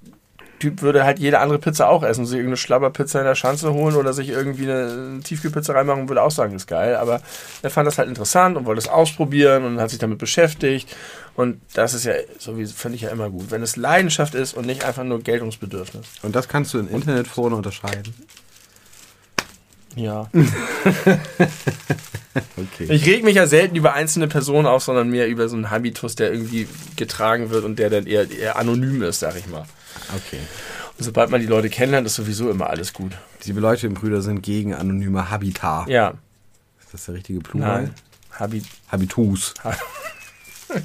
Typ würde halt jede andere Pizza auch essen, sich irgendeine Schlabberpizza in der Schanze holen oder sich irgendwie eine Tiefkühlpizza reinmachen und würde auch sagen, ist geil. Aber er fand das halt interessant und wollte es ausprobieren und hat sich damit beschäftigt. Und das ist ja sowieso, finde ich ja immer gut. Wenn es Leidenschaft ist und nicht einfach nur Geltungsbedürfnis. Und das kannst du in Internetforen unterscheiden. Ja. Okay. Ich reg mich ja selten über einzelne Personen auf, sondern mehr über so einen Habitus, der irgendwie getragen wird und der dann eher, eher anonym ist, sag ich mal. okay. Und sobald man die Leute kennenlernt, ist sowieso immer alles gut. Die beleuchteten Brüder sind gegen anonyme Habitat. Ja. Ist das der richtige Plural? Nein. Habit Habitus.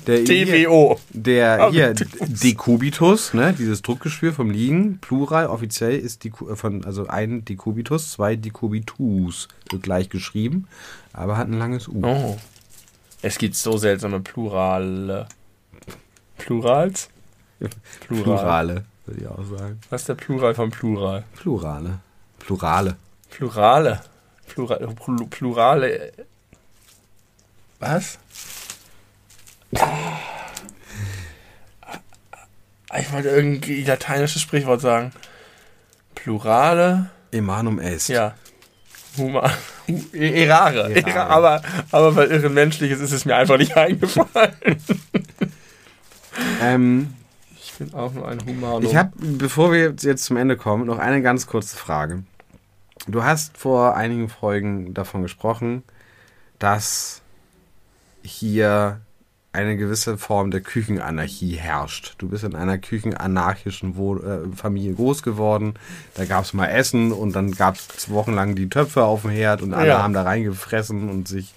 Der, TWO. der hier. Dekubitus, ne, dieses Druckgeschwür vom Liegen, Plural, offiziell ist die, von, also ein Dekubitus, zwei Dekubitus, wird gleich geschrieben, aber hat ein langes U. Oh. Es gibt so seltsame Plurale. Plurals? Plural. Plurale, würde ich auch sagen. Was ist der Plural von Plural? Plurale. Plurale. Plurale. Plural, Plu- Plurale. Was? Ich wollte irgendwie lateinisches Sprichwort sagen. Plurale. Emanum est. Ja. Huma. Erare. Erare. Era- Aber, aber weil irren menschliches ist es mir einfach nicht eingefallen. Ähm, Ich bin auch nur ein Humanum. Ich habe, bevor wir jetzt zum Ende kommen, noch eine ganz kurze Frage. Du hast vor einigen Folgen davon gesprochen, dass hier eine gewisse Form der Küchenanarchie herrscht. Du bist in einer küchenanarchischen äh, Familie groß geworden. Da gab es mal Essen und dann gab es wochenlang die Töpfe auf dem Herd und alle Ja. haben da reingefressen und sich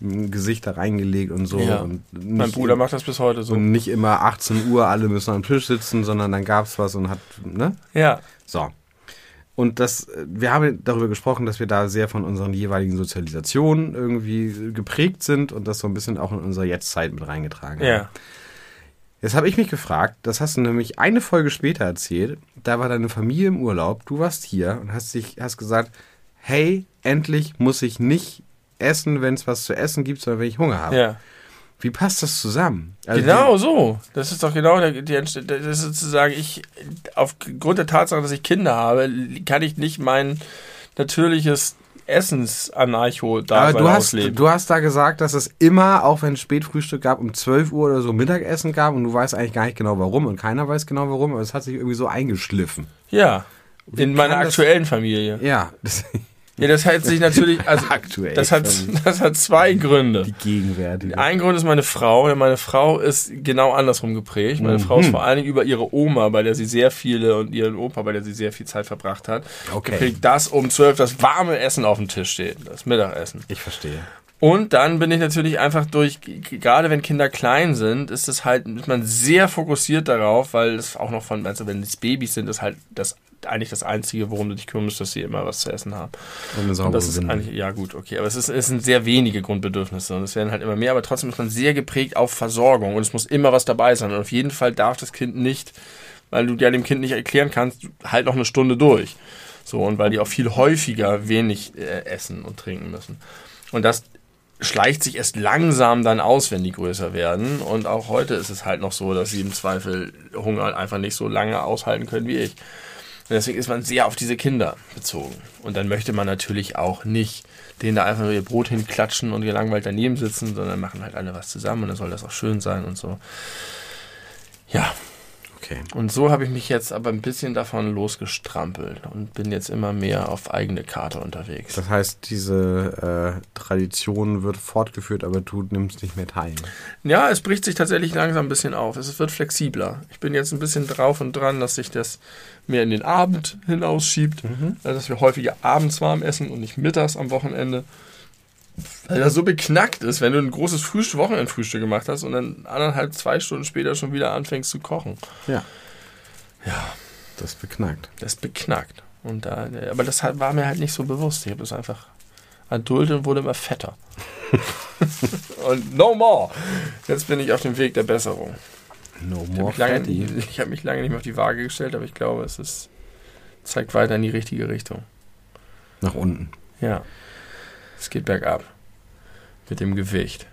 ein Gesicht da reingelegt und so. Ja. Und mein Bruder macht das bis heute so. und nicht immer 18 Uhr, alle müssen am Tisch sitzen, sondern dann gab es was und hat, ne? Ja. So. Und das, äh, wir haben darüber gesprochen, dass wir da sehr von unseren jeweiligen Sozialisationen irgendwie geprägt sind und das so ein bisschen auch in unsere Jetztzeit mit reingetragen haben. Ja. Jetzt habe ich mich gefragt, das hast du nämlich eine Folge später erzählt, da war deine Familie im Urlaub, du warst hier und hast dich, hast gesagt, hey, endlich muss ich nicht essen, wenn es was zu essen gibt, sondern wenn ich Hunger habe. Ja. Wie passt das zusammen? Also genau so. Das ist doch genau der, die, das ist sozusagen ich aufgrund der Tatsache, dass ich Kinder habe, kann ich nicht mein natürliches Essensanarcho da Aber du hast, du hast da gesagt, dass es immer, auch wenn es Spätfrühstück gab, um 12 Uhr oder so Mittagessen gab und du weißt eigentlich gar nicht genau warum und keiner weiß genau warum, aber es hat sich irgendwie so eingeschliffen. Ja, in meiner kann das- aktuellen Familie. Ja, das, Ja, das hat sich natürlich, also Aktuell das hat, das hat zwei Gründe. die gegenwärtige. Ein Grund ist meine Frau. Ja, meine Frau ist genau andersrum geprägt. Meine Frau ist vor allen Dingen über ihre Oma, bei der sie sehr viele und ihren Opa, bei der sie sehr viel Zeit verbracht hat, Okay. geprägt, dass um 12 das warme Essen auf dem Tisch steht, das Mittagessen. Ich verstehe. Und dann bin ich natürlich einfach durch, gerade wenn Kinder klein sind, ist es halt, ist man sehr fokussiert darauf, weil es auch noch von, also wenn es Babys sind, ist halt das eigentlich das Einzige, worum du dich kümmerst, dass sie immer was zu essen haben. Und eine Und saubere das ist eigentlich, ja gut, okay. Aber es, ist, es sind sehr wenige Grundbedürfnisse und es werden halt immer mehr, aber trotzdem ist man sehr geprägt auf Versorgung und es muss immer was dabei sein. Und auf jeden Fall darf das Kind nicht, weil du ja dem Kind nicht erklären kannst, halt noch eine Stunde durch. So, und weil die auch viel häufiger wenig äh, essen und trinken müssen. Und das schleicht sich erst langsam dann aus, wenn die größer werden. Und auch heute ist es halt noch so, dass sie im Zweifel Hunger einfach nicht so lange aushalten können wie ich. Und deswegen ist man sehr auf diese Kinder bezogen. Und dann möchte man natürlich auch nicht denen da einfach nur ihr Brot hinklatschen und gelangweilt daneben sitzen, sondern machen halt alle was zusammen und dann soll das auch schön sein und so. Ja, Okay. und so habe ich mich jetzt aber ein bisschen davon losgestrampelt und bin jetzt immer mehr auf eigene Karte unterwegs. Das heißt, diese äh, Tradition wird fortgeführt, aber du nimmst nicht mehr teil. Ja, es bricht sich tatsächlich langsam ein bisschen auf. Es wird flexibler. Ich bin jetzt ein bisschen drauf und dran, dass sich das mehr in den Abend hinausschiebt. Also, dass wir häufiger abends warm essen und nicht mittags am Wochenende. Weil das so beknackt ist, wenn du ein großes Frühstück, Wochenendfrühstück gemacht hast und dann anderthalb, zwei Stunden später schon wieder anfängst zu kochen. Ja. Ja. Das beknackt. Das beknackt. Und da, aber das war mir halt nicht so bewusst. Ich habe das einfach erduldet und wurde immer fetter. und no more. Jetzt bin ich auf dem Weg der Besserung. No Ich habe more mich, lange- fatty. ich hab mich lange nicht mehr auf die Waage gestellt, aber ich glaube, es ist, zeigt weiter in die richtige Richtung. Nach unten. Ja. Es geht bergab. Mit dem Gewicht.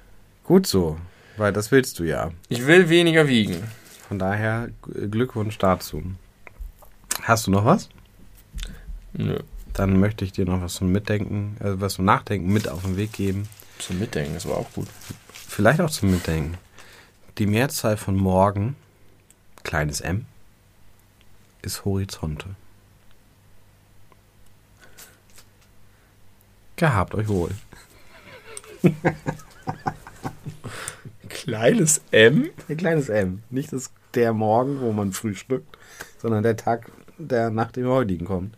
Gut so, weil das willst du ja. Ich will weniger wiegen. Von daher Glückwunsch dazu. Hast du noch was? Nö. Dann möchte ich dir noch was zum Mitdenken, also was zum Nachdenken mit auf den Weg geben. Zum Mitdenken, das war auch gut. Vielleicht auch zum Mitdenken. Die Mehrzahl von morgen, kleines m, ist Horizonte. Gehabt euch wohl. Kleines M? Ein kleines m. Nicht das, der Morgen, wo man frühstückt, sondern der Tag, der nach dem heutigen kommt.